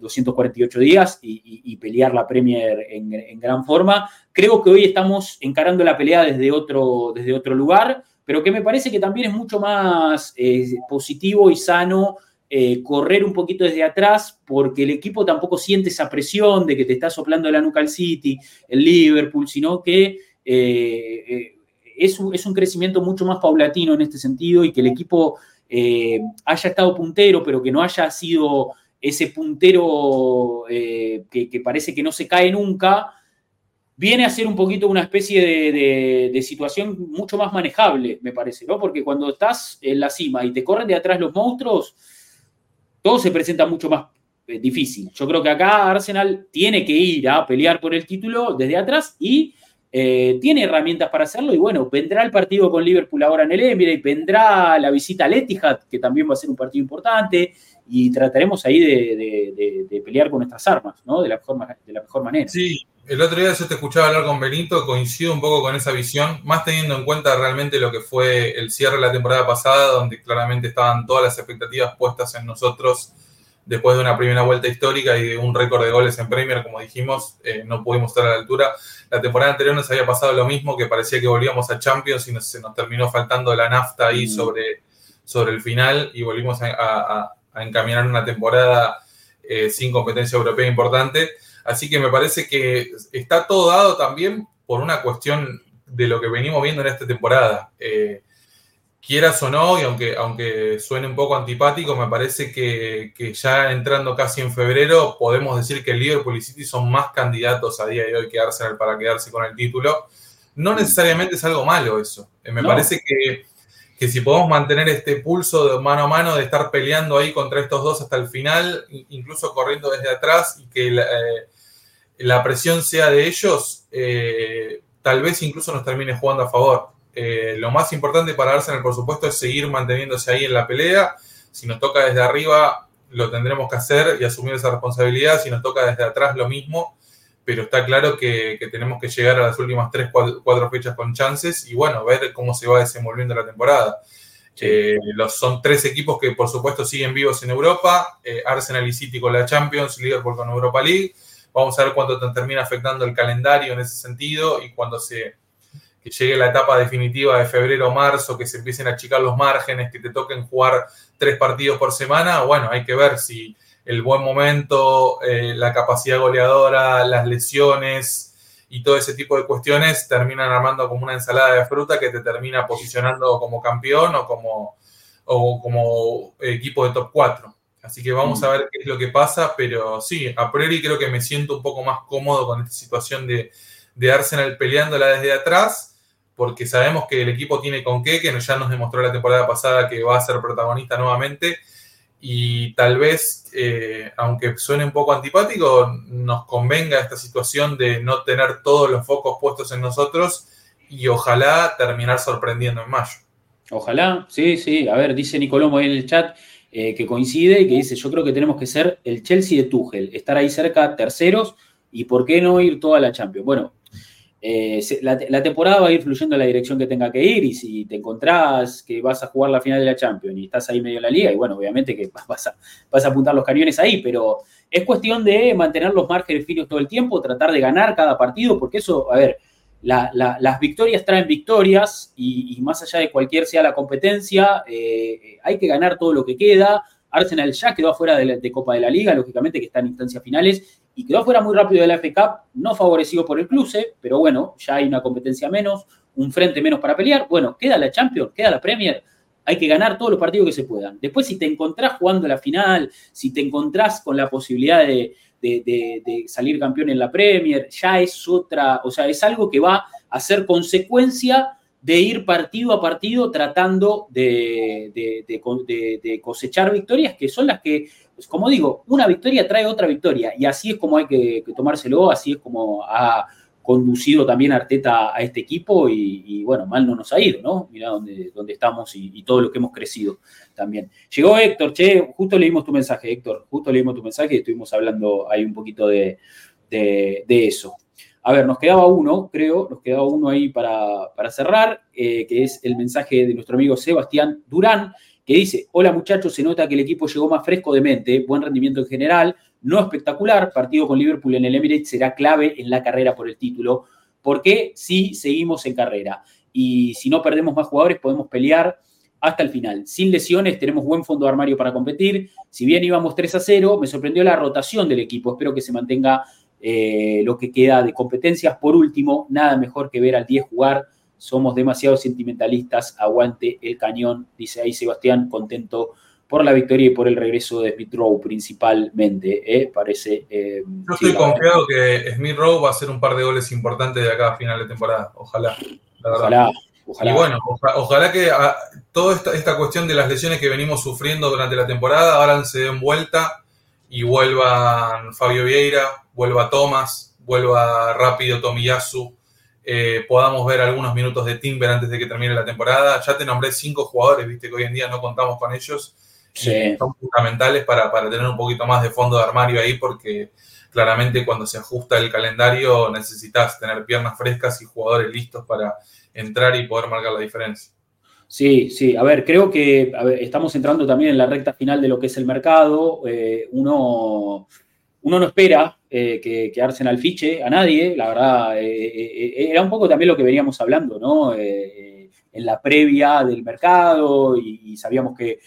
248 eh, días y, pelear la Premier en, gran forma. Creo que hoy estamos encarando la pelea desde otro, desde otro lugar, pero que me parece que también es mucho más eh, positivo y sano eh, correr un poquito desde atrás, porque el equipo tampoco siente esa presión de que te está soplando la nuca City, el Liverpool, sino que es, un, es, un, crecimiento mucho más paulatino en este sentido y que el equipo haya estado puntero, pero que no haya sido ese puntero eh, que, parece que no se cae nunca, viene a ser un poquito una especie de, situación mucho más manejable, me parece, ¿no? Porque cuando estás en la cima y te corren de atrás los monstruos, todo se presenta mucho más eh, difícil. Yo creo que acá Arsenal tiene que ir a pelear por el título desde atrás y eh, tiene herramientas para hacerlo y bueno, vendrá el partido con Liverpool ahora en el Emirates, vendrá la visita al Etihad, que también va a ser un partido importante, y trataremos ahí de, pelear con nuestras armas, ¿no? De la, mejor, de la mejor manera. Sí, el otro día yo te escuchaba hablar con Benito, coincido un poco con esa visión, más teniendo en cuenta realmente lo que fue el cierre de la temporada pasada, donde claramente estaban todas las expectativas puestas en nosotros después de una primera vuelta histórica y de un récord de goles en Premier, como dijimos, eh, no pudimos estar a la altura. La temporada anterior nos había pasado lo mismo, que parecía que volvíamos a Champions y se nos terminó faltando la nafta ahí mm. sobre, sobre el final y volvimos a, encaminar una temporada eh, sin competencia europea importante. Así que me parece que está todo dado también por una cuestión de lo que venimos viendo en esta temporada. Eh, quieras o no, y aunque, aunque suene un poco antipático, me parece que, ya entrando casi en febrero podemos decir que el Liverpool y City son más candidatos a día de hoy que Arsenal para quedarse con el título. No necesariamente es algo malo eso. Eh, me parece que que si podemos mantener este pulso de mano a mano de estar peleando ahí contra estos dos hasta el final, incluso corriendo desde atrás y que la, presión sea de ellos, eh, tal vez incluso nos termine jugando a favor. Eh, lo más importante para Arsenal, por supuesto, es seguir manteniéndose ahí en la pelea. Si nos toca desde arriba, lo tendremos que hacer y asumir esa responsabilidad. Si nos toca desde atrás, lo mismo pero está claro que, tenemos que llegar a las últimas tres, cuatro, fechas con chances y bueno, ver cómo se va desenvolviendo la temporada. Eh, los, son tres equipos que por supuesto siguen vivos en Europa, eh, Arsenal y City con la Champions, Liverpool con Europa League. Vamos a ver cuánto termina afectando el calendario en ese sentido y cuando se que llegue la etapa definitiva de febrero o marzo, que se empiecen a achicar los márgenes, que te toquen jugar tres partidos por semana, bueno, hay que ver si el buen momento, eh, la capacidad goleadora, las lesiones y todo ese tipo de cuestiones terminan armando como una ensalada de fruta que te termina posicionando como campeón o como, como equipo de top 4. Así que vamos a ver qué es lo que pasa, pero sí, a priori creo que me siento un poco más cómodo con esta situación de, de Arsenal peleándola desde atrás, porque sabemos que el equipo tiene con qué, que ya nos demostró la temporada pasada que va a ser protagonista nuevamente y tal vez, eh, aunque suene un poco antipático, nos convenga esta situación de no tener todos los focos puestos en nosotros y ojalá terminar sorprendiendo en mayo. Ojalá, sí, sí. A ver, dice Nicolomo en el chat eh, que coincide y que dice, yo creo que tenemos que ser el Chelsea de Tuchel, estar ahí cerca, terceros, y por qué no ir toda la Champions. Bueno, eh, la, temporada va a ir fluyendo en la dirección que tenga que ir y si te encontrás que vas a jugar la final de la Champions y estás ahí medio en la liga, y bueno, obviamente que vas a, vas a apuntar los cañones ahí, pero es cuestión de mantener los márgenes finos todo el tiempo, tratar de ganar cada partido, porque eso, a ver, las victorias traen victorias y, más allá de cualquier sea la competencia, eh, hay que ganar todo lo que queda. Arsenal ya quedó afuera de, Copa de la Liga, lógicamente que está en instancias finales, y quedó afuera muy rápido de la FA Cup, no favorecido por el Cluse, pero bueno, ya hay una competencia menos, un frente menos para pelear. Bueno, queda la Champions, queda la Premier, hay que ganar todos los partidos que se puedan. Después, si te encontrás jugando la final, si te encontrás con la posibilidad de, de, salir campeón en la Premier, ya es otra, o sea, es algo que va a ser consecuencia de ir partido a partido tratando de, cosechar victorias, que son las que, pues, como digo, una victoria trae otra victoria, y así es como hay que, tomárselo, así es como ha conducido también Arteta a este equipo, y, bueno, mal no nos ha ido, ¿no? Mira dónde, dónde estamos y, todo lo que hemos crecido también. Llegó Héctor, che, justo leímos tu mensaje, Héctor, justo leímos tu mensaje y estuvimos hablando ahí un poquito de eso. A ver, nos quedaba uno, creo, nos quedaba uno ahí para, cerrar, eh, que es el mensaje de nuestro amigo Sebastián Durán, que dice, hola muchachos, se nota que el equipo llegó más fresco de mente, buen rendimiento en general, no espectacular, partido con Liverpool en el Emirates será clave en la carrera por el título, porque si seguimos en carrera y si no perdemos más jugadores podemos pelear hasta el final. Sin lesiones, tenemos buen fondo armario para competir. Si bien íbamos 3 a 0, me sorprendió la rotación del equipo. Espero que se mantenga eh, lo que queda de competencias. Por último, nada mejor que ver al 10 jugar. Somos demasiado sentimentalistas. Aguante el cañón, dice ahí Sebastián, contento por la victoria y por el regreso de Smith Rowe principalmente. ¿eh? Parece. Eh, Yo estoy confiado que Smith Rowe va a hacer un par de goles importantes de acá a final de temporada. Ojalá. Ojalá. Y bueno, ojalá que ah, toda esta, esta, cuestión de las lesiones que venimos sufriendo durante la temporada ahora se den vuelta y vuelvan Fabio Vieira, vuelva Thomas, vuelva rápido Tomiyasu, eh, podamos ver algunos minutos de Timber antes de que termine la temporada. Ya te nombré cinco jugadores, viste que hoy en día no contamos con ellos. Son fundamentales para, para tener un poquito más de fondo de armario ahí porque claramente cuando se ajusta el calendario necesitas tener piernas frescas y jugadores listos para entrar y poder marcar la diferencia. Sí, sí. A ver, creo que estamos entrando también en la recta final de lo que es el mercado. Eh, uno, uno no espera eh, que, Arsenal fiche a nadie. La verdad, eh, era un poco también lo que veníamos hablando, ¿no? en la previa del mercado y, sabíamos que,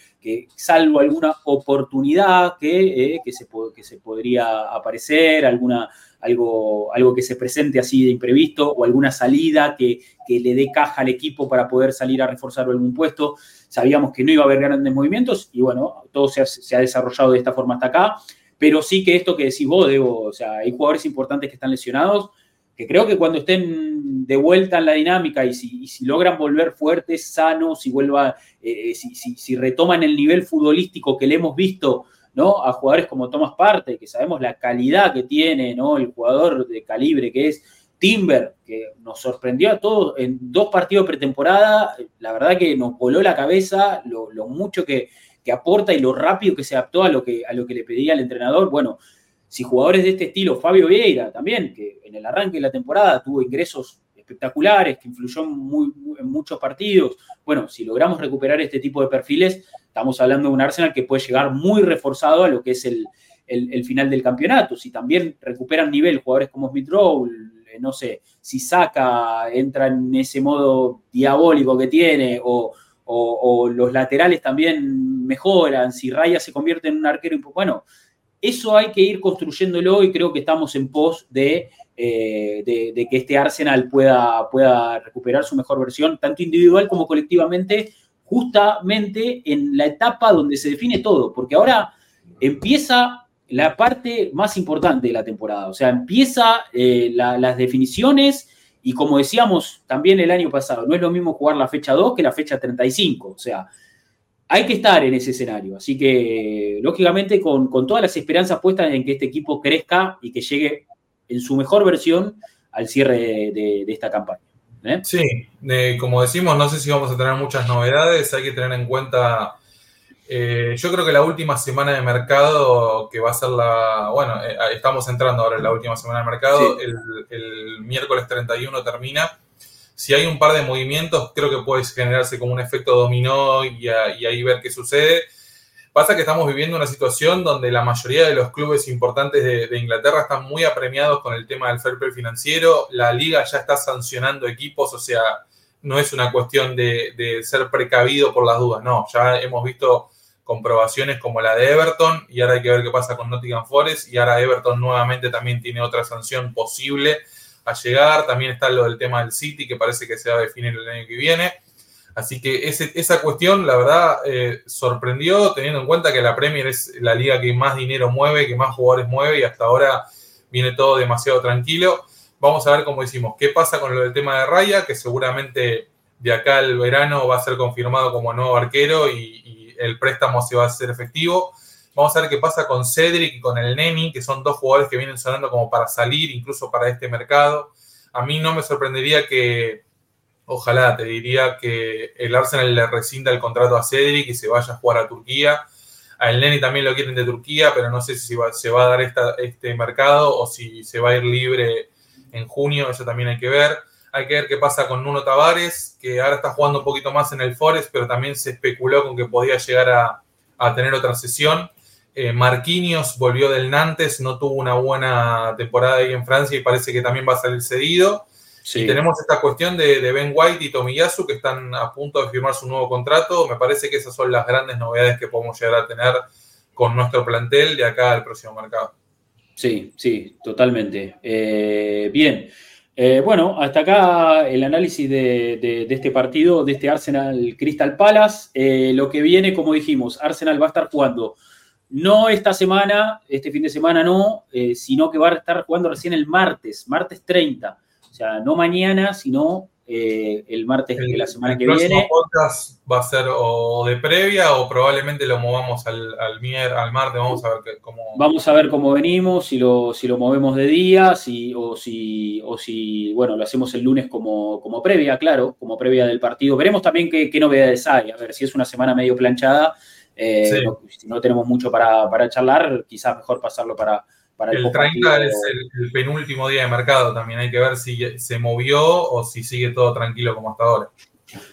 salvo alguna oportunidad que, que, se, que se podría aparecer, alguna algo, algo que se presente así de imprevisto o alguna salida que, le dé caja al equipo para poder salir a reforzar algún puesto. Sabíamos que no iba a haber grandes movimientos y bueno, todo se ha, desarrollado de esta forma hasta acá. Pero sí que esto que decís vos, Debo, o sea, hay jugadores importantes que están lesionados, que creo que cuando estén de vuelta en la dinámica y si, logran volver fuertes, sanos, si, vuelva, eh, si, si, retoman el nivel futbolístico que le hemos visto ¿no? A jugadores como Thomas Parte, que sabemos la calidad que tiene, ¿no? El jugador de calibre que es Timber, que nos sorprendió a todos en dos partidos pretemporada, la verdad que nos voló la cabeza lo, mucho que, aporta y lo rápido que se adaptó a lo que, a lo que le pedía el entrenador. Bueno, si jugadores de este estilo, Fabio Vieira también, que en el arranque de la temporada tuvo ingresos espectaculares, que influyó en muchos partidos. Bueno, si logramos recuperar este tipo de perfiles, estamos hablando de un Arsenal que puede llegar muy reforzado a lo que es el, final del campeonato. Si también recuperan nivel jugadores como Smith Rowe, eh, no sé, si saca, entra en ese modo diabólico que tiene, o, los laterales también mejoran, si Raya se convierte en un arquero, bueno, eso hay que ir construyéndolo y creo que estamos en pos de eh, que este Arsenal pueda, pueda recuperar su mejor versión, tanto individual como colectivamente, justamente en la etapa donde se define todo, porque ahora empieza la parte más importante de la temporada, o sea, empieza eh, las definiciones y como decíamos también el año pasado, no es lo mismo jugar la fecha 2 que la fecha 35, o sea, hay que estar en ese escenario. Así que, lógicamente, con, con, todas las esperanzas puestas en que este equipo crezca y que llegue en su mejor versión al cierre de, esta campaña. ¿eh? Sí, como decimos, no sé si vamos a tener muchas novedades, hay que tener en cuenta, eh, yo creo que la última semana de mercado, que va a ser la, bueno, eh, estamos entrando ahora en la última semana de mercado, el, miércoles 31 termina. Si hay un par de movimientos, creo que puede generarse como un efecto dominó y, ahí ver qué sucede. Pasa que estamos viviendo una situación donde la mayoría de los clubes importantes de, Inglaterra están muy apremiados con el tema del fair play financiero. La liga ya está sancionando equipos, o sea, no es una cuestión de, ser precavido por las dudas, no. Ya hemos visto comprobaciones como la de Everton y ahora hay que ver qué pasa con Nottingham Forest y ahora Everton nuevamente también tiene otra sanción posible a llegar. También está lo del tema del City que parece que se va a definir el año que viene. Así que esa cuestión, la verdad, eh, sorprendió, teniendo en cuenta que la Premier es la liga que más dinero mueve, que más jugadores mueve y hasta ahora viene todo demasiado tranquilo. Vamos a ver, cómo decimos, qué pasa con lo del tema de Raya, que seguramente de acá al verano va a ser confirmado como nuevo arquero y, el préstamo se va a hacer efectivo. Vamos a ver qué pasa con Cedric y con el Neni, que son dos jugadores que vienen sonando como para salir, incluso para este mercado. A mí no me sorprendería que Ojalá, te diría que el Arsenal le rescinda el contrato a Cedric y se vaya a jugar a Turquía. A el Neni también lo quieren de Turquía, pero no sé si se va a dar este mercado o si se va a ir libre en junio, eso también hay que ver. Hay que ver qué pasa con Nuno Tavares, que ahora está jugando un poquito más en el Forest, pero también se especuló con que podía llegar a, tener otra sesión. Eh, Marquinhos volvió del Nantes, no tuvo una buena temporada ahí en Francia y parece que también va a salir cedido. Y tenemos esta cuestión de, Ben White y Tomiyasu que están a punto de firmar su nuevo contrato. Me parece que esas son las grandes novedades que podemos llegar a tener con nuestro plantel de acá al próximo mercado. Sí, sí, totalmente. Eh, bien. Eh, bueno, hasta acá el análisis de, este partido, de este Arsenal Crystal Palace. Eh, lo que viene, como dijimos, Arsenal va a estar jugando no esta semana, este fin de semana no, sino que va a estar jugando recién el martes, martes 30 o sea, no mañana, sino eh, el martes de la semana que viene. ¿El podcast va a ser o de previa o probablemente lo movamos al, al, al martes? Vamos a ver cómo... Vamos a ver cómo venimos, si lo, si lo movemos de día, si, o, si, o si, bueno, lo hacemos el lunes como, como previa, claro, como previa del partido. Veremos también qué, qué novedades hay, a ver si es una semana medio planchada. Eh, si no tenemos mucho para, para charlar, quizás mejor pasarlo para el, 30 es el, penúltimo día de mercado también. Hay que ver si se movió o si sigue todo tranquilo como hasta ahora.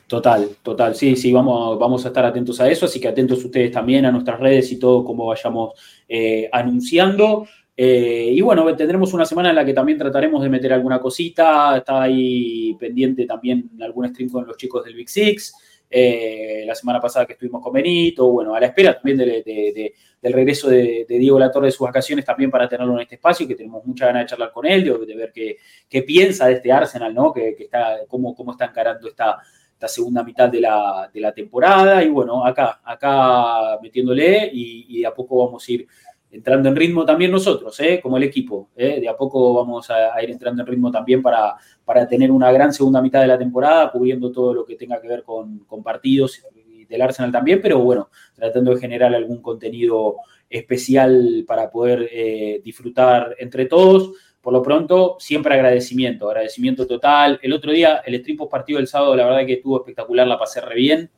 Total, total. Sí, sí, vamos, vamos a estar atentos a eso. Así que atentos ustedes también a nuestras redes y todo como vayamos eh, anunciando. Eh, y bueno, tendremos una semana en la que también trataremos de meter alguna cosita. Está ahí pendiente también algún stream con los chicos del Big Six. Eh, la semana pasada que estuvimos con Benito, bueno, a la espera también del regreso de, Diego Latorre de sus vacaciones, también para tenerlo en este espacio, que tenemos mucha ganas de charlar con él, de, ver qué, piensa de este Arsenal, ¿no? Que, está, cómo, cómo está encarando esta, segunda mitad de la, temporada. Y bueno, acá, acá metiéndole y, de a poco vamos a ir entrando en ritmo también nosotros, ¿eh? como el equipo. ¿eh? De a poco vamos a, ir entrando en ritmo también para, para tener una gran segunda mitad de la temporada, cubriendo todo lo que tenga que ver con, partidos y del Arsenal también, pero bueno, tratando de generar algún contenido especial para poder eh, disfrutar entre todos. Por lo pronto, siempre agradecimiento, agradecimiento total. El otro día, el post partido del sábado, la verdad que estuvo espectacular, la pasé re bien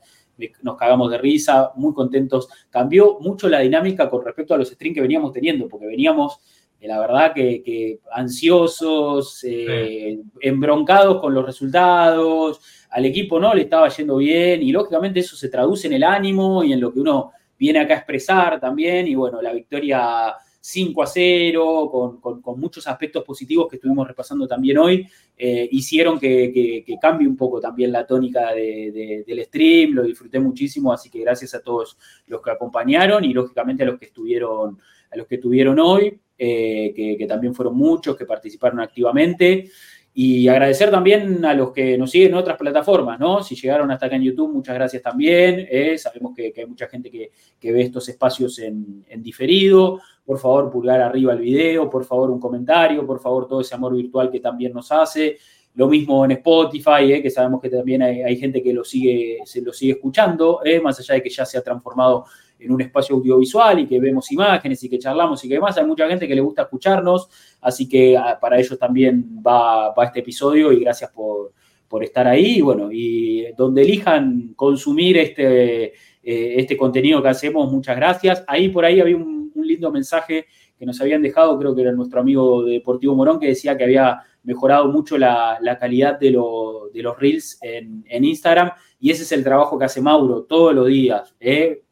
nos cagamos de risa, muy contentos. Cambió mucho la dinámica con respecto a los streams que veníamos teniendo, porque veníamos, eh, la verdad, que, ansiosos, eh, embroncados con los resultados, al equipo no le estaba yendo bien y lógicamente eso se traduce en el ánimo y en lo que uno viene acá a expresar también y bueno, la victoria 5 a 0, con, muchos aspectos positivos que estuvimos repasando también hoy, eh, hicieron que, cambie un poco también la tónica del stream, lo disfruté muchísimo, así que gracias a todos los que acompañaron y lógicamente a los que estuvieron, a los que estuvieron hoy, eh, que, también fueron muchos, que participaron activamente. Y agradecer también a los que nos siguen en otras plataformas, ¿no? Si llegaron hasta acá en YouTube, muchas gracias también. Eh, sabemos que, hay mucha gente que, ve estos espacios en, en, diferido por favor pulgar arriba el video, por favor un comentario, por favor todo ese amor virtual que también nos hace. Lo mismo en Spotify, eh, que sabemos que también hay, gente que lo sigue, se lo sigue escuchando, eh, más allá de que ya se ha transformado en un espacio audiovisual y que vemos imágenes y que charlamos y que demás. Hay mucha gente que le gusta escucharnos, así que ah, para ellos también va, va este episodio y gracias por, por estar ahí. Y bueno, y donde elijan consumir este, este contenido que hacemos, muchas gracias. Ahí por ahí había un, lindo mensaje que nos habían dejado, creo que era nuestro amigo Deportivo Morón, que decía que había mejorado mucho la, calidad de, de, los reels en, Instagram. Y ese es el trabajo que hace Mauro todos los días. ¿eh?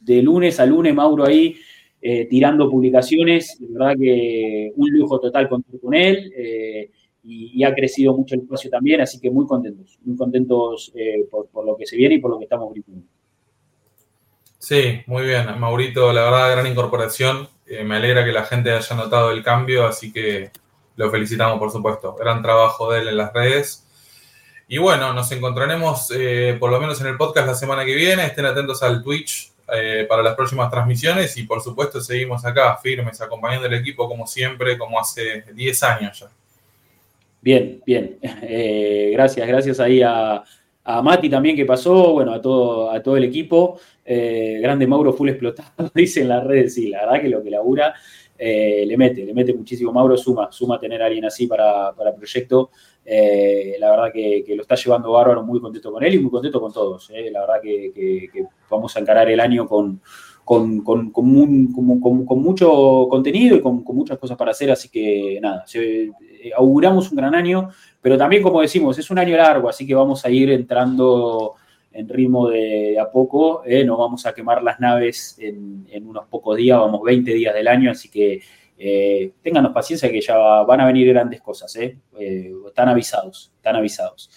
De lunes a lunes, Mauro ahí eh, tirando publicaciones. De verdad que un lujo total contar con él. Eh, y, ha crecido mucho el espacio también, así que muy contentos, muy contentos por, por, lo que se viene y por lo que estamos gritando. Sí, muy bien, Maurito, la verdad, gran incorporación. me alegra que la gente haya notado el cambio, así que lo felicitamos, por supuesto. Gran trabajo de él en las redes. Y bueno, nos encontraremos eh, por lo menos en el podcast la semana que viene. Estén atentos al Twitch eh, para las próximas transmisiones y por supuesto seguimos acá firmes, acompañando al equipo como siempre, como hace 10 años ya. Bien, bien. Eh, gracias, gracias ahí a, a, Mati también que pasó, bueno, a todo, a todo el equipo. Grande Mauro full explotado, dice en las redes, sí, la verdad que lo que labura. Eh, le mete, le mete muchísimo. Mauro suma, suma tener a alguien así para, el proyecto. Eh, la verdad que, lo está llevando bárbaro, muy contento con él y muy contento con todos. Eh. La verdad que, vamos a encarar el año con, con, mucho contenido y con, muchas cosas para hacer, así que nada, auguramos un gran año, pero también como decimos, es un año largo, así que vamos a ir entrando en ritmo de, a poco. ¿eh? no vamos a quemar las naves en, unos pocos días, vamos 20 días del año, así que eh, ténganos paciencia que ya van a venir grandes cosas. ¿eh? están avisados, están avisados.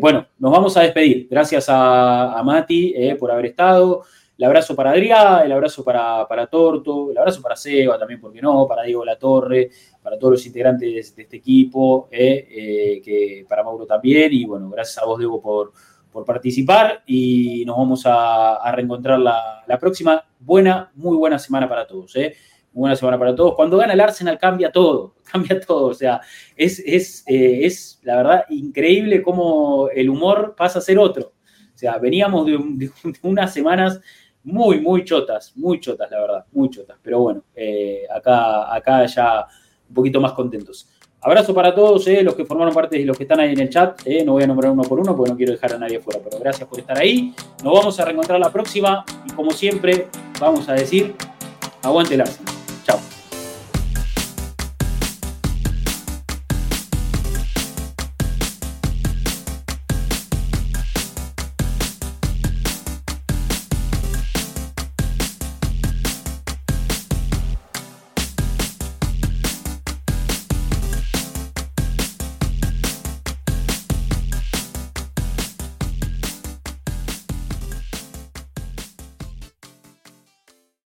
bueno, nos vamos a despedir. Gracias a, Mati por haber estado. El abrazo para Adrián, el abrazo para, para Torto, el abrazo para Seba también, porque no? Para Diego La Torre, para todos los integrantes de este equipo, que para Mauro también. Y bueno, gracias a vos, Diego, por, por participar y nos vamos a, reencontrar la, próxima. Buena, muy buena semana para todos. ¿eh? Muy buena semana para todos. Cuando gana el Arsenal cambia todo, cambia todo. O sea, es, es, eh, es la verdad increíble cómo el humor pasa a ser otro. O sea, veníamos de, unas semanas muy, muy chotas, muy chotas, la verdad, muy chotas. Pero bueno, eh, acá, acá ya un poquito más contentos. Abrazo para todos, eh, los que formaron parte y los que están ahí en el chat. Eh, no voy a nombrar uno por uno porque no quiero dejar a nadie fuera, pero gracias por estar ahí. Nos vamos a reencontrar la próxima y como siempre vamos a decir, aguante el Arsenal.